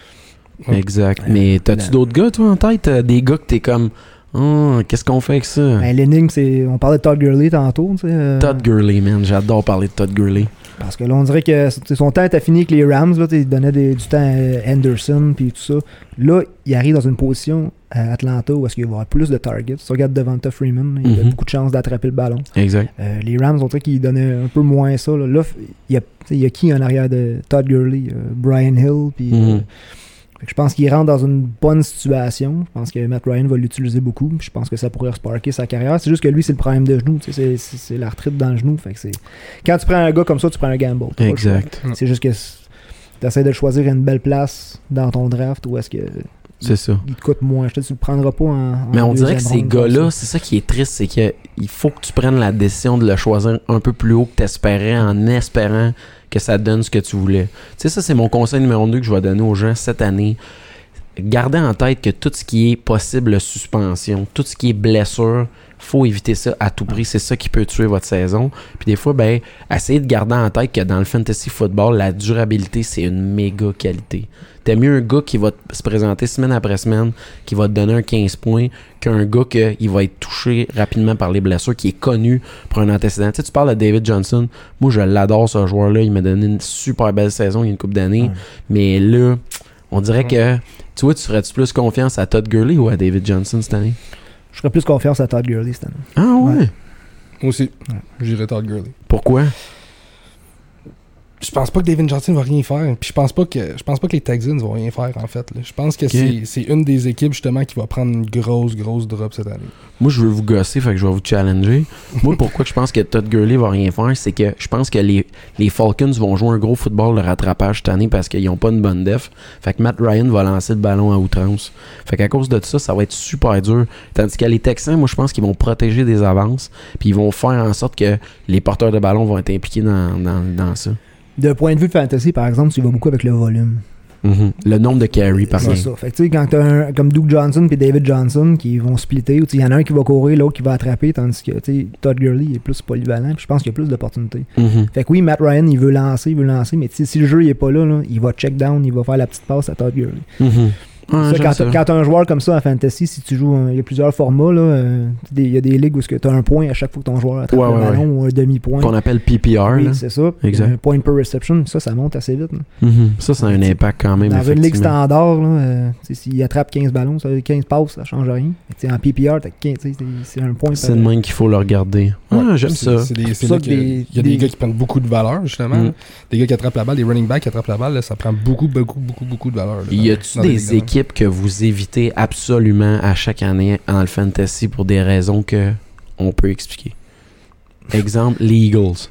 Exact. Mais t'as-tu d'autres gars, toi, en tête? Des gars que t'es comme. Oh, qu'est-ce qu'on fait avec ça? Ben, L'énigme, c'est. On parlait de Todd Gurley tantôt. tu sais, euh, Todd Gurley, man. J'adore parler de Todd Gurley. Parce que là, on dirait que son temps était fini avec les Rams. Là, il donnait des- du temps à Henderson puis tout ça. Là, il arrive dans une position à Atlanta où est-ce qu'il va avoir plus de targets. Si tu regardes Devonta Freeman, il a Mhm. beaucoup de chances d'attraper le ballon. Exact. Euh, les Rams, on dirait qu'ils donnaient un peu moins ça. Là, il y, a, y qui en arrière de Todd Gurley? Euh, Brian Hill. Puis, que je pense qu'il rentre dans une bonne situation. Je pense que Matt Ryan va l'utiliser beaucoup. Je pense que ça pourrait sparker sa carrière. C'est juste que lui, c'est le problème de genou. C'est c'est- c'est la retraite dans le genou. Fait que Quand tu prends un gars comme ça, tu prends un gamble. Exact. C'est juste que tu essaies de choisir une belle place dans ton draft ou est-ce que C'est ça. il te coûte moins. Je te dis, tu le prendras pas en. en Mais on dirait que ces gars-là, c'est ça qui est triste, c'est que il faut que tu prennes la décision de le choisir un peu plus haut que t'espérais en espérant que ça te donne ce que tu voulais. Tu sais, ça, c'est mon conseil numéro 2 que je vais donner aux gens cette année. Gardez en tête que tout ce qui est possible suspension, tout ce qui est blessure, faut éviter ça à tout prix. C'est ça qui peut tuer votre saison. Puis des fois, ben, essayez de garder en tête que dans le fantasy football, la durabilité, c'est une méga qualité. T'as mieux un gars qui va te- se présenter semaine après semaine, qui va te donner un 15 points, qu'un gars qui va être touché rapidement par les blessures, qui est connu pour un antécédent. Tu sais, tu parles de David Johnson. Moi, je l'adore, ce joueur-là. Il m'a donné une super belle saison il y a une couple d'années. Mais là, on dirait que, tu vois, tu ferais-tu plus confiance à Todd Gurley ou à David Johnson cette année? Je ferais plus confiance à Todd Gurley cette année. Ah ouais? Ouais. Moi aussi, Ouais. j'irais Todd Gurley. Pourquoi? Je pense pas que David Johnson va rien faire. Puis je pense pas que je pense pas que les Texans vont rien faire en fait. là. Je pense que c'est- c'est une des équipes justement qui va prendre une grosse grosse drop cette année. Moi, je veux vous gosser, fait que je vais vous challenger. Moi, pourquoi je pense que Todd Gurley va rien faire, c'est que je pense que les, les Falcons vont jouer un gros football de rattrapage cette année parce qu'ils ont pas une bonne def. Fait que Matt Ryan va lancer le ballon à outrance. Fait qu'à cause de ça, ça va être super dur. Tandis que les Texans, moi, je pense qu'ils vont protéger des avances, puis ils vont faire en sorte que les porteurs de ballon vont être impliqués dans, dans, dans ça. De point de vue de fantasy, par exemple, tu vas beaucoup avec le volume. Mhm. Le nombre de carry par C'est game. ça. Fait que tu sais, quand t'as un comme Duke Johnson puis David Johnson qui vont splitter, ou tu il y en a un qui va courir, l'autre qui va attraper, tandis que tu Todd Gurley est plus polyvalent, puis je pense qu'il y a plus d'opportunités. Mhm. Fait que oui, Matt Ryan, il veut lancer, il veut lancer, mais tu si le jeu il est pas là, là, il va check down, il va faire la petite passe à Todd Gurley. Mhm. Ouais, Ça, j'aime quand quand t'as un joueur comme ça en fantasy, si tu joues, il y a plusieurs formats, là, euh, il y a des ligues où tu as un point à chaque fois que ton joueur attrape Ouais, le ouais, ballon ou un demi-point. Qu'on appelle PPR. Oui, c'est ça. Exact. Un point per reception, ça, ça monte assez vite. Mhm. Ça, ça a un impact quand même. Dans une ligue standard, là, euh, tu s'il attrape 15 ballons, ça, 15 passes, ça change rien. Tu en PPR, t'as 15, tu sais, c'est un point. C'est de même qu'il faut le regarder. Ouais, Ah, j'aime ça. Il y a des des- gars qui prennent beaucoup de valeur, justement. Mm. Des gars qui attrapent la balle, des running backs qui attrapent la balle, là, ça prend beaucoup, beaucoup, beaucoup, beaucoup de valeur. là, Y a-tu des ligue, que vous évitez absolument à chaque année dans le fantasy pour des raisons que on peut expliquer? Exemple, les Eagles.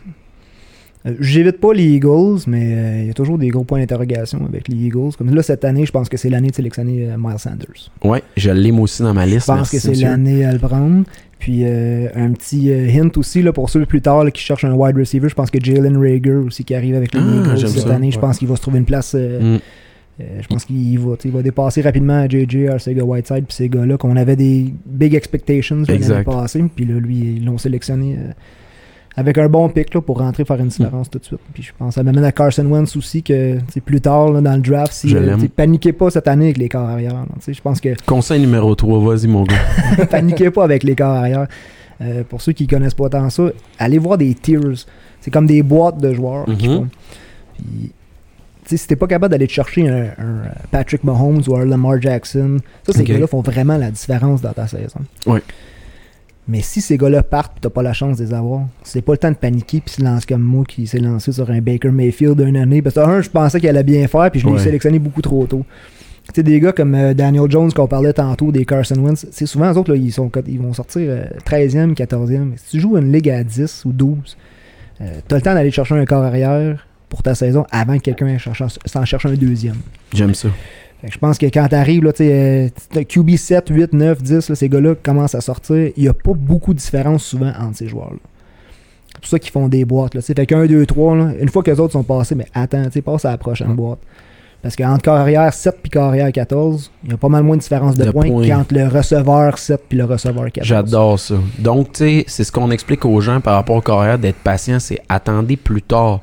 Euh, J'évite pas les Eagles, mais euh, il y a toujours des gros points d'interrogation avec les Eagles. Comme là, cette année, je pense que c'est l'année de sélectionner euh, Miles Sanders. Ouais, je l'aime aussi dans ma liste. Je pense merci, que c'est l'année à le prendre. Puis euh, un petit hint aussi là, pour ceux plus tard là, qui cherchent un wide receiver. Je pense que Jalen Rager aussi qui arrive avec les Ah, Eagles cette ça. année. Je Ouais. pense qu'il va se trouver une place. Mm. Euh, je pense qu'il va, va dépasser rapidement JJ, Arcega Whiteside, puis ces gars-là qu'on avait des big expectations l'année passée. Puis là, lui, ils l'ont sélectionné euh, avec un bon pick là, pour rentrer faire une différence tout de suite. Puis je pense que ça m'amène à Carson Wentz aussi que plus tard là, dans le draft, si euh, paniquez pas cette année avec les corps arrière. Je pense que [LAUGHS] Conseil numéro 3, vas-y mon gars. [LAUGHS] paniquez pas avec les corps arrière. Euh, pour ceux qui connaissent pas tant ça, allez voir des tiers. C'est comme des boîtes de joueurs. qui Mhm. font. Puis, sais, si t'es pas capable d'aller te chercher un, un, euh, Patrick Mahomes ou un Lamar Jackson, ça, ces gars-là font vraiment la différence dans ta saison. Ouais. Mais si ces gars-là partent et t'as pas la chance de les avoir, c'est pas le temps de paniquer puis se lancer comme moi qui s'est lancé sur un Baker Mayfield d'une année. Parce que, un, je pensais qu'il allait bien faire puis je l'ai Ouais. sélectionné beaucoup trop tôt. Tu sais, des gars comme euh, Daniel Jones qu'on parlait tantôt, des Carson Wentz, c'est souvent eux autres, là, ils, sont, ils vont sortir euh, 13e, 14e. Si tu joues une ligue à 10 ou 12, euh, t'as le temps d'aller chercher un corps arrière pour ta saison avant que quelqu'un s'en cherche un deuxième. J'aime ça. Je pense que quand t'arrives, là, QB 7, 8, 9, 10, là, ces gars-là commencent à sortir. Il n'y a pas beaucoup de différence souvent entre ces joueurs-là. C'est pour ça qu'ils font des boîtes. Là, fait qu'un, deux, trois, là, une fois que les autres sont passés, mais attends, passe à la prochaine Ouais. boîte. Parce qu'entre carrière 7 puis carrière 14, il y a pas mal moins de différence de, De points, points. qu'entre le receveur 7 puis le receveur 14. J'adore ça. Donc, tu sais, c'est ce qu'on explique aux gens par rapport au carrière d'être patient, c'est attendez plus tard.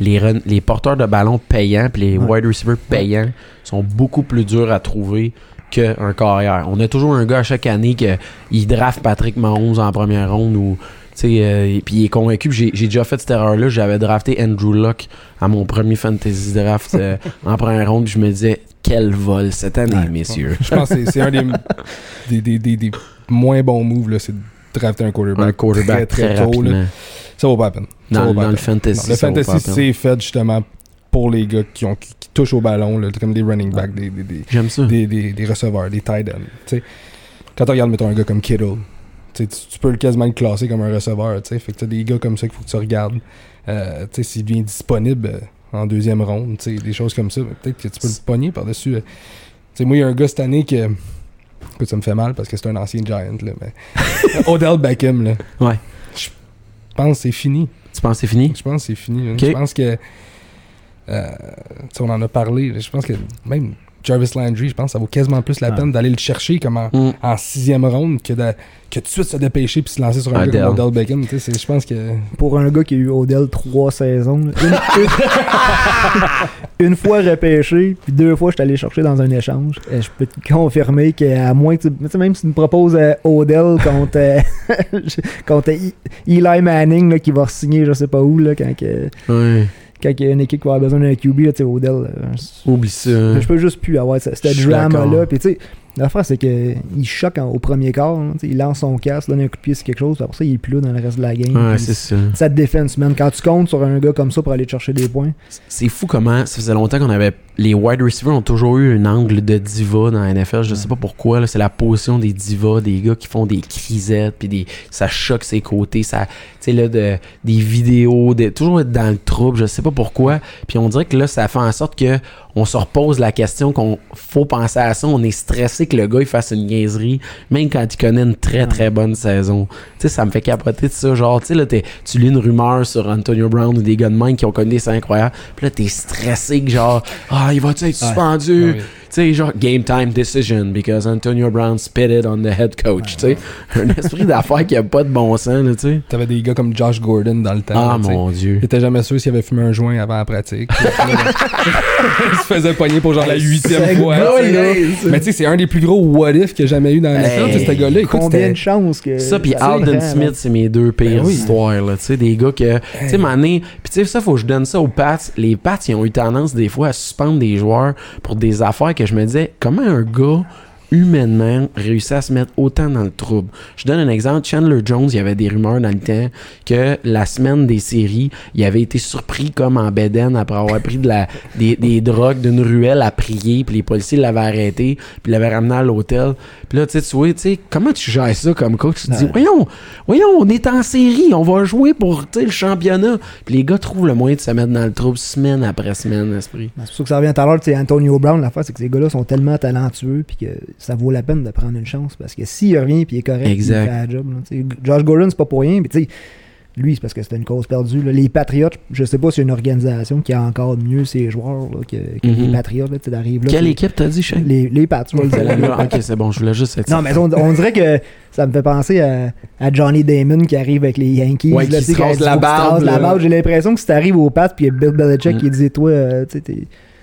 Les, porteurs de ballon payants puis les Ouais. wide receivers payants sont beaucoup plus durs à trouver qu'un carrière. On a toujours un gars à chaque année qui draft Patrick Mahomes en première ronde ou tu sais, euh, puis il est convaincu. J'ai déjà fait cette erreur-là. J'avais drafté Andrew Luck à mon premier fantasy draft euh, en première ronde. Je me disais, quel vol cette année, Ouais. messieurs. Je pense que c'est- un des, [LAUGHS] des, des, des, des moins bons moves, là, c'est de drafter un quarterback. Un quarterback très, très, très tôt. Ça vaut pas la peine. Ça Dans, vaut pas dans la le fantasy, Non, le ça fantasy, c'est fait justement pour les gars qui, ont, qui, qui touchent au ballon, là, comme des running backs, des, des, des, J'aime ça. des, des, des receveurs, des tight ends. Quand tu regardes, mettons, un gars comme Kittle, tu, tu peux le quasiment le classer comme un receveur. tu sais. Fait que tu as des gars comme ça qu'il faut que tu regardes. Euh, S'il devient disponible euh, en deuxième ronde, des choses comme ça, peut-être que tu peux le pogner par-dessus. euh. Moi, il y a un gars cette année que. Écoute, ça me fait mal parce que c'est un ancien Giant, là. Mais... [LAUGHS] Odell Beckham, là. Ouais. Je pense que c'est fini. Tu penses que c'est fini? Je pense que c'est fini. hein. Ok. Je pense que. euh, on en a parlé. Je pense que même Jarvis Landry, je pense que ça vaut quasiment plus la Ah. peine d'aller le chercher comme en, Mm. en sixième ronde que de, que tout de suite se dépêcher puis se lancer sur un Odell. gars comme Odell Beckham. Tu sais, c'est- Je pense que. Pour un gars qui a eu Odell trois saisons, une, une- une fois repêché, puis deux fois je suis allé chercher dans un échange, je peux te confirmer qu'à moins que tu, tu sais, même si tu me proposes euh, Odell contre, euh, [LAUGHS] contre Eli Manning là, qui va signer je sais pas où là, quand, que-. Quand il y a une équipe qui va avoir besoin d'un QB, là, tu sais, Odell. euh, Oublie ça. je peux juste plus avoir ce, ce Je suis drama-là. Puis tu sais, l'affaire, c'est qu'il choque en- au premier quart. il lance son casque, donne un coup de pied sur quelque chose. Après ça, il est plus là dans le reste de la game. Ouais, c'est ça. ça te défend une semaine. Quand tu comptes sur un gars comme ça pour aller te chercher des points, C'est fou comment ça faisait longtemps qu'on avait. Les wide receivers ont toujours eu un angle de diva dans la NFL. Je sais pas pourquoi. C'est la position des divas, des gars qui font des crisettes, puis des, ça choque ses côtés. Ça, tu sais, là, de, des vidéos, de, toujours être dans le trouble. Je sais pas pourquoi. Puis on dirait que là, ça fait en sorte que on se repose la question qu'on faut penser à ça. On est stressé que le gars il fasse une niaiserie, même quand il connaît une très très bonne saison. Tu sais, ça me fait capoter de ça. Genre, tu sais, là, tu lis une rumeur sur Antonio Brown ou des gars de qui ont connu des scènes incroyables. Puis là, t'es stressé que genre, ah, il va-tu être suspendu? Tu sais, genre, game time decision because Antonio Brown spitted on the head coach. tu sais, [LAUGHS] un esprit d'affaires qui a pas de bon sens, là, tu sais. T'avais des gars comme Josh Gordon dans le temps. Ah, là, mon Dieu. Il était jamais sûr s'il avait fumé un joint avant la pratique. [LAUGHS] [LAUGHS] Se faisait pogner pour genre la huitième fois. là, Mais tu sais, c'est un des plus gros what if qu'il y a jamais eu dans la. Hey. tu sais, Ce gars-là, combien de chances que. Ça, puis Alden Smith, c'est mes deux pires Ben oui. histoires, là. Tu sais, des gars que. Tu sais, mané. Puis, tu sais, ça, faut que je donne ça aux Pats. Les Pats, ils ont eu tendance, des fois, à suspendre des joueurs pour des affaires que je me disais, comment un gars humainement réussit à se mettre autant dans le trouble. Je donne un exemple. Chandler Jones, il y avait des rumeurs dans le temps que la semaine des séries, il avait été surpris comme en Beden après avoir pris de la, des, des drogues d'une ruelle à prier, puis les policiers l'avaient arrêté, puis l'avaient ramené à l'hôtel. Puis là, tu sais, tu vois, tu sais, comment tu gères ça comme coach? Tu te dis, voyons, voyons, on est en série, on va jouer pour tu sais, le championnat. Puis les gars trouvent le moyen de se mettre dans le trouble semaine après semaine, esprit. C'est pour ça que ça revient tout à l'heure, tu sais, Antonio Brown, l'affaire, c'est que ces gars-là sont tellement talentueux puis que ça vaut la peine de prendre une chance parce que s'il revient puis il est correct, Exact. il fait la job. là. Josh Gordon, c'est pas pour rien, puis lui, c'est parce que c'était une cause perdue. là. Les Patriots, je sais pas si c'est une organisation qui a encore mieux ses joueurs là, que, que les Mhm. Patriots, là, d'arriver. Quelle équipe t'as dit, Shane? Les, les. Celle-là, [LAUGHS] ok, c'est bon, je voulais juste être Non, mais on, on dirait que ça me fait penser à, à Johnny Damon qui arrive avec les Yankees. Ouais, là, qui se la barbe. J'ai l'impression que si t'arrives au Pats puis Bill Belichick Mm. qui dit Toi, euh, tu sais,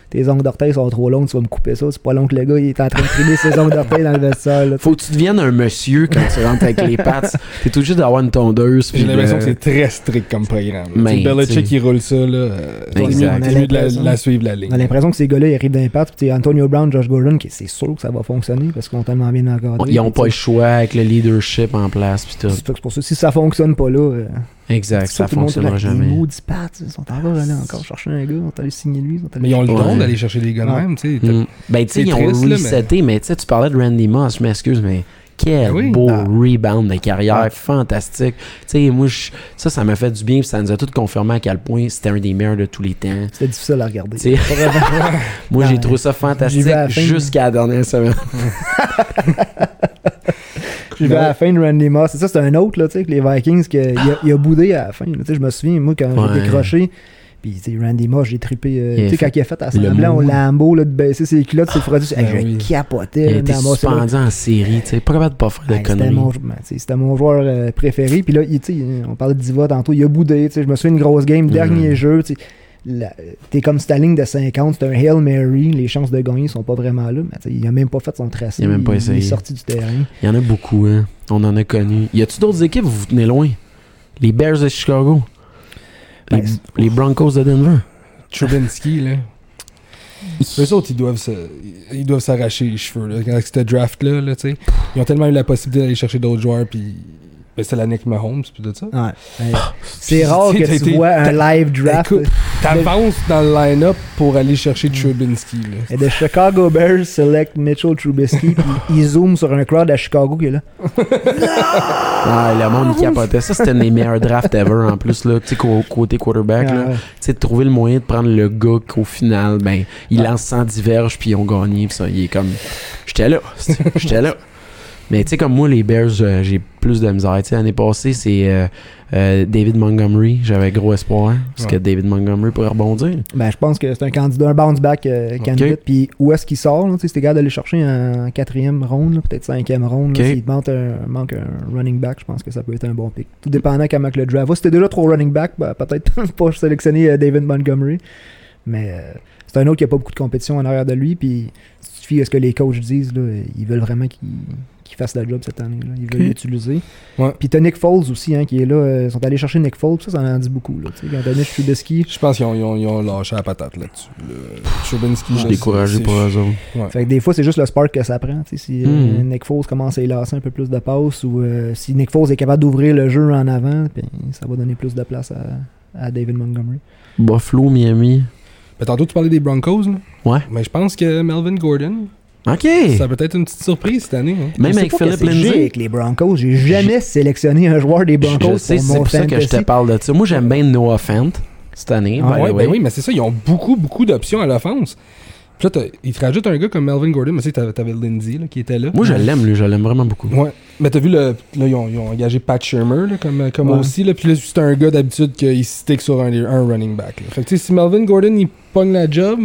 tes, ongles d'orteil sont trop longs, tu vas me couper ça. C'est pas long que le gars il est en train de trimer ses ongles d'orteil dans le vestiaire. là. Faut que tu deviennes un monsieur quand tu rentres avec les pattes. T'es tout juste d'avoir une tondeuse. J'ai l'impression que c'est très strict comme programme. Mais, Belichick, il roule ça, là. euh, C'est mieux, de la, l'impression. de la suivre, la On a ligne. l'impression que ces gars-là ils arrivent Pats. Puis Antonio Brown, Josh Gordon, qui- c'est sûr que ça va fonctionner parce qu'ils ont tellement bien encadré. Ils ont pas le choix avec le leadership en place. Puis tout. c'est pour ça, si ça fonctionne pas là, euh, Exact, ça monde fonctionnera fait, Les jamais. maudits Pats, ils sont encore allés encore chercher un gars, ils sont allés signer lui. sont allés Mais ils ont le don d'aller chercher des gars même, tu sais. Mm. Ben, tu sais, ils ont là, reseté, mais tu sais, tu parlais de Randy Moss, je m'excuse, mais quel Ben oui. beau Ah. rebound de carrière, Ouais. fantastique. Tu sais, moi, je- ça, ça m'a fait du bien, ça nous a tout confirmé à quel point c'était un des meilleurs de tous les temps. C'était difficile à regarder. [LAUGHS] Moi, j'ai trouvé ça fantastique jusqu'à la dernière semaine. [LAUGHS] Je vais à la fin de Randy Moss. C'est ça, c'est un autre, là, tu sais, que les Vikings, que, il, a, il a boudé à la fin. Tu sais, je me souviens, moi, quand Ouais. j'ai décroché, puis tu sais, Randy Moss, j'ai trippé. euh, tu sais, quand il a fait à semblant au. Lambeau, là, de baisser ses culottes, ses produits, Ben je oui. capotais. Il vrai. suspendu en série, tu sais, pas capable de pas faire de Ouais, C'était conneries. mon, ben, sais, c'était mon joueur euh, préféré. Puis là, il- tu sais, on parlait de Diva tantôt, il a boudé. tu sais, Je me souviens une grosse game, dernier Mhm. jeu. tu sais, T'es comme sur ta ligne de 50, c'est un Hail Mary. Les chances de gagner sont pas vraiment là. Mais il a même pas fait son tracé. Il a même pas il, essayé. est sorti du terrain. Il y en a beaucoup, hein. On en a connu. Y a-tu d'autres équipes où vous tenez loin? Les Bears de Chicago? Les, Ben, les Broncos de Denver? Trubinsky, là. [LAUGHS] Eux autres, ils doivent se, ils doivent s'arracher les cheveux, là, avec cette draft-là, là, tu sais. Ils ont tellement eu la possibilité d'aller chercher d'autres joueurs, puis Ben, c'est la Nick Mahomes, puis tout ça. Ouais. Ben, c'est rare que tu vois un live draft. T'avances dans le line-up pour aller chercher Trubinsky. Là. Et the Chicago Bears select Mitchell Trubisky, puis [LAUGHS] il zoome sur un crowd à Chicago qui est là. Ah, le monde, il capotait. Ça, c'était une des meilleurs drafts ever, en plus, là. Tu sais, qu'au- côté quarterback, là. Ah, ouais. Tu sais, de trouver le moyen de prendre le gars qu'au final, ben, il Ouais. lance 100 diverges, puis ils ont gagné, puis ça, il est comme... J'étais là, j'étais là. Mais tu sais, comme moi, les Bears, euh, j'ai plus de misère. Tu sais, l'année passée, c'est euh, euh, David Montgomery. J'avais gros espoir, parce Ouais. que David Montgomery pourrait rebondir. Ben, je pense que c'est un candidat, un bounce back euh, candidate. Puis où est-ce qu'il sort? Tu sais, d'aller chercher en quatrième ronde, peut-être cinquième ronde. S'il te manque un, manque un running back, je pense que ça peut être un bon pick. Tout dépendant comment que le draft va. Si c'était déjà trop running back, ben, peut-être [LAUGHS] pas sélectionner David Montgomery. Mais c'est un autre qui a pas beaucoup de compétition en arrière de lui. Puis fies à ce que les coachs disent, là, ils veulent vraiment qu'il qu'il fasse la job cette année. là. Ils veulent l'utiliser. Ouais. Puis t'as Nick Foles aussi, hein, qui est là. euh, Ils sont allés chercher Nick Foles. Ça, ça en dit beaucoup. Là, tu sais, quand t'as Mitch Trubisky, Je pense qu'ils ont, ils ont, ils ont lâché la patate là-dessus. là. Trubinsky, Je suis là, découragé c'est- pour eux autres. Ouais. Fait que des fois, c'est juste le spark que ça prend. Si euh, Hmm. Nick Foles commence à y lasser un peu plus de passes ou euh, si Nick Foles est capable d'ouvrir le jeu en avant, puis ça va donner plus de place à, à David Montgomery. Buffalo, Miami. Ben, tantôt, tu parlais des Broncos. Là. Ouais. Mais je pense que Melvin Gordon, OK! ça peut être une petite surprise cette année. hein. Même Je sais avec pas Philippe qu'est-ce que j'ai Lindsay. avec les Broncos, j'ai jamais sélectionné un joueur des Broncos Je sais, pour c'est mon pour ça que je te parle de ça. Moi, j'aime bien Noah Fent cette année. Ah Ouais, ben oui, mais c'est ça, ils ont beaucoup, beaucoup d'options à l'offense. Puis là, ils te rajoutent un gars comme Melvin Gordon, mais tu sais, t'avais Lindsay là, qui était là. Moi, je l'aime, lui. Je l'aime vraiment beaucoup. Ouais. Mais t'as vu, le, là, ils ont, ils ont engagé Pat Shermer là, comme, comme Ouais. aussi. Là, puis là, c'est un gars d'habitude qu'il stick sur un, un running back. là. Fait que tu sais, si Melvin Gordon il pogne la job,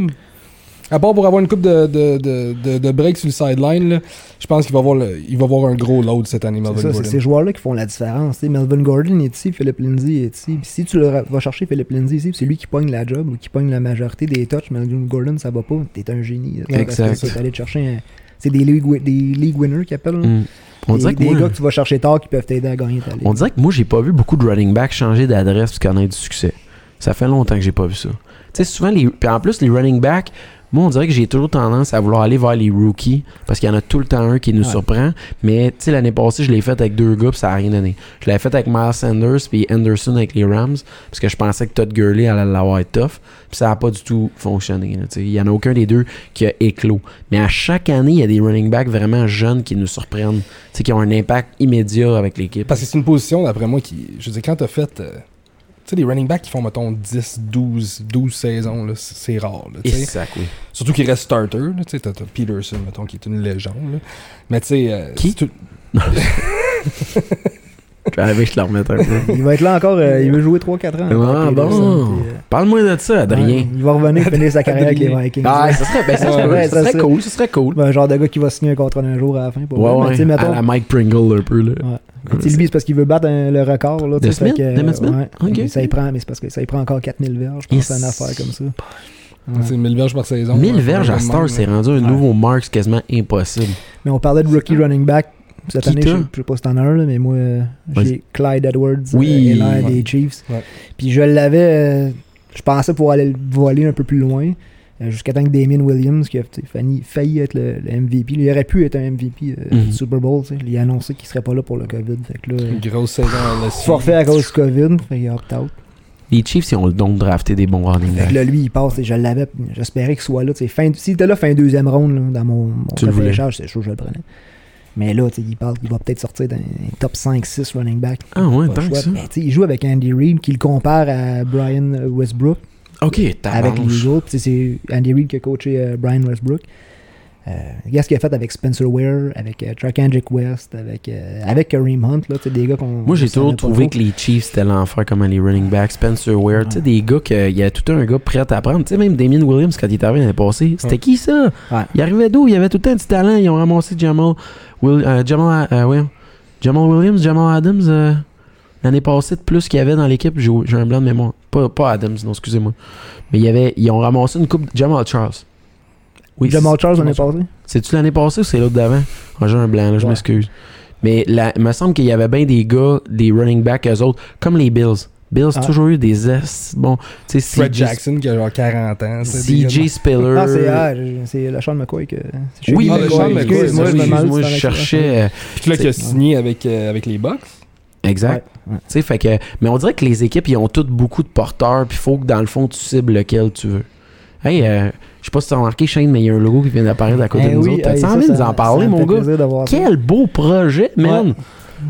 à part pour avoir une coupe de, de, de, de, de break sur le sideline, là, je pense qu'il va, avoir le- il va avoir un gros load cette année, Melvin ça, c'est Gordon. ces joueurs-là qui font la différence. Melvin Gordon est ici, Philippe Lindsay est ici. Puis si tu le vas chercher Philippe Lindsay ici, puis c'est lui qui pogne la job ou qui pogne la majorité des touches, Melvin Gordon, ça va pas. T'es un génie. là. Exact. Parce que t'es allé te chercher un- C'est des league, des league winners qui appellent. Mm. On des, dirait que des moi, gars que tu vas chercher tard qui peuvent t'aider à gagner ta ligue. on dirait que moi, j'ai pas vu beaucoup de running backs changer d'adresse parce qu'on a du succès. Ça fait longtemps que j'ai pas vu ça. Tu sais, souvent, les... puis en plus, les running backs, moi, on dirait que j'ai toujours tendance à vouloir aller vers les rookies parce qu'il y en a tout le temps un qui nous Ouais. surprend. Mais, tu sais, l'année passée, je l'ai fait avec deux gars puis ça a rien donné. Je l'avais fait avec Miles Sanders puis Anderson avec les Rams parce que je pensais que Todd Gurley allait l'avoir être tough. Puis ça a pas du tout fonctionné. tu. Il y en a aucun des deux qui a éclos. Mais à chaque année, il y a des running backs vraiment jeunes qui nous surprennent. Tu sais, qui ont un impact immédiat avec l'équipe. Parce que c'est une position, d'après moi, qui. Je veux dire, quand t'as fait. euh, tu sais, les running backs qui font, mettons, 10, 12, 12 saisons, là, c'est rare. Là. Exact, oui. Surtout qu'il reste starter. là, Tu sais, t'as t'as Peterson, mettons, qui est une légende. là. Mais tu sais. euh, Qui? [LAUGHS] Je vais arriver, je te le remette un peu. [LAUGHS] Il va être là encore, euh, il veut jouer 3-4 ans. Ah bon. puis, euh, Parle-moi de ça, Adrien. ouais, il va revenir finir sa carrière avec les. Vikings. Ah, ça serait, ben, ça, Ouais, serait- ouais, ça ça serait serait- cool, ça serait cool. Ben, un genre de gars qui va signer un contrat d'un jour à la fin. Pour Ouais, ouais. mettons- À la Mike Pringle un peu, là. Ouais. Lui, c'est parce qu'il veut battre un- le record. Là, De Smith? que, Smith? Ça y prend, mais c'est parce que ça y prend encore 4000 verges. Je pense que c'est une affaire comme ça. tu sais, 1000 verges par saison. 1000 là, verges à Star, c'est rendu un Ouais. nouveau marque quasiment impossible. Mais on parlait de rookie running back. Cette année, je t'as? sais- je sais pas si t'en as un, là, mais moi, euh, j'ai Clyde Edwards, Oui. euh, Ouais. des Chiefs. Ouais. Puis je l'avais, euh, je pensais pouvoir aller le voler un peu plus loin, euh, jusqu'à temps que Damien Williams, qui a failli, failli être le, le MVP, il aurait pu être un MVP euh, Mhm. du Super Bowl. Il a annoncé qu'il serait pas là pour le COVID. Fait que là, Une grosse saison à la forfait à cause du COVID, fait qu'il a opt-out. Les Chiefs, ils ont le don de drafter des bons running Fait que backs. là, lui, il passe, et je l'avais, j'espérais qu'il soit là. S'il était là fin deuxième ronde, là, dans mon, mon Tu le voulais. repêchage, c'est sûr que je le prenais. Mais là, il parle qu'il va peut-être sortir d'un top 5-6 running back. Ah ouais, tant que ça. Mais sais, il joue avec Andy Reid, qui le compare à Brian Westbrook Ok, avec les sais, C'est Andy Reid qui a coaché euh, Brian Westbrook. Euh, regarde ce qu'il a fait avec Spencer Ware, avec euh, West, avec, euh, avec Kareem Hunt. Là, des gars qu'on. Moi, j'ai toujours trouvé que les Chiefs, c'était l'enfer comme les running backs. Spencer Ware, tu sais, des gars que, il y a tout un gars prêt à prendre. Tu sais, même Damien Williams, quand il est arrivé l'année passée, c'était Ouais. qui ça? Ouais. Il arrivait d'où? Il avait tout temps du talent. Ils ont ramassé Jamal, Will, euh, Jamal, euh, ouais, Jamal Williams, Jamal Adams, euh, l'année passée, de plus qu'il y avait dans l'équipe. J'ai un blanc de mémoire. Pas, pas Adams, non, excusez-moi. Mais il y avait, ils ont ramassé une coupe. Jamal Charles. Oui, Jamal Charles, on Jamal est passé. c'est-tu l'année passée ou c'est l'autre d'avant? Ah, j'ai un blanc, là, je Ouais. m'excuse. Mais la- il me semble qu'il y avait bien des gars, des running backs, eux autres, comme les Bills. Bills, Ah. toujours eu des S. Bon, tu sais, Fred Jackson qui a genre 40 ans. CJ Spiller. Ah, c'est ah, c'est le Sean McCoy que. oui, Ah, le McCoy. Sean McCoy, oui, je la- cherchais. euh, Puis là, qui a signé avec, euh, avec les Bucks. Exact. Ouais, ouais. Tu sais, fait que. Mais on dirait que les équipes, ils ont toutes beaucoup de porteurs, puis il faut que dans le fond, tu cibles lequel tu veux. Hey, euh, je sais pas si tu as remarqué, Shane, mais il y a un logo qui vient d'apparaître à côté Eh de nous oui, autres. T'as hey, envie de nous en parler, mon gars? Quel beau projet, man! Ouais.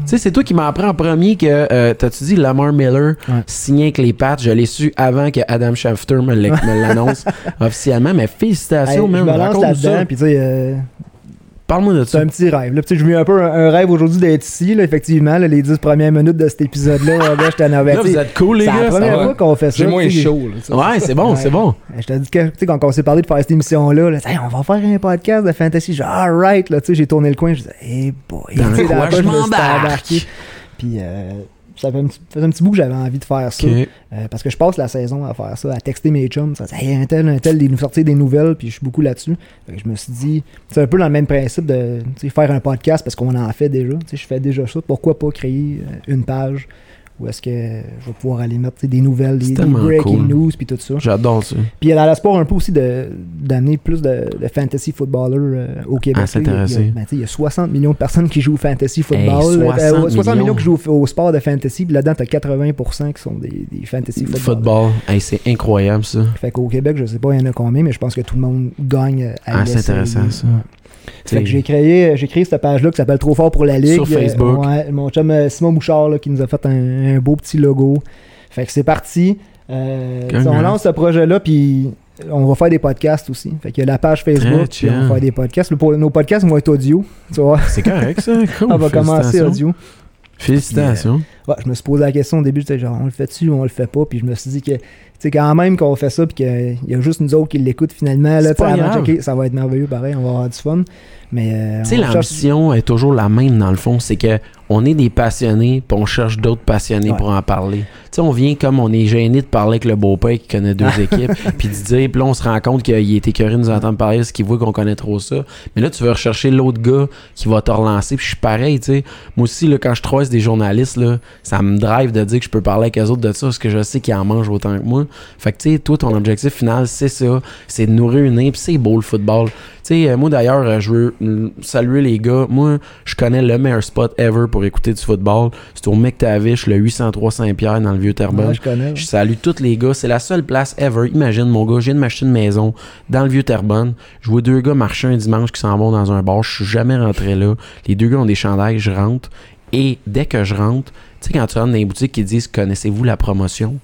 Tu sais, c'est toi qui m'as appris en premier que, euh, t'as-tu dit Lamar Miller Ouais. signé avec les Pats? Je l'ai su avant que Adam Schefter me [LAUGHS] l'annonce officiellement, mais Hey, félicitations, je man. me lance Raconte-nous ça. là-dedans, puis tu sais, euh, Parle-moi de c'est ça. un petit rêve. Là. Je vis un peu un, un rêve aujourd'hui d'être ici, là, effectivement. là, les 10 premières minutes de cet épisode-là, là, j'étais en avant. Là, vous êtes cool, les C'est la gars. ça première fois qu'on fait ça. J'ai moins chaud. là. Ouais, c'est bon, Ouais. c'est bon. Je t'ai dit que, tu sais, quand on s'est parlé de faire cette émission-là, là, Hey, on va faire un podcast de fantasy. J'ai dit, alright, là, tu sais, j'ai tourné le coin, je disais, hey boy, Dans quoi fois, je m'embarque? Puis, euh, ça fait un, petit, faisait un petit bout que j'avais envie de faire ça. Euh, parce que je passe la saison à faire ça, à texter mes chums. Ça hey, un tel, un tel, ils nous sortir des nouvelles, puis je suis beaucoup là-dessus. Je me suis dit, c'est un peu dans le même principe de faire un podcast parce qu'on en fait déjà. Je fais déjà ça. Pourquoi pas créer euh, une page où est-ce que je vais pouvoir aller mettre tu des nouvelles, des, breaking cool. news, puis tout ça. J'adore ça. Puis dans l'espoir un peu aussi d'amener plus de, de fantasy footballers euh, au Québec. S'intéresser. Il y a- ben, tu il y a 60 millions de personnes qui jouent au fantasy Hey, football. 60 Euh, 60 millions millions qui jouent au, au sport de fantasy. Puis là-dedans, t'as 80% qui sont des, des fantasy footballers. Football. Hey, c'est incroyable, ça. Fait qu'au Québec, je sais pas, il y en a combien, mais je pense que tout le monde gagne à Ah, c'est intéressant, ça. Ouais. Fait que j'ai créé, j'ai créé cette page-là qui s'appelle Trop fort pour la Ligue. Sur Facebook. Euh, ouais, mon chum euh, Simon Bouchard là, qui nous a fait un, un beau petit logo. Fait que c'est parti. Euh, on lance ce projet-là, puis on va faire des podcasts aussi. Fait a la page Facebook, puis on va faire des podcasts. Le- pour- nos podcasts vont être audio. C'est correct, ça. [LAUGHS] Cool. on va commencer audio. Félicitations. Ouais, je me suis posé la question au début, genre, on le fait-tu ou on le fait pas, puis je me suis dit que, tu sais, quand même qu'on fait ça, puis qu'il y a juste nous autres qui l'écoutent finalement, là, C'est tu sais, pas avant de grave. checker, ça va être merveilleux, pareil, on va avoir du fun. Mais, euh, Tu sais, cherche- l'ambition est toujours la même dans le fond. C'est que on est des passionnés, puis on cherche d'autres passionnés Ouais. pour en parler. Tu sais, on vient comme on est gêné de parler avec le beau-père qui connaît deux [LAUGHS] équipes, puis de dire, puis là, on se rend compte qu'il est écœuré de nous entendre parler parce qu'il voit qu'on connaît trop ça. Mais là, tu veux rechercher l'autre gars qui va te relancer, puis je suis pareil, tu sais. Moi aussi, là, quand je croise des journalistes, là, ça me drive de dire que je peux parler avec eux autres de ça parce que je sais qu'ils en mangent autant que moi. Fait que, tu sais, toi, ton objectif final, c'est ça. C'est de nous réunir, puis c'est beau le football. Tu sais, euh, moi d'ailleurs, euh, je veux saluer les gars. Moi, je connais le meilleur spot ever pour écouter du football. C'est au McTavish, le 803 Saint-Pierre dans le vieux Terrebonne. Ouais, je connais. Je salue tous les gars. C'est la seule place ever. Imagine, mon gars, je viens de m'acheter une maison dans le vieux Terrebonne. Je vois deux gars marcher un dimanche qui s'en vont dans un bar. Je suis jamais rentré là. Les deux gars ont des chandails. Je rentre. Et dès que je rentre, tu sais, quand tu rentres dans les boutiques qui disent Connaissez-vous la promotion?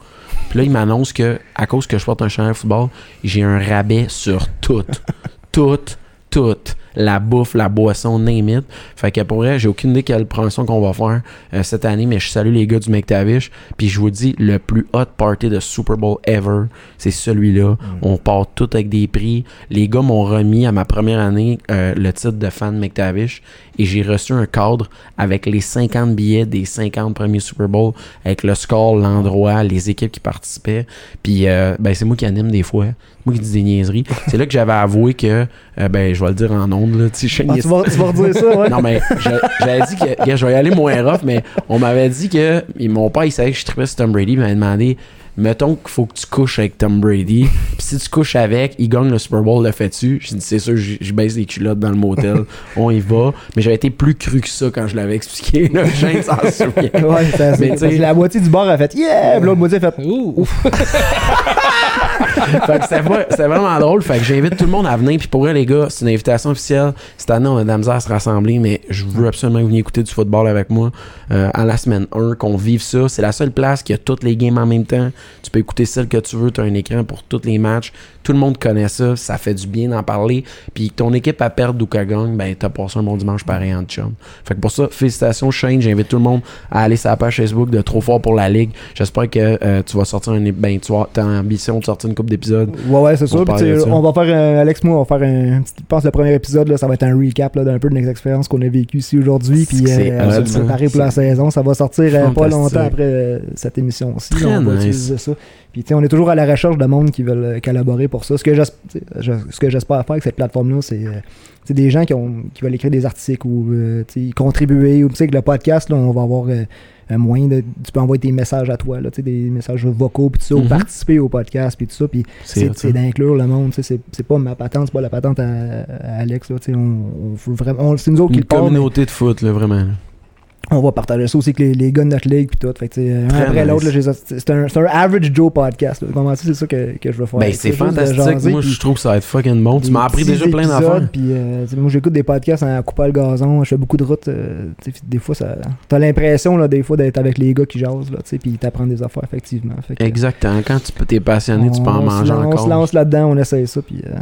Puis là, ils m'annoncent que, à cause que je porte un chandail de football, j'ai un rabais sur tout. [LAUGHS] tout. Tout. La bouffe, la boisson, name it. Fait que pour vrai, j'ai aucune idée quelle promotion qu'on va faire euh, cette année, mais je salue les gars du McTavish. Puis je vous dis, le plus hot party de Super Bowl ever, c'est celui-là. On part tout avec des prix. Les gars m'ont remis à ma première année euh, le titre de fan de McTavish et j'ai reçu un cadre avec les 50 billets des 50 premiers Super Bowl, avec le score, l'endroit, les équipes qui participaient. Puis euh, ben, c'est moi qui anime des fois. Moi qui dis des niaiseries. c'est là que j'avais avoué que, euh, ben, je vais le dire en là, tu sais, Ah, tu, vas, tu vas redire ça, ouais. non, mais j'avais dit que je vais y aller moins rough, mais on m'avait dit que mon père, il savait que je tripais sur Tom Brady. Il m'avait demandé mettons qu'il faut que tu couches avec Tom Brady. [LAUGHS] Puis si tu couches avec, il gagne le Super Bowl, le fais-tu? J'ai dit c'est sûr, je je baisse les culottes dans le motel. [LAUGHS] on y va. Mais j'avais été plus cru que ça quand je l'avais expliqué. [LAUGHS] Là, Shane s'en souvient. Ouais, ça- Mais parce que la moitié du bar a fait Yeah! L'autre moitié a fait Ouh. fait que c'était vraiment drôle. Fait que j'invite tout le monde à venir. Puis pour eux, les gars, c'est une invitation officielle. Cette année, on a de la misère à se rassembler, mais je veux absolument que vous veniez écouter du football avec moi euh, à la semaine 1, qu'on vive ça. C'est la seule place qui a toutes les games en même temps. Tu peux écouter celle que tu veux. Tu as un écran pour tous les matchs. Tout le monde connaît ça. Ça fait du bien d'en parler. Puis que ton équipe a perdre ou qu'elle gagne, ben t'as passé un bon dimanche pareil en chum. Fait que pour ça, félicitations Shane. J'invite tout le monde à aller sur la page Facebook de Trop Fort pour la Ligue. J'espère que euh, tu vas sortir un. Ben, tu as ambition de sortir une coupe d'épisodes. Ouais, ouais, c'est ça. on va faire, Alex, moi, on va faire un petit. Je pense que le premier épisode, là, ça va être un recap d'un peu de nos expériences qu'on a vécues ici aujourd'hui. Puis, euh, on va se préparer pour la saison. Ça va sortir euh, pas longtemps après cette émission-ci. Très là, on va utiliser ça. Puis, tu sais, on est toujours à la recherche de monde qui veulent euh, collaborer pour ça. Ce que je- ce que j'espère faire avec cette plateforme-là, c'est. euh, des gens qui, ont, qui veulent écrire des articles ou euh, contribuer ou tu sais que le podcast là, on va avoir euh, un moyen de tu peux envoyer tes messages à toi là, des messages vocaux puis tout ça ou Mhm. participer au podcast puis tout ça puis C'est d'inclure le monde c'est pas ma patente c'est pas la patente à, à Alex là, on, on vraiment c'est nous autres qui Une le parlent, mais communauté de foot, là, vraiment. On va partager ça aussi avec les, les gars de notre ligue puis tout. Fait que, un après l'autre, c'est un, un average Joe podcast. c'est ça que, que je veux faire? Ben, c'est fantastique. jaser, Moi, je trouve que ça va être fucking bon. Tu m'as appris déjà plein d'affaires. Puis, euh, moi, j'écoute des podcasts en coupant le gazon. Je fais beaucoup de routes. euh, des fois, ça, t'as l'impression, des fois, d'être avec les gars qui jasent, là, puis t'apprends des affaires, effectivement. Fait que, Exactement. Quand tu t'es passionné, tu peux en on manger lance- On se encore. lance là-dedans, on essaye ça, puis euh,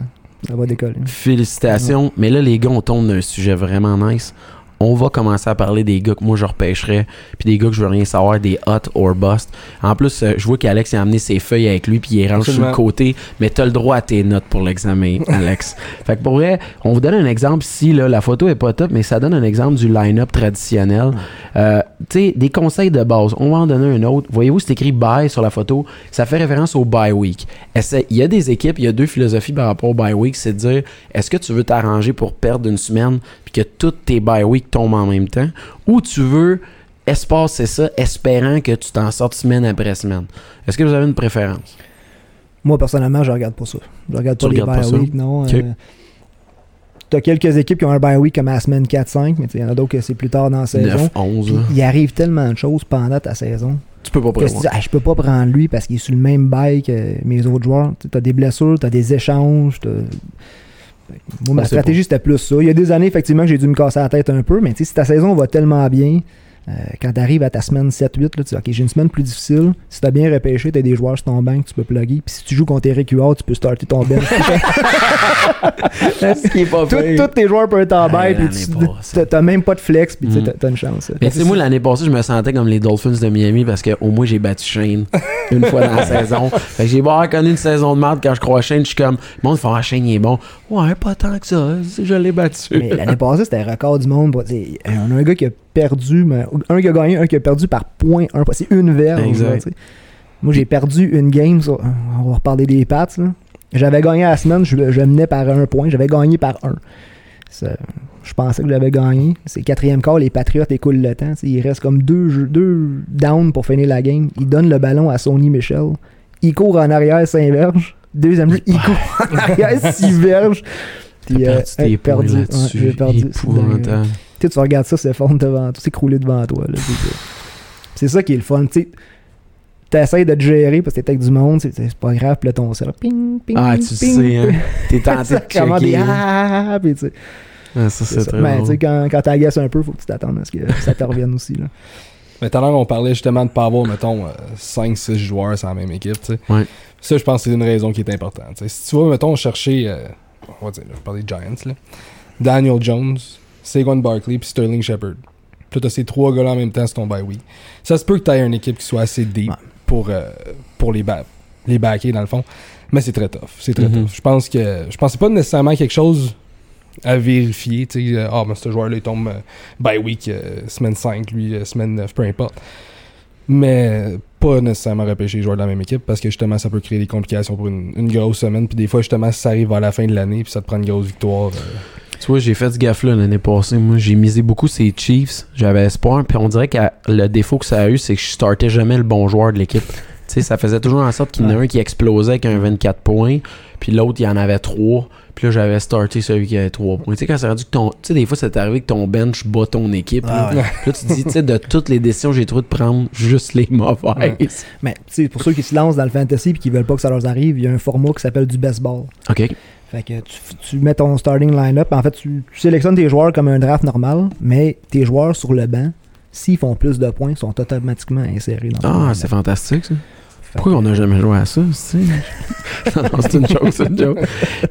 ça va décoller. Félicitations. Mais là, les gars, on tombe d'un sujet vraiment nice. On va commencer à parler des gars que moi je repêcherais, puis des gars que je veux rien savoir, des hot or bust. En plus, euh, je vois qu'Alex a amené ses feuilles avec lui, puis il range sur le côté, mais t'as le droit à tes notes pour l'examen, [LAUGHS] Alex. fait que pour vrai, on vous donne un exemple ici, là, la photo est pas top, mais ça donne un exemple du line-up traditionnel. Euh, tu sais, des conseils de base. On va en donner un autre. Voyez-vous, c'est écrit bye sur la photo. Ça fait référence au bye week. Il y a des équipes, il y a deux philosophies par rapport au bye week. C'est de dire, est-ce que tu veux t'arranger pour perdre une semaine? Que toutes tes bye week tombent en même temps ou tu veux espacer ça espérant que tu t'en sortes semaine après semaine. Est-ce que vous avez une préférence? Moi, personnellement, je regarde pas ça. Je regarde Tu pas les bye ça? week, non. Ok. Euh, T'as quelques équipes qui ont un bye week comme à la semaine 4-5, mais il y en a d'autres que c'est plus tard dans la saison. 9, 11. Puis là. il arrive tellement de choses pendant ta saison Tu peux pas dis, Ah, je peux pas prendre lui parce qu'il est sur le même bail que mes autres joueurs. Tu as des blessures, tu as des échanges. t'as- Moi, ma stratégie, c'était plus ça. Il y a des années, effectivement, que j'ai dû me casser la tête un peu, mais si ta saison va tellement bien, euh, quand tu arrives à ta semaine 7-8, là, tu dis, OK, j'ai une semaine plus difficile. Si tu as bien repêché, tu as des joueurs sur ton banc que tu peux plugger. Puis si tu joues contre Eric Huard, tu peux starter ton bench. Ce qui est pas. [LAUGHS] Tous tes joueurs peuvent être en bail, puis tu même pas de flex, puis tu Mm. t'as- t'as une chance. Mais tu sais, moi, l'année passée, je me sentais comme les Dolphins de Miami parce qu'au moins, j'ai battu Shane une fois dans la [LAUGHS] saison. Fait que j'ai pas connu une saison de merde quand je crois à Shane. Je suis comme, le monde fait, ah, Shane, il est bon. Ouais, pas tant que ça. Je l'ai battu. Mais l'année passée, c'était un record du monde. On a un gars qui a perdu, mais un qui a gagné, un qui a perdu par point un. C'est une verge. Exact. là. Moi, j'ai perdu une game. sur- on va reparler des Pats. là. J'avais gagné à la semaine, je, je menais par un point. J'avais gagné par un. Je pensais que j'avais gagné. C'est quatrième quart, les Patriots écoulent le temps. Il reste comme deux, jeux- deux downs pour finir la game. Il donne le ballon à Sony Michel. Il court en arrière 5 verges. Deuxième jeu, il court en [LAUGHS] arrière 6 verges. Puis, euh, perdu. Ouais, j'ai perdu. Sais, tu regardes ça, c'est fondre devant toi, c'est crouler devant toi. là, c'est ça. C'est ça qui est le fun. Tu t'essayes de te gérer parce que t'es avec du monde, c'est c'est pas grave, puis là, ton cerveau, ping, ping, Ah, tu ping, sais, hein. ping. T'es [LAUGHS] tenté de des hein. ah, puis tu sais, Ah, ça, c'est c'est ça. très Mais tu sais, quand, quand t'agaces un peu, faut que tu t'attendes à ce que ça te revienne aussi. Là. Mais tout à l'heure, on parlait justement de pas avoir, mettons, 5-6 joueurs sur la même équipe, tu sais. Ouais. Ça, je pense que c'est une raison qui est importante. tu sais. Si tu vas, mettons, chercher, euh, on va dire, là, je parle des Giants, là. Daniel Jones, Saquon Barkley, puis Sterling Shepard. Puis t'as ces trois gars-là en même temps sur ton bye week. Ça se peut que tu aies une équipe qui soit assez deep Ouais. pour, euh, pour les, ba- les backer, dans le fond. Mais c'est très tough. C'est très Mhm. tough. Je pense que je pense que c'est pas nécessairement quelque chose à vérifier. Tu sais, euh, ah, mais ce joueur-là, il tombe euh, bye week, euh, semaine 5, lui, euh, semaine 9, peu importe. Mais pas nécessairement repêcher les joueurs de la même équipe parce que justement, ça peut créer des complications pour une, une grosse semaine. Puis des fois, justement, si ça arrive à la fin de l'année, puis ça te prend une grosse victoire. Tu vois, j'ai fait ce gaffe-là l'année passée. Moi, j'ai misé beaucoup ces Chiefs. J'avais espoir. Puis on dirait que le défaut que ça a eu, c'est que je startais jamais le bon joueur de l'équipe. Tu sais, ça faisait toujours en sorte qu'il y en a un qui explosait avec un 24 points. Puis l'autre, il y en avait 3. Puis là, j'avais starté celui qui avait 3 points. Tu sais, quand c'est rendu que ton. Tu sais, des fois, c'est arrivé que ton bench bat ton équipe. là. Ah ouais. Puis là, tu te dis, tu sais, de toutes les décisions, j'ai trouvé de prendre juste les mauvaises. Mais tu sais, pour ceux qui se lancent dans le fantasy et qui veulent pas que ça leur arrive, il y a un format qui s'appelle du baseball. OK. Fait que tu, tu mets ton starting line-up. En fait, tu, tu sélectionnes tes joueurs comme un draft normal, mais tes joueurs sur le banc, s'ils font plus de points, sont automatiquement insérés dans Ah, c'est fantastique, ça. Pourquoi on n'a jamais joué à ça, [LAUGHS] c'est une joke, c'est une joke.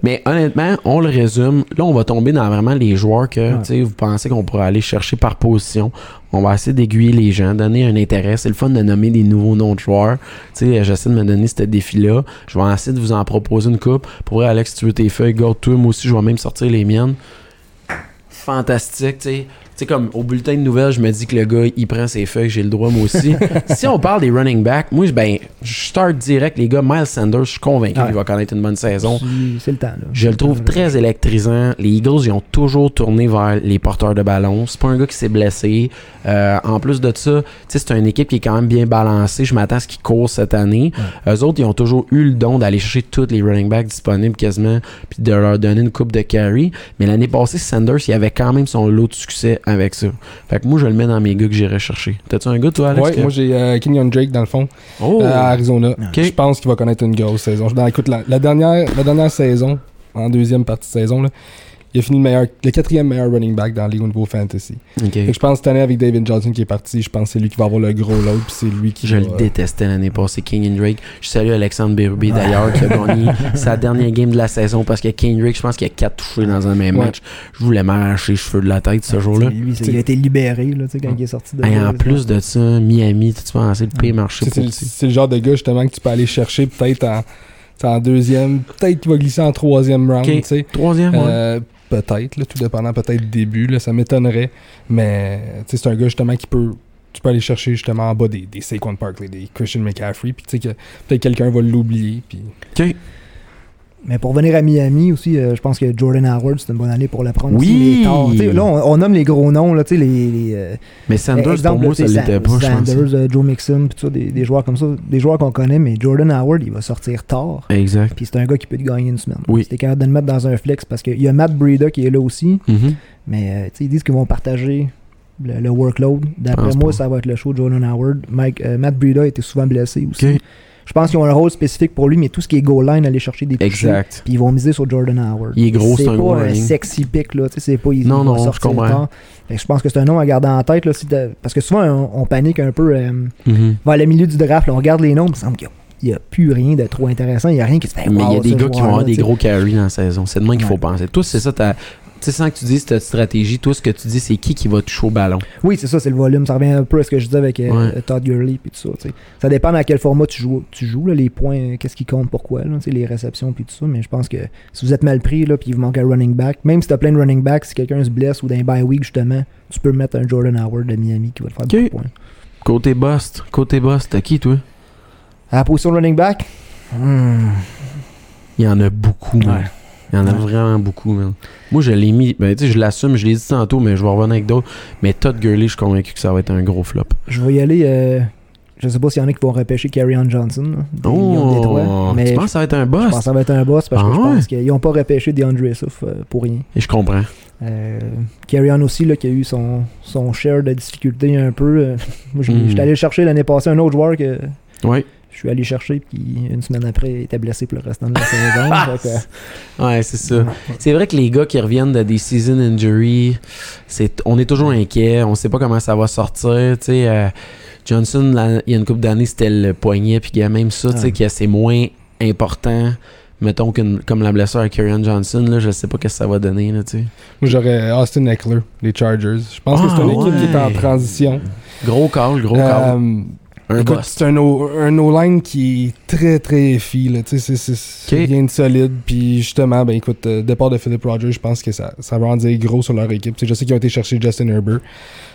Mais honnêtement, on le résume. Là, on va tomber dans vraiment les joueurs que Ouais. vous pensez qu'on pourrait aller chercher par position. On va essayer d'aiguiller les gens, donner un intérêt. C'est le fun de nommer des nouveaux noms de joueurs. J'essaie de me donner ce défi-là. Je vais essayer de vous en proposer une coupe. Pour vrai, Alex, si tu veux tes feuilles, garde-toi. Moi aussi, je vais même sortir les miennes. Fantastique, tu sais. Tu sais, comme au bulletin de nouvelles, je me dis que le gars, il prend ses feuilles, j'ai le droit moi aussi. [LAUGHS] si on parle des running backs, moi, je- ben, je start direct, les gars. Miles Sanders, je suis convaincu Ouais. qu'il va connaître une bonne saison. C'est- le temps. Là. Je le trouve très électrisant. Les Eagles, ils ont toujours tourné vers les porteurs de ballon. C'est pas un gars qui s'est blessé. Euh, en plus de ça, c'est une équipe qui est quand même bien balancée. Je m'attends à ce qu'ils courent cette année. Eux autres, ils ont toujours eu le don d'aller chercher tous les running backs disponibles quasiment, puis de leur donner une coupe de carry. Mais l'année passée, Sanders, il avait quand même son lot de succès avec ça. Fait que moi, je le mets dans mes gars que j'irai chercher. T'as-tu un gars, toi, Alex? Ouais, que- moi j'ai euh, Kenyon Drake dans le fond, Oh! à Arizona. Ok. Je pense qu'il va connaître une grosse saison. Ben, écoute, la, la dernière, la dernière saison, en deuxième partie de saison, là, il a fini le, meilleur, le quatrième meilleur running back dans la ligue au niveau fantasy. Ok. Fait que je pense cette année avec David Johnson qui est parti, je pense que c'est lui qui va avoir le gros load, puis c'est lui qui Je va, le détestais l'année passée, Kenyon Drake. Je salue Alexandre Berube d'ailleurs, qui a gagné sa dernière game de la saison parce que Kenyon Drake, je pense qu'il a 4 touchés dans un même Ouais. match. Je voulais m'arracher les cheveux de la tête ce jour-là. Lui, c'est- il a été libéré là, tu sais, quand il est sorti de Et en plus de ça, Miami, tu penses le pire marché C'est- pour C'est c'est le genre de gars justement que tu peux aller chercher peut-être en, deuxième, peut-être qu'il va glisser en troisième round, Ok. tu sais. Troisième, ouais. Peut-être, tout dépendant, peut-être début, là, ça m'étonnerait. Mais c'est un gars justement qui peut. Tu peux aller chercher justement en bas des, des Saquon Barkley, des Christian McCaffrey, puis tu sais que peut-être quelqu'un va l'oublier. Puis. Mais pour venir à Miami aussi, euh, je pense que Jordan Howard, c'est une bonne année pour le prendre. Oui! aussi, Là, on, on nomme les gros noms, là, les, les, euh, Mais Sanders, exemple, pour moi, ça tu sais, l'était pas, je pense. Sanders, euh, Joe Mixon, pis ça, des, des joueurs comme ça, des joueurs qu'on connaît, mais Jordan Howard, il va sortir tard. Exact. Puis c'est un gars qui peut te gagner une semaine. Oui. T'es capable de le mettre dans un flex, parce qu'il y a Matt Breida qui est là aussi, Mhm. mais ils disent qu'ils vont partager le, le workload. D'après moi, pas. ça va être le show de Jordan Howard. Mike, euh, Matt Breida était souvent blessé aussi. Je pense qu'ils ont un rôle spécifique pour lui, mais tout ce qui est goal line, aller chercher des touchés. Exact. Puis ils vont miser sur Jordan Howard. Il est gros, c'est un pas un sexy pick, là. Tu sais, c'est pas il, Non, il non, je sortir comprends. tard. Fait que je pense que c'est un nom à garder en tête, là. si parce que souvent, on, on panique un peu. Euh, Mhm. vers le milieu du draft, là, on regarde les noms, il me semble qu'il n'y a, plus rien de trop intéressant. Il n'y a rien qui se fait. Mais il y a des gars qui vont avoir des gros carries dans la saison. C'est de même qu'il faut penser. Toi, c'est ça, ta- sais, sans que tu dises ta stratégie, toi, ce que tu dis, c'est qui qui va toucher au ballon. Oui, c'est ça, c'est le volume. Ça revient un peu à ce que je disais avec euh, Ouais. Todd Gurley et tout ça. Ça dépend dans quel format tu joues, tu joues là, les points, euh, qu'est-ce qui compte, pourquoi, là, les réceptions puis tout ça. Mais je pense que si vous êtes mal pris puis il vous manque un running back, même si tu as plein de running backs, si quelqu'un se blesse ou d'un bye week justement, tu peux mettre un Jordan Howard de Miami qui va te faire Ok. beaucoup de points. Côté Bust, côté Bust, t'as qui, toi? À la position running back, hmm, Il y en a beaucoup. Ouais. Il y en a Ouais. vraiment beaucoup, man. Moi, je l'ai mis, ben, tu sais, je l'assume, je l'ai dit tantôt, mais je vais revenir avec d'autres. Mais Todd Gurley, je suis convaincu que ça va être un gros flop. je vais y aller. euh, je sais pas s'il y en a qui vont repêcher Carry Johnson. là, des Lions de Détroit, Oh, mais tu je- penses que ça va être un Je pense boss? que ça va être un boss parce que Ah je ouais? pense qu'ils n'ont pas repêché DeAndre Swift euh, pour rien. Et je comprends. Euh, Carrion aussi, là, qui a eu son, son share de difficultés un peu. euh, [LAUGHS] moi, je Mm. j'étais allé chercher l'année passée un autre joueur que Ouais. Je suis allé chercher, puis une semaine après, il était blessé pour le restant de la saison. [LAUGHS] Que, Ouais, c'est ça. C'est vrai que les gars qui reviennent de des season injuries, c'est, on est toujours inquiet, on sait pas comment ça va sortir. Tu sais, euh, Johnson, il y a une couple d'années, c'était le poignet, puis il y a même ça, tu sais, que c'est moins important, mettons, qu'une- comme la blessure à Kerryon Johnson, là, je sais pas qu'est-ce que ça va donner, là, tu sais. Moi, j'aurais Austin Eckler, les Chargers. Je pense que c'est une Ah, équipe qui est en transition. Gros call, gros call. Un c'est un O-line qui est très très sais, c'est- rien de solide. Puis justement, ben écoute, euh, départ de Philip Rogers, je pense que ça, ça va en dire gros sur leur équipe. Tu sais, je sais qu'ils ont été chercher Justin Herbert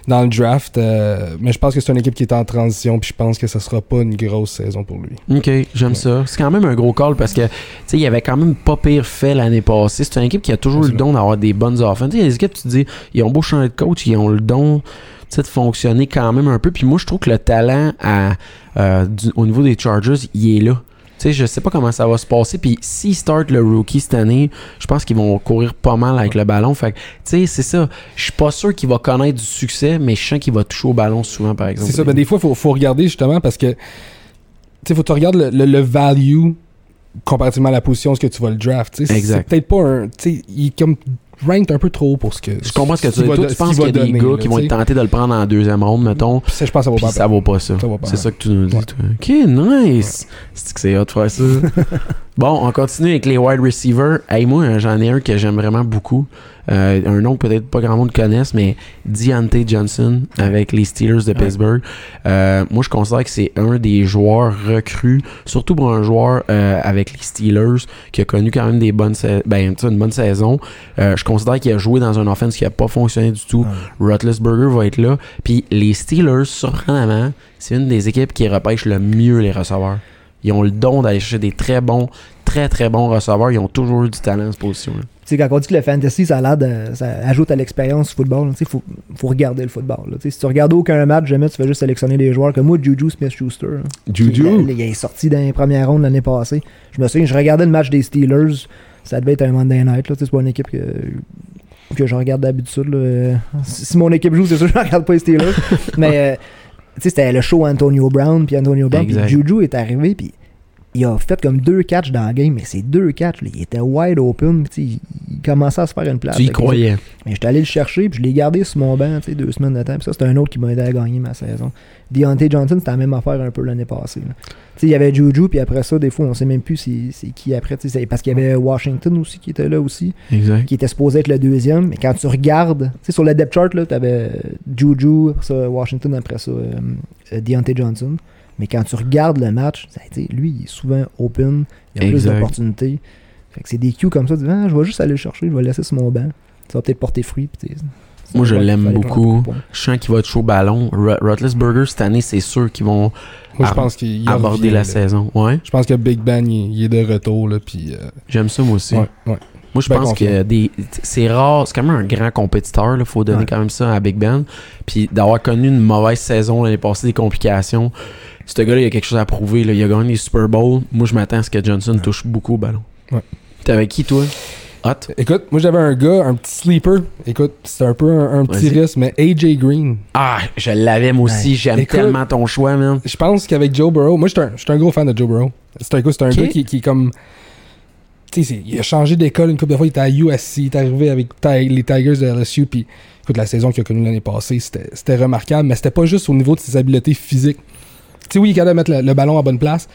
dans le draft, euh, mais je pense que c'est une équipe qui est en transition. Puis je pense que ça sera pas une grosse saison pour lui. Ok, j'aime ça. C'est quand même un gros call parce que, il y avait quand même pas pire fait l'année passée. C'est une équipe qui a toujours le don d'avoir des bonnes offenses. Tu sais, les équipes, tu te dis, ils ont beau changer de coach, ils ont le don, de fonctionner quand même un peu. Puis moi, je trouve que le talent à, euh, du- au niveau des Chargers, il est là. Sais, je sais pas comment ça va se passer. Puis s'ils startent le rookie cette année, je pense qu'ils vont courir pas mal avec le ballon. Fait que, tu sais, c'est ça. Je suis pas sûr qu'il va connaître du succès, mais je sens qu'il va toucher au ballon souvent, par exemple. C'est ça, ben des fois, il faut, faut regarder justement parce que, tu sais, faut que tu regardes le, le- le value comparativement à la position, ce que tu vas le draft. C'est peut-être pas un. Il est comme ranked un peu trop haut pour ce que. Je comprends ce que tu dis. Toi, tu penses qu'il y a des gars qui vont être tentés de le prendre en deuxième ronde, mettons. Ça, je pense que ça vaut pas ça vaut pas ça. C'est ça que tu nous dis. Ok, nice. C'est que c'est hot de faire ça. [LAUGHS] bon, on continue avec les wide receivers. Hey, moi, j'en ai un que j'aime vraiment beaucoup. Euh, un nom que peut-être pas grand monde connaisse, mais Deontay Johnson avec les Steelers de Pittsburgh. Euh, moi, je considère que c'est un des joueurs recrues, surtout pour un joueur euh, avec les Steelers qui a connu quand même des bonnes ben, une bonne saison. Je considère qu'il a joué dans un offense qui a pas fonctionné du tout. Roethlisberger va être là. Puis les Steelers, surprenamment, c'est une des équipes qui repêche le mieux les receveurs. Ils ont le don d'aller chercher des très bons, très très bons receveurs. Ils ont toujours eu du talent à cette position-là. Sais, quand on dit que le fantasy, ça, a l'air de- ça ajoute à l'expérience du football, il faut, faut regarder le football. là. Si tu regardes aucun match, jamais tu fais juste sélectionner des joueurs comme moi, Juju Smith-Schuster. là. Juju? Il, il est sorti dans les premières rondes l'année passée. Je me souviens, je regardais le match des Steelers. Ça devait être un Monday night. C'est pas une équipe que. que je regarde d'habitude. Si mon équipe joue, c'est sûr que je regarde pas les Steelers. [LAUGHS] Mais euh, tu sais, c'était le show Antonio Brown, puis Antonio Brown, puis. Juju est arrivé, puis il a fait comme deux catchs dans la game, mais ces deux catchs, là, il était wide open, tu il, commençait à se faire une place. Tu y croyais. mais j'étais allé le chercher, puis je l'ai gardé sur mon banc, tu deux semaines de temps. Puis ça, c'était un autre qui m'a aidé à gagner ma saison. Deontay Johnson, c'était la même affaire un peu l'année passée. Tu il y avait Juju, puis après ça, des fois, on sait même plus c'est qui après. tu Parce qu'il y avait Washington aussi qui était là aussi, Exact. qui était supposé être le deuxième. Mais quand tu regardes, tu sais, sur le depth chart, là, t'avais Juju, ça, Washington, après ça, euh, euh, Deontay Johnson. Mais quand tu regardes le match, lui, il est souvent open, il a plus d'opportunités. Fait que c'est des cues comme ça, tu dis, ah, je vais juste aller le chercher, je vais le laisser sur mon banc. Ça va peut-être porter fruit. puis Moi, je l'aime beaucoup. Je sens qu'il va être chaud ballon. Roethlisberger, cette année, c'est sûr qu'ils vont Moi, je à- pense qu'il il aborder revient, la là. saison. Ouais, Je pense que Big Ben, il, il est de retour, là, puis... euh, j'aime ça moi aussi. ouais, ouais. Moi, je Ben pense confiant. que des, c'est rare. C'est quand même un grand compétiteur. Il faut donner Ouais. quand même ça à Big Ben. Puis d'avoir connu une mauvaise saison l'année passée, des complications. Ce gars-là, il a quelque chose à prouver. Là. Il a gagné les Super Bowl. Moi, je m'attends à ce que Johnson touche beaucoup au ballon. Ouais. T'es avec qui, toi? Hot? Écoute, moi, j'avais un gars, un petit sleeper. Écoute, c'est un peu un, un petit risque, mais AJ Green. Ah, je l'avais moi aussi. Ouais. J'aime tellement ton choix, man. Je pense qu'avec Joe Burrow, moi, je suis un, un gros fan de Joe Burrow. C'est un, c'est un gars qui, qui est comme. Tu sais, il a changé d'école une couple de fois. Il était à USC, il est arrivé avec les Tigers de LSU. Puis, écoute, la saison qu'il a connue l'année passée, c'était c'était remarquable, mais c'était pas juste au niveau de ses habiletés physiques. Tu sais, oui, il est capable de mettre le, le ballon à bonne place,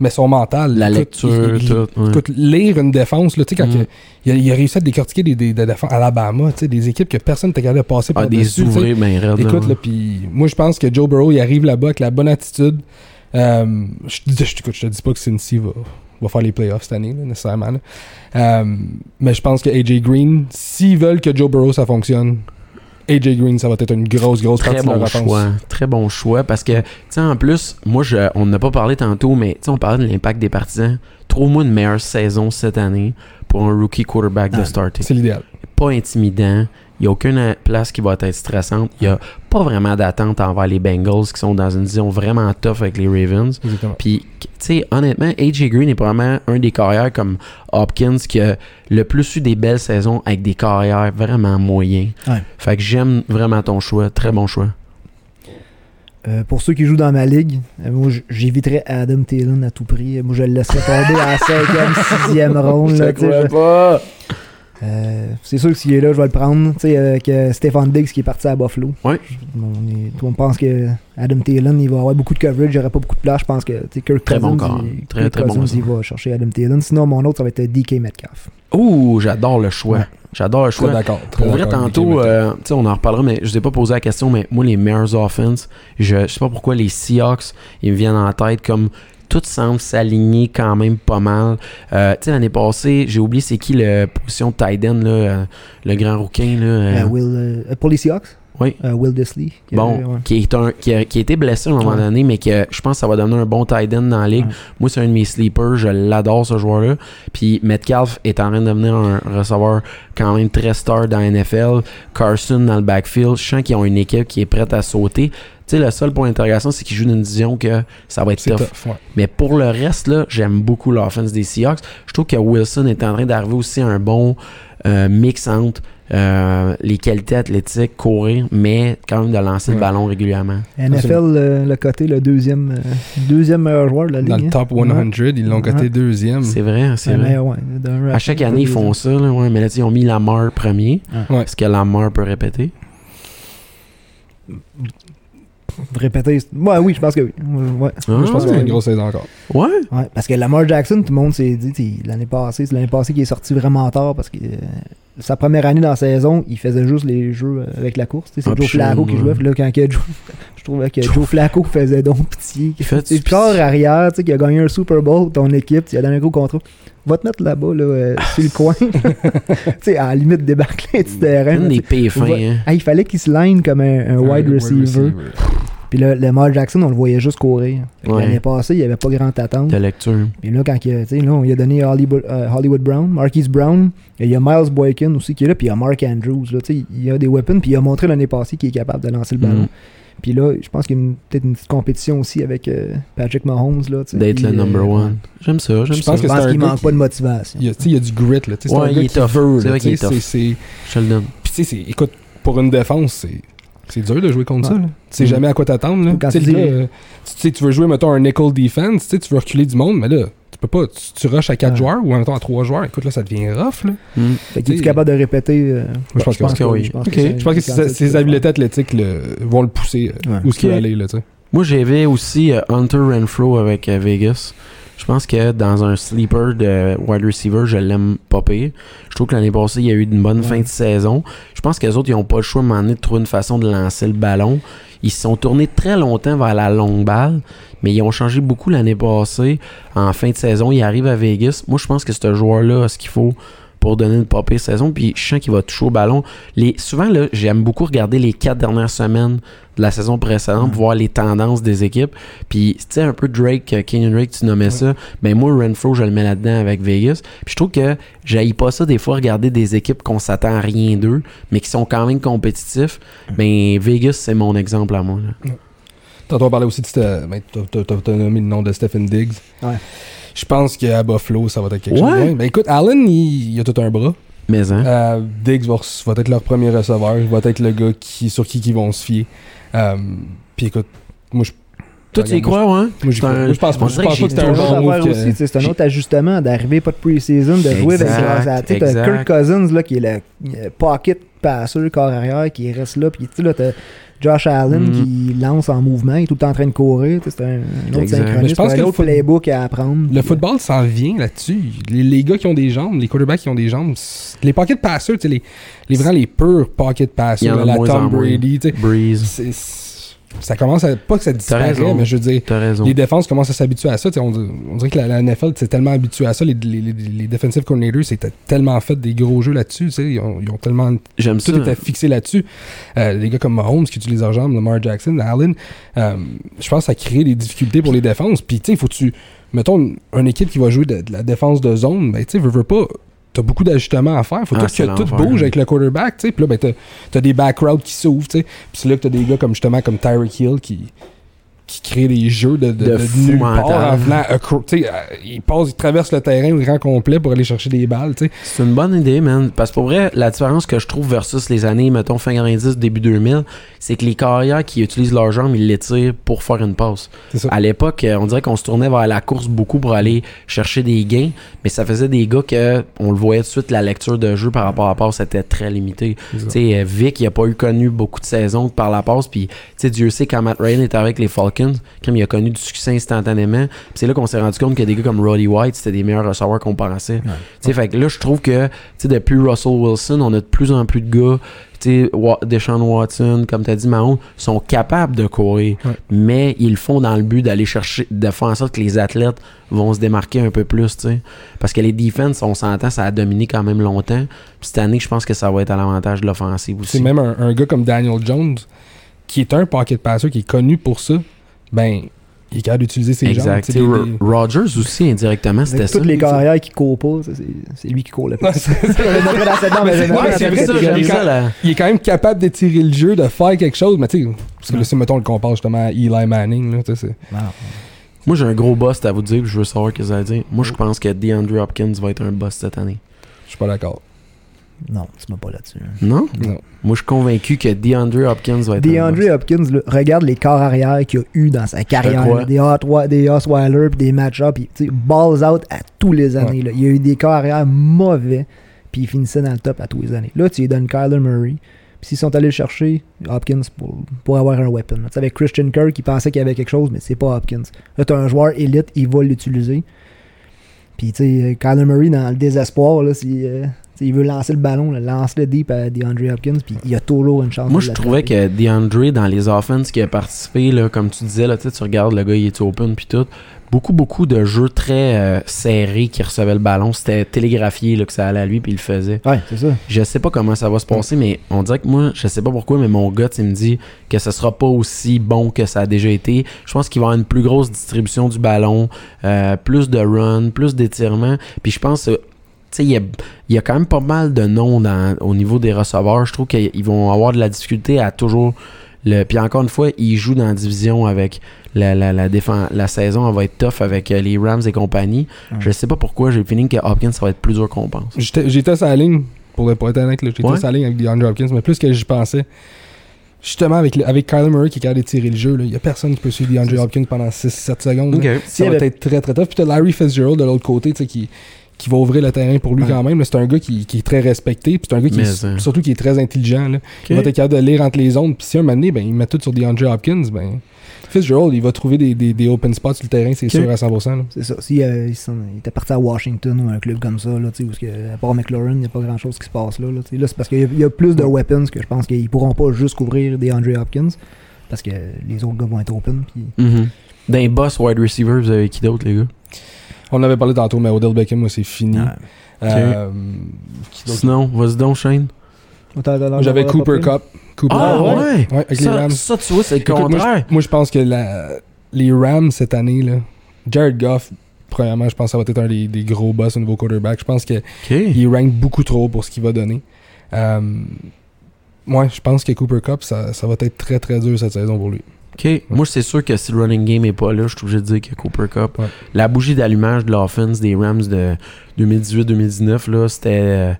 mais son mental. La écoute, lecture, il- il- ouais. Écoute, lire une défense, là, tu sais, quand Mm. il, a, il a réussi à décortiquer des, des, des défenses à Alabama, tu sais, des équipes que personne n'était capable de passer Ah, par des dessus. ouvrés, ben raide. Écoute, là, puis moi, je pense que Joe Burrow, il arrive là-bas avec la bonne attitude. Euh, je, te dis- je, écoute, je te dis pas que Cincy va, va faire les playoffs cette année, là, nécessairement. là. Euh, mais je pense que AJ Green, s'ils veulent que Joe Burrow, ça fonctionne, AJ Green, ça va être une grosse, grosse Très partie de bon leur offense. choix. Très bon choix. Parce que, tu sais, en plus, moi, je, on n'a pas parlé tantôt, mais tu sais, on parlait de l'impact des partisans. Trouve-moi une meilleure saison cette année pour un rookie quarterback de Ah, starter. C'est l'idéal. Pas intimidant. Il n'y a aucune place qui va être stressante. Il n'y a pas vraiment d'attente envers les Bengals qui sont dans une vision vraiment tough avec les Ravens. Exactement. Puis, tu sais, honnêtement, AJ Green est probablement un des carrières comme Hopkins qui a le plus eu des belles saisons avec des carrières vraiment moyens. Ouais. Fait que j'aime vraiment ton choix. Très bon choix. Euh, pour ceux qui jouent dans ma ligue, euh, moi j'éviterais Adam Thielen à tout prix. Moi je le laisserais tomber à la 5e, 6e ronde. là, [LAUGHS] tu sais, je- pas. Euh, c'est sûr que s'il est là, je vais le prendre. Tu sais, avec euh, Stéphane Diggs qui est parti à Buffalo. Ouais. On est- tout le monde pense que Adam Thielen, il va avoir beaucoup de coverage, il n'y aurait pas beaucoup de place. Je pense que Kirk Très bon corps. il, Très, Kirk très bon, Cousins, il va chercher Adam Thielen. Sinon, mon autre, ça va être DK Metcalf. Ouh, j'adore le choix. Ouais. J'adore le choix. d'accord. Pour vrai, tantôt, euh, tu sais, on en reparlera, mais je t'ai pas posé la question, mais moi, les meilleurs offense, je, je sais pas pourquoi les Seahawks, ils me viennent en tête comme tout semble s'aligner quand même pas mal. Euh, tu sais, l'année passée, j'ai oublié c'est qui la position de end, là, euh, le grand rouquin, là. euh, Euh, Will, pour les Seahawks, oui. euh, Will Disley. qui Bon, avait- ouais. qui, est un, qui, a, qui a été blessé à un moment Ouais. donné, mais que je pense que ça va devenir un bon tight end dans la ligue. Ouais. Moi, c'est un de mes sleepers. Je l'adore, ce joueur-là. Puis Metcalf est en train de devenir un receveur quand même très star dans la NFL. Carson dans le backfield. Je sens qu'ils ont une équipe qui est prête à sauter. Tu sais, le seul point d'interrogation, c'est qu'ils jouent dans une division que ça va être tough. Mais pour le reste, là, j'aime beaucoup l'offense des Seahawks. Je trouve que Wilson est en train d'arriver aussi à un bon euh, mix entre euh, les qualités athlétiques, courir, mais quand même de lancer le ballon régulièrement. NFL, euh, le côté, le deuxième, euh, deuxième meilleur joueur de la ligue. Dans le hein. top Ouais. 100, ils l'ont coté Ouais. deuxième. C'est vrai, c'est Ouais, vrai. mais ouais, d'un À chaque année, ils font ça, là, ouais, mais là, ils ont mis Lamar premier. Ouais. Est-ce que Lamar peut répéter? Répéter. Ouais, oui, je pense que oui. Ouais. Moi, je pense Ah, qu'il y a une grosse saison encore. Ouais. Ouais, parce que Lamar Jackson, tout le monde s'est dit, l'année passée, c'est l'année passée qu'il est sorti vraiment tard parce que euh, sa première année dans la saison, il faisait juste les jeux euh, avec la course. C'est Ah, Joe Flacco qui jouait. Puis Là, quand que Joe, [LAUGHS] je trouvais que Joe Flacco faisait donc fait C'est le corps arrière, qui a gagné un Super Bowl, ton équipe, tu as donné un gros contrat. Va te mettre là-bas, là, euh, [LAUGHS] sur le coin. [LAUGHS] t'sais, à la limite, débarquer du terrain. Là, des fins, hein. Ah, il fallait qu'il se line comme un, un wide receiver. Puis là, Lamar Jackson, on le voyait juste courir. Ouais. L'année passée, il n'y avait pas grand attente. De lecture. Puis là, quand il là, on lui a donné Hollywood, euh, Hollywood Brown, Marquise Brown, et il y a Miles Boykin aussi qui est là, puis il y a Mark Andrews. Là, tu sais, il y a des weapons, puis il a montré l'année passée qu'il est capable de lancer le ballon. Mhm. Puis là, je pense qu'il y a peut-être une petite compétition aussi avec euh, Patrick Mahomes. Là, tu sais. D'être le euh, number one. J'aime ça, j'aime Je ça. pense Je qu'il manque qui- pas de motivation. Il y a, tu sais, il y a du grit, là. Ouais, un il gars est qui veut, C'est là, vrai qu'il est tough. Je te le donne. Puis tu sais, c'est- écoute, pour une défense, c'est c'est dur de jouer contre Ouais. ça. Là. Tu sais Mm. jamais à quoi t'attendre. Tu sais, euh, tu sais, tu veux jouer, mettons, un nickel defense, tu sais, tu veux reculer du monde, mais là, tu peux pas. Tu, tu rushes à 4 Ouais. joueurs ou mettons à 3 joueurs. Écoute, là, ça devient rough. Là. Mm. Fait qu'il est T'sais- capable de répéter. euh, je pense que oui. Je pense que c'est- Je pense que c'est ses, habiletés athlétiques le- vont le pousser euh, Ouais. où ce qu'il va aller. Là. Moi, j'avais aussi euh, Hunter Renfro avec euh, Vegas. Je pense que dans un sleeper de wide receiver, je l'aime pas pire. Je trouve que l'année passée, il y a eu une bonne Ouais. fin de saison. Je pense que les autres, ils n'ont pas le choix à un de trouver une façon de lancer le ballon. Ils se sont tournés très longtemps vers la longue balle, mais ils ont changé beaucoup l'année passée. En fin de saison, ils arrivent à Vegas. Moi, je pense que ce joueur-là a ce qu'il faut pour donner une pas pire saison. Puis je sens qu'il va toucher au ballon. Les, souvent, là, j'aime beaucoup regarder les quatre dernières semaines de la saison précédente, Ouais. voir les tendances des équipes. Puis, tu sais, un peu Drake, euh, Kenyon Drake, tu nommais Ouais. ça. Ben, moi, Renfro, je le mets là-dedans avec Vegas. Puis, je trouve que j'aille pas ça des fois regarder des équipes qu'on s'attend à rien d'eux, mais qui sont quand même compétitifs. Ben, Vegas, c'est mon exemple à moi. là. Tantôt, on parlait aussi de. Ben, t'as- t'as- t'as t'as nommé le nom de Stephen Diggs. Ouais. Je pense qu'à Buffalo, ça va être quelque Ouais. chose. Ouais. Ben écoute, Allen, il, il a tout un bras. Mais, hein. Euh, Diggs va, re- va être leur premier receveur. Il va être le gars qui, sur qui ils vont se fier. Euh, Puis écoute, moi je, Toi, tu y crois, ouais? moi, C'est un- je pense pas, je pense que pas que j'ai c'était un bon move. que- aussi, c'est un autre ajustement d'arriver pas de pre-season, de jouer avec tu sais, t'as exact. Kirk Cousins là, qui est le euh, pocket passer, corps arrière, qui reste là, puis tu sais là t'as Josh Allen Mm. qui lance en mouvement, il est tout le temps en train de courir, tu sais, c'est un, un autre synchronisme, pense un que le autre playbook à apprendre. Le football s'en vient là-dessus. Les, les gars qui ont des jambes, les quarterbacks qui ont des jambes, les pocket sais, les, les vraiment les purs pocket là, la Tom. Brady, tu sais, Breeze. Ça commence à pas que ça disparaît, raison. mais je veux dire, les défenses commencent à s'habituer à ça. On, on dirait que la, la NFL c'est tellement habitué à ça. Les, les, les, les defensive coordinators, c'était tellement fait des gros jeux là-dessus. Ils ont, ils ont tellement J'aime ça. tout était fixé là-dessus. Euh, les gars comme Mahomes qui utilisent leurs jambes, Lamar Jackson, Allen, euh, je pense que ça crée des difficultés pour les défenses. Puis, tu sais, il faut que tu. Mettons une, une équipe qui va jouer de, de la défense de zone, ben, tu sais, veux pas. T'as beaucoup d'ajustements à faire. Faut Ah, tout que tout bouge avec le quarterback, tu sais. Puis là, ben, t'as, t'as des back routes qui s'ouvrent, tu sais. Puis c'est là que t'as des gars comme justement comme Tyreek Hill qui qui crée des jeux de, de, De de nulle part en venant sais, euh, il passe, il traverse le terrain au grand complet pour aller chercher des balles, tu sais. C'est une bonne idée, man. Parce que pour vrai, la différence que je trouve versus les années, mettons, fin 90, début 2000, c'est que les carrières qui utilisent leurs jambes, ils l'étirent pour faire une passe. Ça. À l'époque, euh, on dirait qu'on se tournait vers la course beaucoup pour aller chercher des gains, mais ça faisait des gars que on le voyait tout de suite, la lecture de jeu par rapport à la passe était très limitée. Euh, Vic, il a pas eu connu beaucoup de saisons par la passe, puis tu sais, Dieu sait quand Matt Ryan était avec les Falcons, comme il a connu du succès instantanément, c'est là qu'on s'est rendu compte que des gars comme Roddy White, c'était des meilleurs receveurs qu'on pensait. Fait que là, je trouve que, depuis Russell Wilson, on a de plus en plus de gars, Deshaun Watson, comme tu as dit, Mahon, sont capables de courir, Ouais. mais ils le font dans le but d'aller chercher, de faire en sorte que les athlètes vont se démarquer un peu plus. Parce que les defenses, on s'entend, ça a dominé quand même longtemps. Puis cette année, je pense que ça va être à l'avantage de l'offensive C'est aussi. même un, un gars comme Daniel Jones, qui est un pocket passer, qui est connu pour ça, ben, il est capable d'utiliser ses jambes. Exact. des- Ro- Rogers aussi, indirectement, c'était ça. toutes les carrières qui courent pas, c'est lui qui court le plus. [LAUGHS] Il est quand même capable d'étirer le jeu, de faire quelque chose, mais tu sais, parce que là, si mettons on le compare justement à Eli Manning, là, tu sais, c'est- Moi, j'ai un gros boss à vous dire, puis je veux savoir ce que vous allez dire. Moi, je pense que DeAndre Hopkins va être un boss cette année. je suis pas d'accord. Non, tu m'as pas là-dessus. hein. Non? Non. Moi, je suis convaincu que DeAndre Hopkins va être DeAndre. Hopkins, là, regarde les corps arrière qu'il a eu dans sa carrière. là, des Hot- des Osweiler puis des match-ups. puis, Balls out à tous les années. là. Il y a eu des corps arrière mauvais, puis il finissait dans le top à tous les années. Là, tu lui donnes Kyler Murray. Puis s'ils sont allés le chercher, Hopkins, pour, pour avoir un weapon. Tu sais, avec Christian Kirk, il pensait qu'il y avait quelque chose, mais c'est pas Hopkins. Là, tu as un joueur élite, il va l'utiliser. Puis, tu sais, Kyler Murray, dans le désespoir, là, si, euh, il veut lancer le ballon, là, lance-le deep à DeAndre Hopkins, puis il a toujours une chance Moi, de je trouvais que DeAndre, dans les offenses qui a participé, là, comme tu disais, là, tu regardes le gars, il est open, puis tout. Beaucoup, beaucoup de jeux très euh, serrés qui recevaient le ballon. C'était télégraphié là, que ça allait à lui, puis il le faisait. Ouais, c'est ça. Je sais pas comment ça va se passer, mais on dirait que moi, je sais pas pourquoi, mais mon gars, sais, me dit que ce sera pas aussi bon que ça a déjà été. Je pense qu'il va y avoir une plus grosse distribution du ballon, euh, plus de run, plus d'étirement. Puis je pense, euh, il y a, y a quand même pas mal de noms dans, au niveau des receveurs. Je trouve qu'ils vont avoir de la difficulté à toujours Le, puis encore une fois, il joue dans la division avec la, la, la, défense, la saison, elle va être tough avec euh, les Rams et compagnie. Ouais. Je sais pas pourquoi, j'ai le feeling que Hopkins, ça va être plus dur qu'on pense. J'étais sur la ligne, pour, pour être honnête, j'étais Ouais. sur la ligne avec DeAndre Hopkins, mais plus que j'y pensais, justement avec, le- avec Kyler Murray qui est capable de tirer le jeu, il y a personne qui peut suivre DeAndre. Hopkins pendant 6-7 secondes. là. Ok. Ça va avait- être très très tough. Puis t'as Larry Fitzgerald de l'autre côté, tu qui, qui va ouvrir le terrain pour lui Ouais. quand même. C'est un gars qui, qui est très respecté. Puis c'est un gars qui est- hein. surtout qui est très intelligent. Là. Il va être capable de lire entre les zones. Puis si un moment donné, ben, il met tout sur DeAndre Hopkins, ben, Fitzgerald, il va trouver des, des, des open spots sur le terrain, c'est sûr à 100%. là. C'est ça. Si euh, il, était parti à Washington ou un club comme ça, là, où, que, à part McLaurin, il n'y a pas grand chose qui se passe là. Là, c'est parce qu'il y, y a plus de weapons que je pense qu'ils pourront pas juste couvrir des Andre Hopkins. Parce que les autres gars vont être open. Puis... Mhm. Dans les boss wide receiver, vous avez qui d'autre, les gars? On en avait parlé tantôt, mais Odell Beckham, moi, c'est fini. Ouais. Euh? Sinon, vas-y donc, Shane. J'avais Cooper? Cup. Cooper Ah, Cup. ouais? Ouais, avec les Ça, Rams. ça, tu vois, c'est le Écoute, moi, contraire. je, moi, je pense que la- les Rams cette année, là, Jared Goff, premièrement, je pense que ça va être un des, des gros boss au niveau quarterback. Je pense qu'il Ok. rank beaucoup trop pour ce qu'il va donner. Euh, moi, je pense que Cooper Cup, ça, ça va être très très dur cette saison pour lui. Moi, c'est sûr que si le running game est pas là, je suis obligé de dire que Cooper Cup, Ouais. la bougie d'allumage de l'offense des Rams de 2018-2019, là, c'était euh,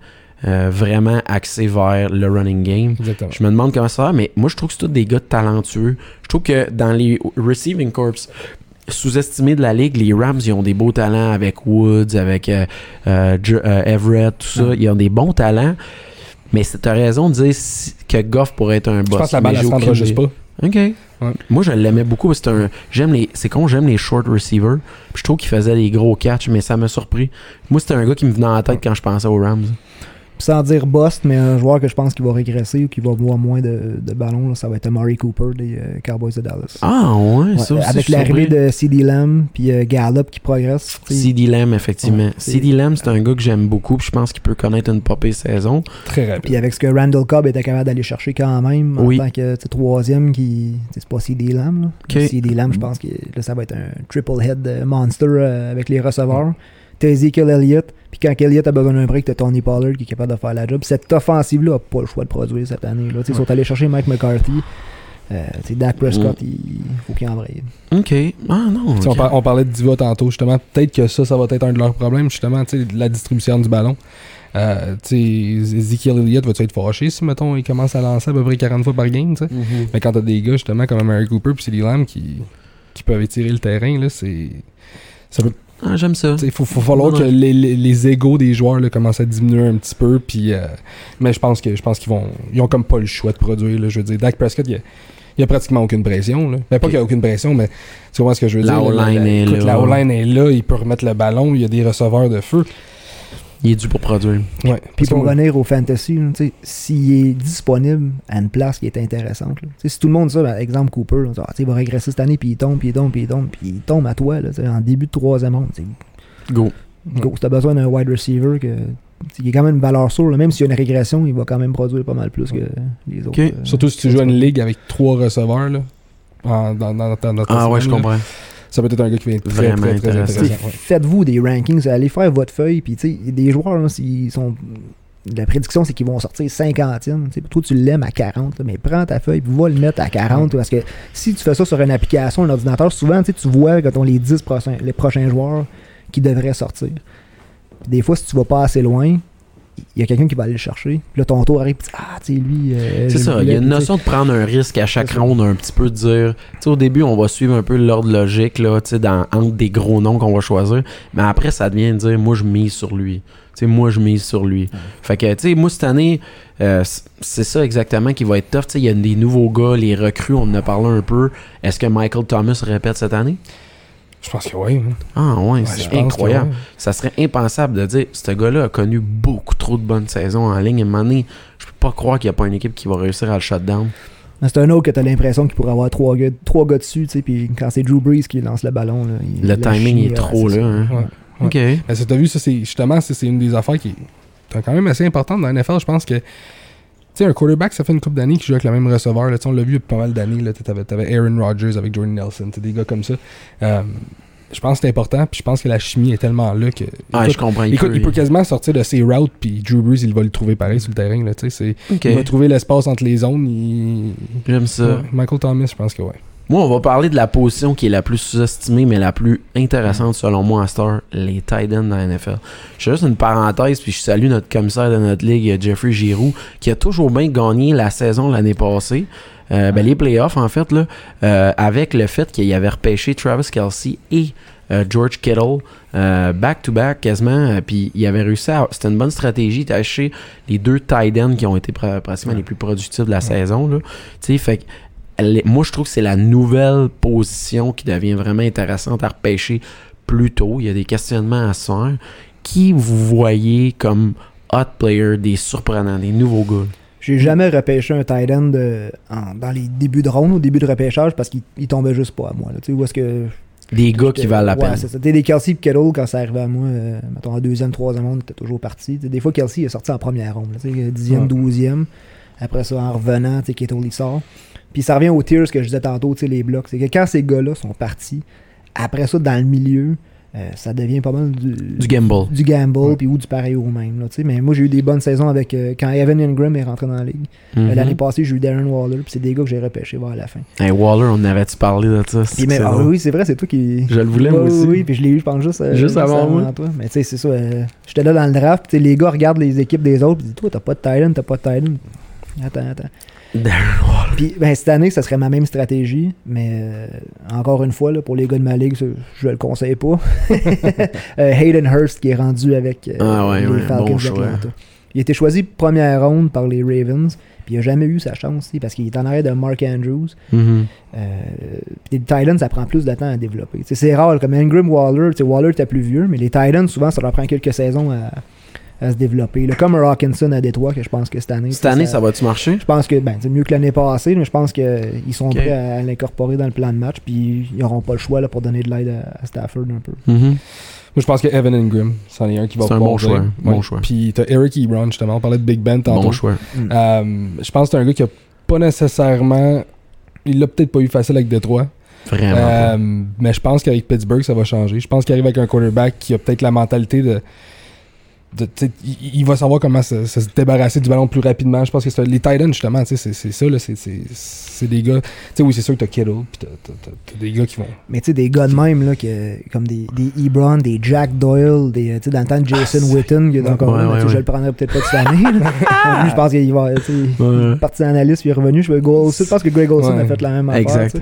euh, vraiment axé vers le running game. Exactement. Je me demande comment ça va, mais moi, je trouve que c'est tous des gars talentueux. Je trouve que dans les receiving corps sous-estimés de la ligue, les Rams, ils ont des beaux talents avec Woods, avec euh, Everett, tout ça. Ils ont des bons talents. Mais t'as raison de dire que Goff pourrait être un Je boss. pense que la balle, elle se rendra juste pas. OK. Moi, je l'aimais beaucoup parce que. J'aime les. C'est con, j'aime les short receivers. Puis je trouve qu'il faisait des gros catchs, mais ça m'a surpris. Moi, c'était un gars qui me venait en tête quand je pensais aux Rams. Sans dire bust, mais un joueur que je pense qui va régresser ou qui va voir moins de, de ballons, là, ça va être Amari Cooper des euh, Cowboys de Dallas. Ah, ouais, Ouais, ça aussi. avec l'arrivée de CD Lamb puis euh, Gallup qui progresse. CD Lamb, effectivement. Ouais, CD Lamb, c'est un gars que j'aime beaucoup. Puis je pense qu'il peut connaître une popée saison. Très rapide. Puis avec ce que Randall Cobb était capable d'aller chercher quand même Oui. en tant que troisième qui. C'est pas CD Lamb. Là. Ok. CD Lamb, je pense que là, ça va être un triple head euh, monster euh, avec les receveurs. T'as Ezekiel Elliott. Puis quand Elliott a besoin d'un break, t'as Tony Pollard qui est capable de faire la job. Cette offensive-là a pas le choix de produire cette année. Là. Ils sont allés chercher Mike McCarthy. Euh, Dak Prescott, il faut qu'il embraye. OK. Ah, non. On, ok. par- on parlait de Diva tantôt, justement. Peut-être que ça, ça va être un de leurs problèmes, justement, la distribution du ballon. Euh, Ezekiel Elliott va-tu être fâché si, mettons, il commence à lancer à peu près 40 fois par game, tu sais? Mhm. Mais quand t'as des gars, justement, comme Mary Cooper puis CD Lamb qui, qui peuvent étirer le terrain, là, c'est. Ça peut. Ah, j'aime ça. Il faut, faut falloir que les, les, les égos des joueurs là, commencent à diminuer un petit peu. Puis, euh, mais je pense que je pense qu'ils vont. Ils ont comme pas le choix de produire. Là, je veux dire, Dak Prescott, il y a, il y a pratiquement aucune pression. Là. Ben, pas qu'il y a aucune pression, mais tu vois ce que je veux La dire. O-line est écoute, là. La O-line est là, il peut remettre le ballon, il y a des receveurs de feu. Il est dû pour produire. Ouais. Puis pour revenir au fantasy, s'il est disponible à une place qui est intéressante, si tout le monde dit ça, ben, exemple Cooper, là, il va régresser cette année, puis il tombe, puis il tombe, puis il tombe, puis il tombe à toi là, en début de troisième ronde. Go. Go, si t'as besoin d'un wide receiver, que, il est quand même une valeur sûre, là, même s'il y a une régression, il va quand même produire pas mal plus que les autres. Ok. euh, Surtout si tu joues à une ligue avec trois receveurs. Là, en- dans, dans, dans, dans ta Ah, ouais, je comprends. Ça peut être un gars qui être très, Vraiment très, très intéressant. Ouais. Faites-vous des rankings, allez faire votre feuille, puis tu sais, des joueurs, là, s'ils sont. La prédiction, c'est qu'ils vont sortir 50e. Tu sais, Toi, tu l'aimes à 40, là, mais prends ta feuille et va le mettre à 40. Parce que si tu fais ça sur une application, un ordinateur, souvent, tu vois quand on les 10 prochains, les prochains joueurs qui devraient sortir. Puis des fois, si tu vas pas assez loin, il y a quelqu'un qui va aller le chercher. Puis là, ton tour arrive, ah, tu sais, lui. euh, C'est ça, il y a une notion de prendre un risque à chaque ronde, un petit peu de dire. Tu sais, au début, on va suivre un peu l'ordre logique, là, tu sais, dans, entre des gros noms qu'on va choisir. Mais après, ça devient de dire, moi, je mise sur lui. Tu sais, moi, je mise sur lui. Fait que, tu sais, moi, cette année, euh, c'est ça exactement qui va être tough. Tu sais, il y a des nouveaux gars, les recrues, on en a parlé un peu. Est-ce que Michael Thomas répète cette année? Je pense que oui. hein. Ah, ouais, Ouais, c'est incroyable. ouais. Ça serait impensable de dire, ce gars-là a connu beaucoup trop de bonnes saisons en ligne. À un moment donné, je peux pas croire qu'il n'y a pas une équipe qui va réussir à le shutdown. C'est un autre que t'as l'impression qu'il pourrait avoir trois gars, trois gars dessus, tu sais, puis quand c'est Drew Brees qui lance le ballon, là, il- Le timing chie, est ouais, trop là. hein. Ouais. OK. Mais ça, t'as vu, ça, c'est justement, c'est une des affaires qui est quand même assez importante dans la NFL. Je pense que, sais, un quarterback, ça fait une couple d'années qu'il joue avec le même receveur. Là, on l'a vu depuis pas mal d'années. là. T'avais, t'avais Aaron Rodgers avec Jordan Nelson, des gars comme ça. Euh, je pense que c'est important, puis je pense que la chimie est tellement là que. Ah, écoute, je comprends. il écoute, peut- il peut quasiment sortir de ses routes, puis Drew Brees, il va le trouver pareil sur le terrain. Là, c'est-. Il va trouver l'espace entre les zones. il- J'aime ça. Ouais, Michael Thomas, je pense que ouais. Moi, on va parler de la position qui est la plus sous-estimée, mais la plus intéressante selon moi à cette heure, les tight ends dans la NFL. Je fais juste une parenthèse, puis je salue notre commissaire de notre ligue, Jeffrey Giroux, qui a toujours bien gagné la saison l'année passée. Euh, ben, les playoffs, en fait, là, euh, avec le fait qu'il avait repêché Travis Kelsey et euh, George Kittle back-to-back quasiment, puis il avait réussi à... C'était une bonne stratégie d'acheter les deux tight ends qui ont été pra- pratiquement les plus productifs de la saison. Là. Tu sais, fait moi, je trouve que c'est la nouvelle position qui devient vraiment intéressante à repêcher plus tôt. Il y a des questionnements à se faire. Qui vous voyez comme hot player, des surprenants, des nouveaux gars? J'ai jamais repêché un tight end euh, en- dans les débuts de ronde, au début de repêchage, parce qu'il il tombait juste pas à moi. Tu sais, où est-ce que. Des gars qui valent la ouais, peine. c'est ça. Des Kelsey et Kittle, quand ça arrivait à moi, euh, mettons en deuxième, troisième ronde, était toujours parti. Des fois, Kelsey est sorti en première ronde. tu sais, dixième, douzième. Après ça, en revenant, tu sais, Kittle, il sort. Puis ça revient aux tiers que je disais tantôt, tu sais, les blocs. C'est que quand ces gars-là sont partis, après ça, dans le milieu, euh, ça devient pas mal du, Du gamble. du gamble puis ou du pareil au même. Là, tu sais. mais moi, j'ai eu des bonnes saisons avec euh, quand Evan Ingram est rentré dans la ligue. Euh, Mhm. L'année passée, j'ai eu Darren Waller, puis c'est des gars que j'ai repêchés vers la fin. Hey, Waller, on avait-tu parlé de ça? Mais, ah oui, c'est vrai, c'est toi qui. Je le voulais, moi aussi. Oui, puis je l'ai eu, je pense, juste, Juste avant moi. toi. Mais tu sais, c'est ça. J'étais là dans le draft, puis les gars regardent les équipes des autres, puis disent Toi, t'as pas de Titan, t'as pas de Titan. Attends, attends. Darren Waller. Puis ben, cette année, ça serait ma même stratégie, mais euh, encore une fois, là, pour les gars de ma ligue, je le conseille pas. [LAUGHS] Euh, Hayden Hurst qui est rendu avec euh, Ah ouais, les ouais, Falcons bon. Il a été choisi première ronde par les Ravens, puis il a jamais eu sa chance, parce qu'il est en arrière de Mark Andrews. Puis les Titans, ça prend plus de temps à développer. C'est rare, comme Ingram Waller, Waller était plus vieux, mais les Titans, souvent, ça leur prend quelques saisons à, à se développer. là. comme un Hawkinson à Détroit, que je pense que cette année. Cette année, ça va-tu marcher? Je pense que ben, c'est mieux que l'année passée, mais je pense qu'ils sont Ok. prêts à l'incorporer dans le plan de match, puis ils n'auront pas le choix là, pour donner de l'aide à, à Stafford un peu. Mhm. Moi, je pense que Evan Ingram, c'en est un qui va C'est un bon choix, jouer. bon choix. Puis t'as Eric Ebron, justement. On parlait de Big Ben tantôt. Bon choix. Euh, je pense que c'est un gars qui a pas nécessairement. Il l'a peut-être pas eu facile avec Détroit. Vraiment. Euh, mais je pense qu'avec Pittsburgh, ça va changer. Je pense qu'il arrive avec un quarterback qui a peut-être la mentalité de. De- il, il va savoir comment se, se débarrasser du ballon plus rapidement. Je pense que c'est les Titans, justement, c'est c'est ça. là, C'est c'est- c'est des gars. Tu sais, oui, c'est sûr que t'as Kittle, puis t'as- t'as t'as- t'as des gars qui vont. Mais tu sais, des gars de même, là, que, comme des, des Ebron, des Jack Doyle, des, dans le temps de Jason c'est- Witten, qui est encore Ouais, là, mais ouais, tu sais, je le prendrais peut-être pas cette année. [LAUGHS] je pense qu'il va, il est parti analyste, puis il est revenu. Je, je pense que Greg Olson Ouais. a fait la même affaire. Exact.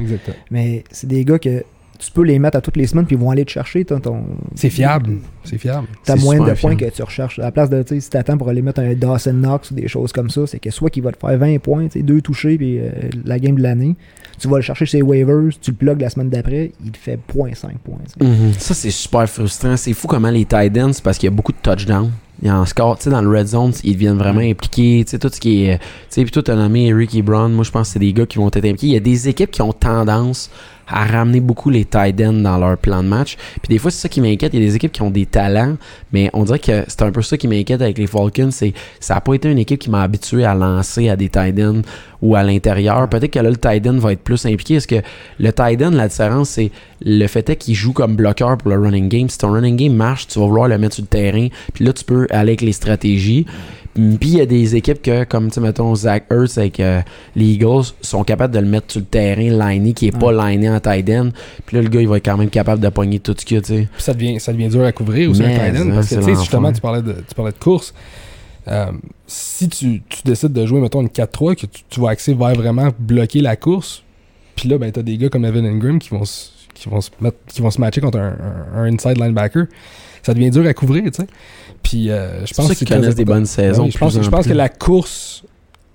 Mais c'est des gars que tu peux les mettre à toutes les semaines, puis ils vont aller te chercher. Ton, ton- C'est fiable. C'est fiable. T'as moins de points fiable. que tu recherches. À la place de, tu sais, si t'attends pour aller mettre un Dawson Knox ou des choses comme ça, c'est que soit qu'il va te faire 20 points, tu sais, deux touchés, puis euh, la game de l'année, tu vas le chercher chez les waivers, tu le plugues la semaine d'après, il te fait 0.5 points. Mhm. Ça, c'est super frustrant. C'est fou comment les tight ends, c'est parce qu'il y a beaucoup de touchdowns. Il y a un score, tu sais, dans le red zone, ils deviennent vraiment impliqués. Tu sais, tout ce qui est. Tu sais, puis toi, t'as nommé Eric Ebron. Moi, je pense que c'est des gars qui vont être impliqués. Il y a des équipes qui ont tendance à ramener beaucoup les tight ends dans leur plan de match. Puis des fois, c'est ça qui m'inquiète. Il y a des équipes qui ont des talents, mais on dirait que c'est un peu ça qui m'inquiète avec les Falcons. C'est ça n'a pas été une équipe qui m'a habitué à lancer à des tight ends ou à l'intérieur. Peut-être que là, le tight end va être plus impliqué. Parce que le tight end, la différence, c'est le fait est qu'il joue comme bloqueur pour le running game? Si ton running game marche, tu vas vouloir le mettre sur le terrain. Puis là, tu peux aller avec les stratégies. Puis il y a des équipes que, comme tu mettons, Zach Ertz avec euh, les Eagles, sont capables de le mettre sur le terrain, liné, qui est pas liné en tight end. Puis là, le gars, il va être quand même capable de pogner tout ce qu'il y a, tu sais. Puis ça devient, ça devient dur à couvrir aussi un tight end, hein, parce que tu sais, justement, tu parlais de, tu parlais de course. Euh, si tu, tu décides de jouer, mettons, une 4-3, que tu, tu vas axer vers vraiment bloquer la course, puis là, ben, t'as des gars comme Evan Ingram qui vont, se- qui vont, se, mettre, qui vont se matcher contre un, un- un inside linebacker. Ça devient dur à couvrir, tu sais. Puis euh, je pense que connaissent des bonnes saisons. Oui, je pense, je en pense que la course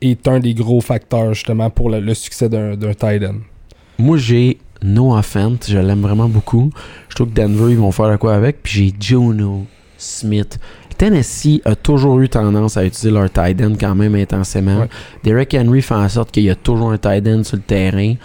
est un des gros facteurs, justement, pour le, le succès d'un tight end. Moi, j'ai Noah Fent. Je l'aime vraiment beaucoup. Je trouve que Denver, ils vont faire quoi avec. Puis j'ai Jono Smith. Tennessee a toujours eu tendance à utiliser leur tight end quand même intensément. Ouais. Derek Henry fait en sorte qu'il y a toujours un tight end sur le terrain.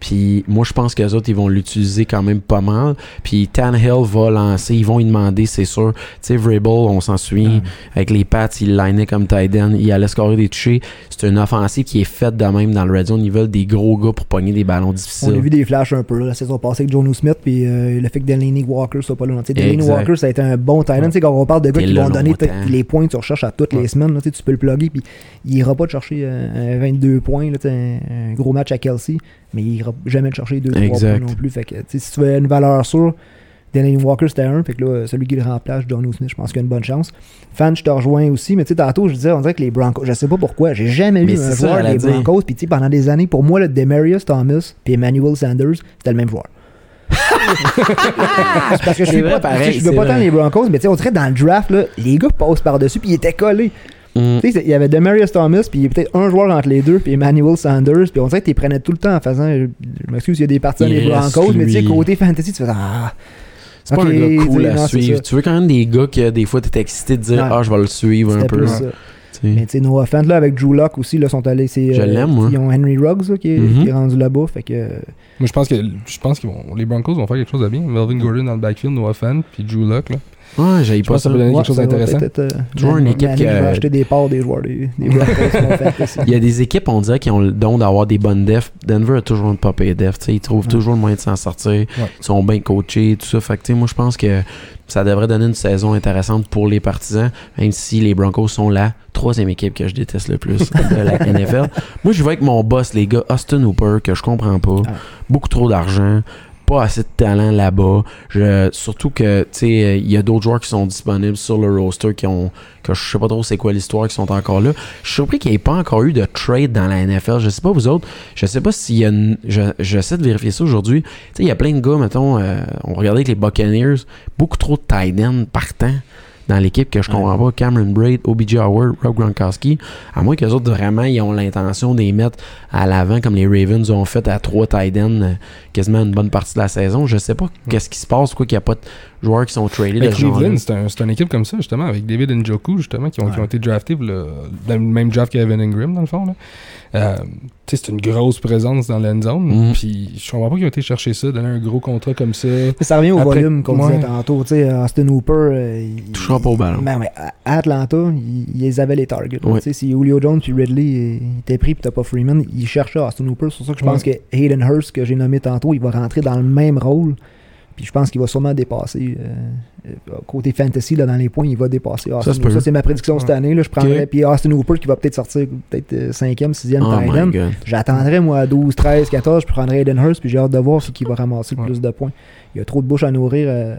Puis moi, je pense que les autres, ils vont l'utiliser quand même pas mal. Puis Tannehill va lancer, ils vont y demander, c'est sûr. Tu sais, Vrabel, on s'en souvient, avec les Pats, il linait comme tight end, il allait scorer des touchés. C'est une offensive qui est faite de même dans le red zone. Ils veulent des gros gars pour pogner des ballons On a difficiles. vu des flashs un peu là, la saison passée avec Jonu Smith puis euh, le fait que Delaney Walker soit pas là. Delaney. Walker, ça a été un bon talent. Ouais. Tu sais, quand on parle de gars qui vont donner les points que tu recherches à toutes les semaines, là, tu peux le plugger puis il ira pas te chercher euh, un 22 points, là, un, un gros match à Kelsey, mais il ira jamais te chercher 2-3 Exact. points non plus. Fait que, si tu veux une valeur sûre, Delaney Walker c'était un, fait que là, celui qui le remplace, Jonu Smith, je pense qu'il a une bonne chance. Fan, je te rejoins aussi, mais tu sais, tantôt, je disais, on dirait que les Broncos, je sais pas pourquoi, j'ai jamais Mais vu un joueur des. Broncos, puis tu sais, pendant des années, pour moi, le Demarius Thomas puis Emmanuel Sanders, c'était le même joueur. C'est parce que je suis pas, pareil, je suis pas tant les Broncos, mais tu sais, on dirait dans le draft, là, les gars passent par-dessus, puis ils étaient collés. Mm. Tu sais, il y avait Demarius Thomas, puis peut-être un joueur entre les deux, puis Emmanuel Sanders, puis on dirait que tu les prenais tout le temps en faisant. Je, je m'excuse, il y a des parties dans les Broncos, mais tu sais, côté fantasy, tu fais Ah. C'est pas un gars tu cool à non, suivre. Tu veux quand même des gars que des fois t'es excité de dire Ouais. Ah, je vais le suivre un peu. ça. Mais tu sais, no offense, là, avec Drew Lock aussi, là, sont allés. c'est, Je euh, l'aime, moi. Ils ont Henry Ruggs, là, qui, est, Mhm. qui est rendu là-bas, fait que. Moi, je pense que je pense vont les Broncos vont faire quelque chose de bien. Melvin Gordon dans le backfield, Noah Fan, puis Drew Luck là. Ouais, Je pas ça peut donner quelque chose d'intéressant. être, euh, Toujours une équipe va acheter des parts des joueurs des, qui. Il y a des équipes, on dirait, qui ont le don d'avoir des bonnes defs. Denver a toujours une pop et def. tu sais, Ils trouvent Ouais. toujours le moyen de s'en sortir. Ouais. Ils sont bien coachés, tout ça. Fait que, moi, je pense que ça devrait donner une saison intéressante pour les partisans, même si les Broncos sont la troisième équipe que je déteste le plus [LAUGHS] de la NFL. Moi, je vais avec mon boss, les gars, Austin Hooper, que je comprends pas. Ah. Beaucoup trop d'argent. Pas assez de talent là-bas. Surtout que, tu sais, euh, il y a d'autres joueurs qui sont disponibles sur le roster qui ont. que je sais pas trop c'est quoi l'histoire, qui sont encore là. Je suis surpris qu'il n'y ait pas encore eu de trade dans la NFL. Je sais pas vous autres. Je sais pas s'il y a une. je- J'essaie de vérifier ça aujourd'hui. Tu sais, il y a plein de gars, mettons, euh, on regardait avec les Buccaneers, beaucoup trop de tight end partant dans l'équipe que je comprends pas. Cameron Braid, OBJ Howard, Rob Gronkowski. À moins que les autres, vraiment, ils ont l'intention de les mettre à l'avant comme les Ravens ont fait à trois tight ends euh, quasiment une bonne partie de la saison. Je sais pas qu'est-ce qui se passe, quoi qu'il n'y a pas de joueurs qui sont tradés Cleveland, c'est un- c'est une équipe comme ça, justement, avec David Njoku, justement, qui ont, qui ont été draftés le- dans le même draft qu'Evan Ingram, dans le fond. Là. Euh, c'est une grosse présence dans l'end zone. Mhm. Puis je comprends pas qu'ils ont été chercher ça, donner un gros contrat comme ça. Ça revient au Après- volume qu'on ouais. disait tantôt. Tu sais, Austin Hooper. euh, il- touchera pas au ballon. Ben, ouais, à Atlanta, ils, avaient les targets. Ouais. Tu sais, Si Julio Jones puis Ridley euh, étaient pris puis t'as pas Freeman, ils cherchaient Austin Hooper. C'est pour ça que je pense que Hayden Hurst, que j'ai nommé tantôt, il va rentrer dans le même rôle. Puis je pense qu'il va sûrement dépasser. euh, euh, côté fantasy, là, dans les points, il va dépasser Austin. Ça, c'est ma prédiction cette année. Là, je prendrais. Ok. Puis Austin Hooper qui va peut-être sortir peut-être 5e, 6e Oh tight end. moi, à 12, 13, 14, je prendrai Hayden Hurst, puis j'ai hâte de voir ce qui va ramasser le Ouais. plus de points. Il y a trop de bouches à nourrir euh,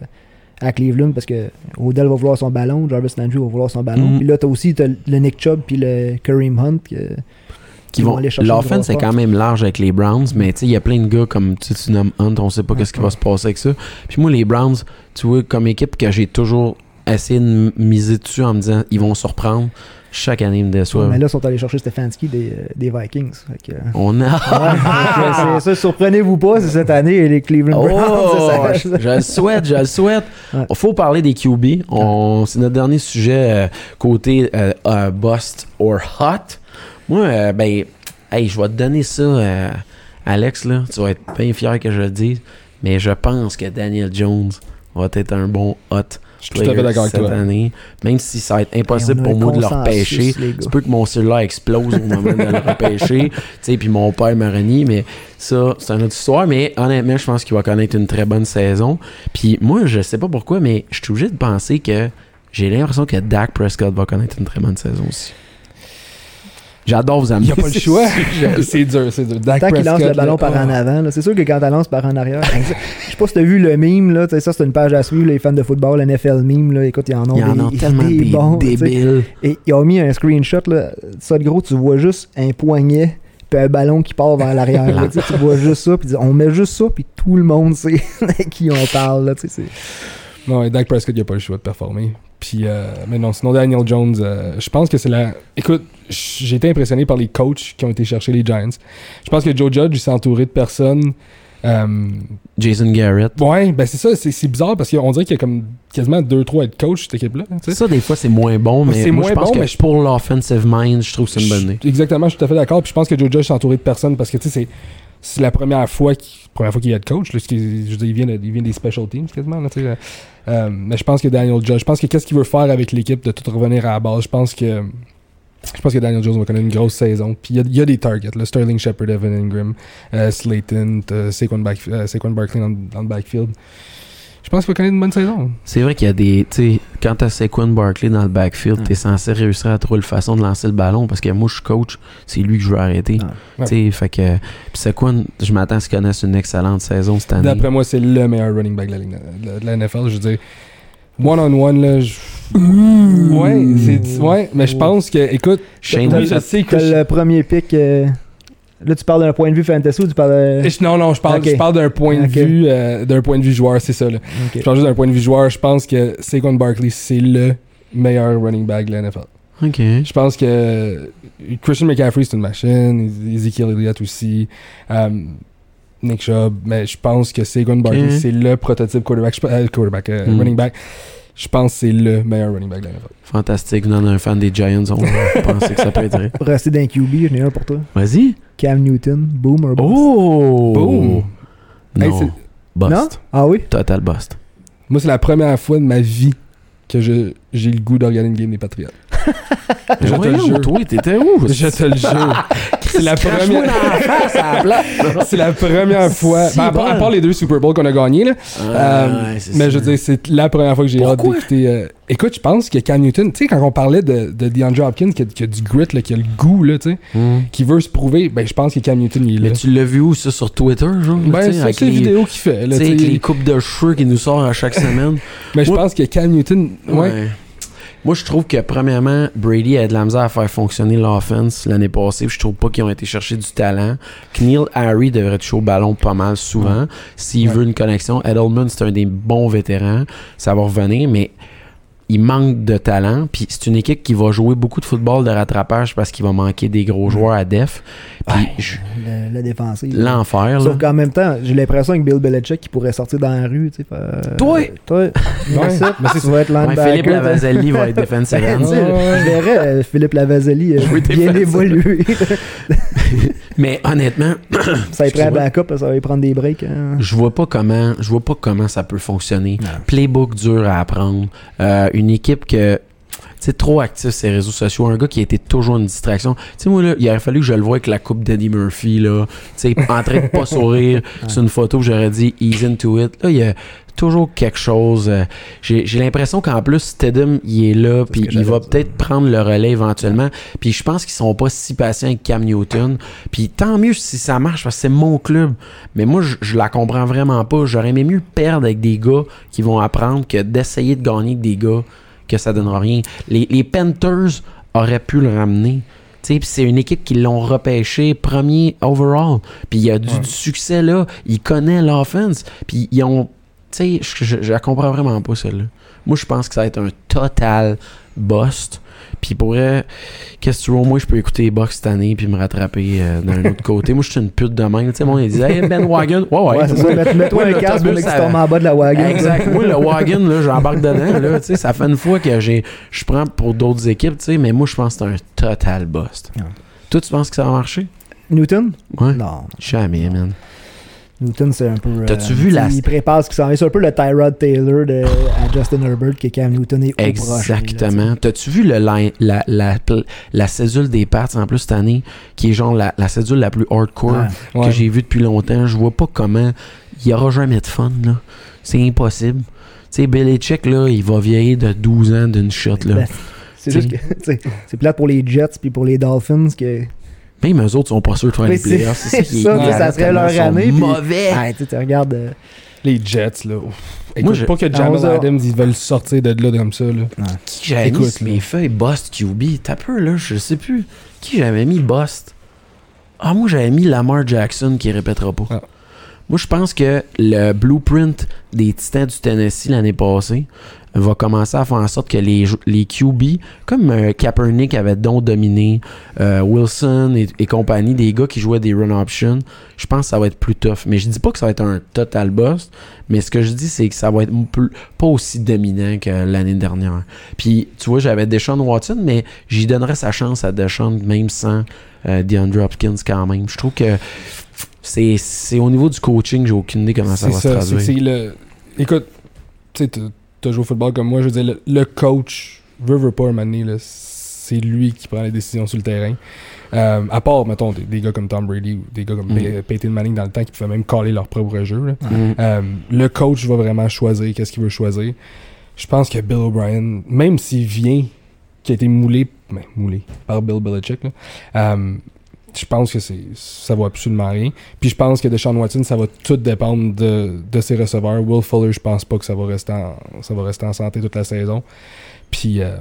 à Cleveland parce que Odell va vouloir son ballon, Jarvis Landry va vouloir son ballon. Mhm. Puis là, t'as aussi le Nick Chubb puis le Kareem Hunt. que- qui vont vont aller chercher une l'offense est quand même large avec les Browns mais tu sais il y a plein de gars comme tu nommes Hunt on sait pas qu'est-ce qui va se passer avec ça puis moi les Browns tu vois comme équipe que j'ai toujours essayé de miser dessus en me disant ils vont surprendre chaque année ils me déçoivent Mais là, ils sont allés chercher Stefanski des, euh, des Vikings. Que, on a ouais, ça, surprenez-vous pas, c'est cette année les Cleveland Oh, Browns. je, ça- je le souhaite, je le souhaite. Ouais. Il faut parler des QB. On, c'est notre dernier sujet euh, côté euh, euh, bust or hot. Moi, euh, ben, hey, je vais te donner ça, euh, Alex. Là, tu vas être bien fier que je le dise. Mais je pense que Daniel Jones va être un bon hot Je suis tout à fait d'accord avec cette toi. année. Même si ça va être impossible on a pour moi de le repêcher. Tu peux que mon cellulaire explose au moment de le repêcher. [LAUGHS] Tu sais, puis mon père me renie, mais ça, c'est une autre histoire. Mais honnêtement, je pense qu'il va connaître une très bonne saison. Puis moi, je sais pas pourquoi, mais je suis obligé de penser que j'ai l'impression que Dak Prescott va connaître une très bonne saison aussi. J'adore vous Il amener. n'y a pas le choix. [LAUGHS] c'est dur, c'est dur. Dak Tant qu'il lance le ballon là, par oh. en avant, là, c'est sûr que quand tu lance par en arrière. [LAUGHS] Je sais pas si t'as vu le meme, là, tu sais, ça c'est une page à suivre, les fans de football, NFL meme, là, écoute, ils en ont Il y en des, a tellement des des bons. débiles. Et ils ont mis un screenshot, là, ça de gros, tu vois juste un poignet puis un ballon qui part vers l'arrière. là, tu vois juste ça, puis on met juste ça, puis tout le monde [LAUGHS] sait qui on parle. Là, Non, et Dak Prescott, il a pas le choix de performer. Puis, euh, mais non, sinon Daniel Jones, euh, je pense que c'est la. Écoute, j'ai été impressionné par les coachs qui ont été chercher les Giants. Je pense que Joe Judge, il s'est entouré de personnes. euh, Jason Garrett. ouais, ben c'est ça, c'est bizarre parce qu'on dirait qu'il y a comme quasiment 2-3 head coach cette équipe-là. Ça, des fois, c'est moins bon, mais C'est moi, moins je pense bon, que mais je- pour l'offensive mind, je trouve que c'est une bonne idée. Exactement, je suis tout à fait d'accord. Puis je pense que Joe Judge s'est entouré de personnes parce que tu sais, c'est. C'est la première fois qu'il première fois qu'il est coach. Là, ce qui- je veux dire, il, vient de- des special teams quasiment. Là, sais, euh, mais je pense que Daniel Jones, je pense que qu'est-ce qu'il veut faire avec l'équipe de tout revenir à la base, je pense que je pense que Daniel Jones va connaître une grosse saison. Puis il y a- y, a des targets. Là, Sterling Shepard, Evan Ingram, euh, Slayton, Saquon, euh, Saquon Barkley dans, dans le backfield. Je pense qu'il va connaître une bonne saison. C'est vrai qu'il y a des. Tu sais, quand t'as Saquon Barkley dans le backfield, Ouais. t'es censé réussir à trouver le façon de lancer le ballon parce que moi, je suis coach, c'est lui que je veux arrêter. Ouais. Tu sais, fait que. Puis Saquon, je m'attends à ce qu'il connaisse une excellente saison cette année. D'après moi, c'est le meilleur running back de la, ligue- de la NFL. Je veux dire, one-on-one, là. je- Ouais, c'est, ouais, mais je pense que, écoute, Shane, oui, je sais que. Le premier pick. euh, Là, tu parles d'un point de vue fantasy ou tu parles de. je- non, non, je parle, je parle d'un point de vue, euh, d'un point de vue joueur, c'est ça, là. Je parle juste d'un point de vue joueur. Je pense que Saquon Barkley, c'est le meilleur running back de la NFL. Ok. Je pense que Christian McCaffrey, c'est une machine. Ezekiel Elliott aussi. euh, Nick Chubb. Mais je pense que Saquon Barkley, c'est le prototype quarterback. Je- euh, quarterback euh, Mm. running back. Je pense que c'est le meilleur running back de la NFL. Fantastique. Venant d'un fan des Giants, on va [LAUGHS] penser que ça peut être vrai. Pour rester dans QB, j'en ai un pour toi. Vas-y. Cam Newton, boom or bust. Oh! Boom! Non. bust. Non? Ah oui? Total bust. Moi, c'est la première fois de ma vie que je- j'ai le goût de regarder une game des Patriots. Je te le jure. Toi, t'étais où? Je te le jure. [LAUGHS] [LAUGHS] C'est la première. C'est la première fois. Si Ben, à, part, à bon. part les deux Super Bowls qu'on a gagnés, là. Ah, Euh, ouais, mais ça. je veux dire, c'est la première fois que j'ai hâte d'écouter. euh, Écoute, je pense que Cam Newton, tu sais, quand on parlait de, de DeAndre Hopkins, qui a, qui a du grit, là, qui a le goût, là, tu sais, Hmm. qui veut se prouver, ben je pense que Cam Newton, il est là. Mais tu l'as vu où, ça, sur Twitter, genre? Ben, c'est les les, vidéos qu'il fait, tu là, sais, tu avec sais. les coupes de cheveux qui nous sortent à chaque semaine. Mais je pense que Cam Newton, ouais. Ouais. Moi, je trouve que, premièrement, Brady a de la misère à faire fonctionner l'offense l'année passée. puis Je trouve pas qu'ils ont été chercher du talent. Neil Harry devrait toucher au ballon pas mal souvent. S'il Ouais. veut une connexion. Edelman, c'est un des bons vétérans. Ça va revenir, mais il manque de talent. Puis c'est une équipe qui va jouer beaucoup de football de rattrapage parce qu'il va manquer des gros joueurs à def. Puis Ouais. je- Le- la défensive. l'enfer, là. Sauf qu'en même temps, j'ai l'impression que Bill Belichick qui pourrait sortir dans la rue, tu sais. faire- Toi! Toi! Ouais, ça, [LAUGHS] mais c'est tu vas être Ouais, linebacker. Philippe t'sais. Lavazelli va être [LAUGHS] defensive end. Ouais. Je verrais euh, Philippe Lavazelli euh, bien évolué. [LAUGHS] [LAUGHS] Mais honnêtement, [COUGHS] ça y prend un Excuse-moi. backup, ça va y prendre des breaks. hein. Je vois pas comment, je vois pas comment ça peut fonctionner. Non. Playbook dur à apprendre. Euh, une équipe que tu sais, trop actif sur les réseaux sociaux, un gars qui a été toujours une distraction. Tu sais, moi, là, il aurait fallu que je le voie avec la coupe d'Eddie Murphy, là. Tu sais, en train de pas [LAUGHS] sourire. C'est une photo, j'aurais dit ease into it. Là, il y a toujours quelque chose. euh, J'ai l'impression qu'en plus, Stedham, il est là, puis il va peut-être prendre le relais éventuellement. Puis je pense qu'ils sont pas si patients avec Cam Newton. Puis tant mieux si ça marche, parce que c'est mon club. Mais moi, je, je la comprends vraiment pas. J'aurais aimé mieux perdre avec des gars qui vont apprendre que d'essayer de gagner avec des gars que ça donnera rien. Les, les Panthers auraient pu le ramener. C'est une équipe qui l'ont repêché premier overall. Puis il y a du, Ouais. du succès là. Il connaît l'offense. Puis ils ont. Tu sais, je, je, je la comprends vraiment pas celle-là. Moi, je pense que ça va être un total bust. Puis pour vrai, qu'est-ce que tu veux, moi, je peux écouter les Bucks cette année puis me rattraper euh, d'un autre côté. Moi, je suis une pute de même. Tu sais, mon, il disait, hey, Ben Wagon. Ouais, ouais. Ouais, c'est ça. Mets- Mets-toi un casque pour que tombes en bas de la wagon. Exact. Moi, le wagon, là, j'embarque dedans. Là, tu sais, ça fait une fois que j'ai, je prends pour d'autres équipes, tu sais, mais moi, je pense que c'est un total bust. Ouais. Toi, tu penses que ça va marcher? Newton? Ouais. Non. Jamais, man. Newton, c'est un peu. euh, T'as-tu vu la- Il prépare ce qui s'en vient. C'est un peu le Tyrod Taylor de, à Justin Herbert Newton est au proche, là, Exactement. T'as-tu vu le line- la, la, la, la cédule des Pats en plus cette année, qui est genre la, la cédule la plus hardcore Ouais. que j'ai vue depuis longtemps? Je vois pas comment. Il y aura jamais de fun, là. C'est impossible. Tu sais, Belichick, là, il va vieillir de 12 ans d'une shot, là. Ben, C'est juste que [LAUGHS] tu sais, c'est plate pour les Jets puis pour les Dolphins que Même eux autres sont pas sûrs de faire les c'est- playoffs. C'est ça qui est ça, écœurant, ça serait leur année, puis- mauvais. ah, tu regardes euh, Les Jets, là. ouf. Moi, je- pas que Jamal Adams, ils veulent sortir de là comme ça, là. Qui j'avais mis là. mes feuilles Bust QB? T'as peu, là, je sais plus. Qui j'avais mis Bust? Ah, moi, j'avais mis Lamar Jackson qui répétera pas. Ah. Moi, je pense que le blueprint des Titans du Tennessee l'année passée va commencer à faire en sorte que les, les QB, comme euh, Kaepernick avait donc dominé, euh, Wilson et, et compagnie, des gars qui jouaient des run options, je pense que ça va être plus tough. Mais je dis pas que ça va être un total bust, mais ce que je dis, c'est que ça va être plus- pas aussi dominant que l'année dernière. Puis, tu vois, j'avais Deshaun Watson, mais j'y donnerais sa chance à Deshaun, même sans euh, DeAndre Hopkins quand même. Je trouve que c'est au niveau du coaching, j'ai aucune idée comment ça va se ça, c'est traduire. le. Écoute, tu sais, t'as- joué au football comme moi, je veux dire, le, le coach, veut, veut pas, un c'est lui qui prend les décisions sur le terrain. Euh, à part, mettons, des, des gars comme Tom Brady ou des gars comme Mm. Pey- Peyton Manning dans le temps qui pouvaient même caller leur propre jeu. là. Mm. Euh, le coach va vraiment choisir qu'est-ce qu'il veut choisir. Je pense que Bill O'Brien, même s'il vient, qui a été moulé, ben, moulé par Bill Belichick, là, euh, je pense que c'est ça va absolument rien. Puis je pense que Deshaun Watson, ça va tout dépendre de, de ses receveurs. Will Fuller, je pense pas que ça va rester en, ça va rester en santé toute la saison. Puis euh,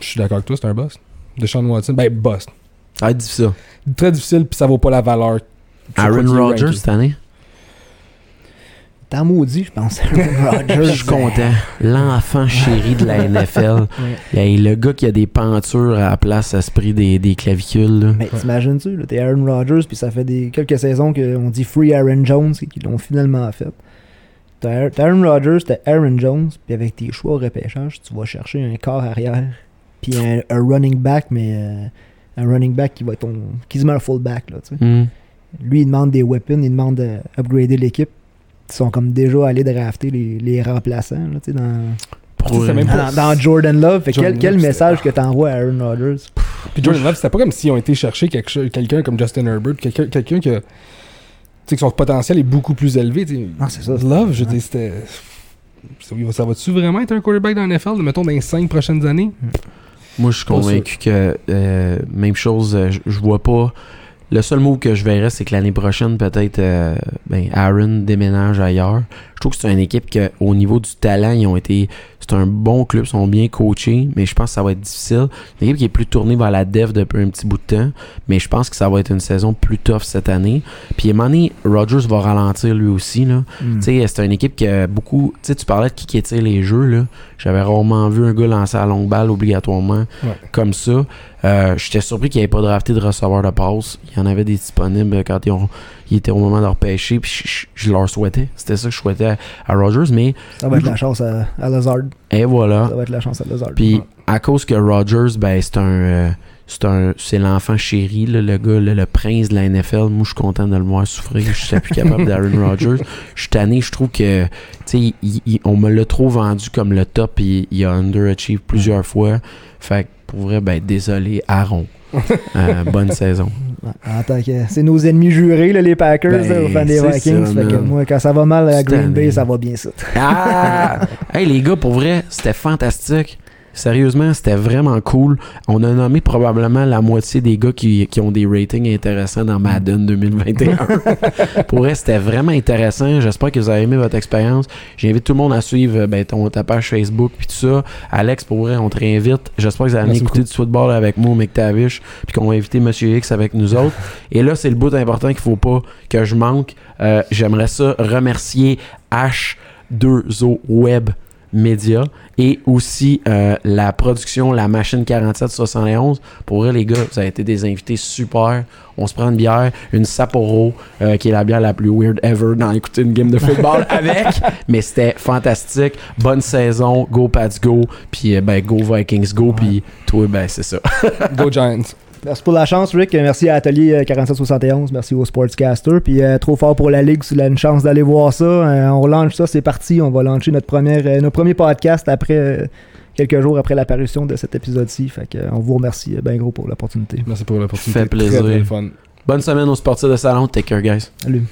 je suis d'accord avec toi, c'est un boss. Deshaun Watson, ben boss. Être difficile. Très difficile, puis ça vaut pas la valeur. Aaron Rodgers cette année? T'as maudit, je pense. [LAUGHS] Aaron Rodgers. Je suis content. L'enfant chéri de la [LAUGHS] NFL. Le gars qui a des pentures à la place à ce prix des, des clavicules. là. Mais t'imagines-tu, t'es Aaron Rodgers, puis ça fait des quelques saisons qu'on dit Free Aaron Jones et qu'ils l'ont finalement fait. T'as Aaron Rodgers, t'as Aaron Jones, puis avec tes choix au repêchage, tu vas chercher un corps arrière, puis un, un running back, mais euh, un running back qui va être ton, quasiment un fullback, là, tu sais. Hmm. Lui, il demande des weapons, il demande d'upgrader l'équipe. Ils sont comme déjà allés drafter les, les remplaçants, là, dans, Pour- c'est même pas- dans, dans Jordan Love. Fait que Jordan quel, quel Love, message que t'envoies à Aaron Rodgers? Puis Jordan Love, c'était pas comme s'ils ont été chercher quelqu'un comme Justin Herbert, quelqu'un quelqu'un que, tu sais, que son potentiel est beaucoup plus élevé. Ah, c'est ça. Love, je Ouais. dis, c'était. Ça, ça va-tu vraiment être un quarterback dans la NFL, mettons, dans les 5 prochaines années? Moi, je suis convaincu que euh, même chose, euh, je je vois pas. Le seul mot que je verrais, c'est que l'année prochaine, peut-être, euh, ben, Aaron déménage ailleurs. Je trouve que c'est une équipe que, au niveau du talent, ils ont été. C'est un bon club, ils sont bien coachés, mais je pense que ça va être difficile. Une équipe qui est plus tournée vers la dev depuis un petit bout de temps, mais je pense que ça va être une saison plus tough cette année. Puis, à un moment donné, Rodgers va ralentir lui aussi, là. Sais, c'est une équipe qui a beaucoup. Tu sais, tu parlais de qui qui étire les jeux, là. J'avais rarement vu un gars lancer à longue balle obligatoirement Ouais. comme ça. Euh, J'étais surpris qu'il n'y ait pas drafté de receveur de passe. Il y en avait des disponibles quand ils, ont, ils étaient au moment de leur pêcher. Puis je, je- je leur souhaitais. C'était ça que je souhaitais à, à Rodgers. Mais, Ça va être la chance à, à Lazard. et voilà. Ça va être la chance à Lazard. Puis Ouais. à cause que Rodgers, ben, c'est un. euh, c'est un c'est l'enfant chéri, là, le gars, là, le prince de la NFL. Moi, je suis content de le voir souffrir. Je suis plus capable d'Aaron [LAUGHS] Rodgers. Je suis tanné. Je trouve que, il- il- on me l'a trop vendu comme le top. Il, il a underachieved plusieurs fois. Fait que, pour vrai, ben, désolé, Aaron. [LAUGHS] Euh, bonne saison. En tant que- c'est nos ennemis jurés, là, les Packers, Ben, aux fans des Vikings. ça, fait que moi, quand ça va mal à Green. Bay, ça va bien ça. Ah! hey les gars, pour vrai, c'était fantastique. Sérieusement, c'était vraiment cool. On a nommé probablement la moitié des gars qui, qui ont des ratings intéressants dans Madden 2021. [LAUGHS] pour vrai, c'était vraiment intéressant. J'espère que vous avez aimé votre expérience. J'invite tout le monde à suivre euh, ben, ton, ta page Facebook puis tout ça. Alex, pour vrai, on te réinvite. J'espère que vous allez Merci écouter du football avec moi McTavish puis qu'on va inviter Monsieur X avec nous autres. Et là, c'est le bout important qu'il faut pas que je manque. Euh, J'aimerais ça remercier H2O Web Media et aussi euh, la production La Machine 4771. Pour vrai, les gars, vous avez été des invités super. On se prend une bière, une Sapporo, euh, qui est la bière la plus weird ever dans écouter une game de football [LAUGHS] avec. Mais c'était fantastique. Bonne saison. Go Pats Go. Puis euh, ben, Go Vikings Go. Puis toi, ben, c'est ça. Go Giants. [LAUGHS] Merci pour la chance, Rick. Merci à Atelier euh, 4771. Merci au Sportscaster. Puis euh, trop fort pour la Ligue, si vous avez une chance d'aller voir ça. Euh, on lance ça, c'est parti. On va lancer notre, première, euh, notre premier podcast après euh, quelques jours après l'apparition de cet épisode-ci. Fait que, euh, on vous remercie bien gros pour l'opportunité. Merci pour l'opportunité. Fait plaisir. Très, très fun. Bonne semaine aux sportifs de salon. Take care, guys. Salut.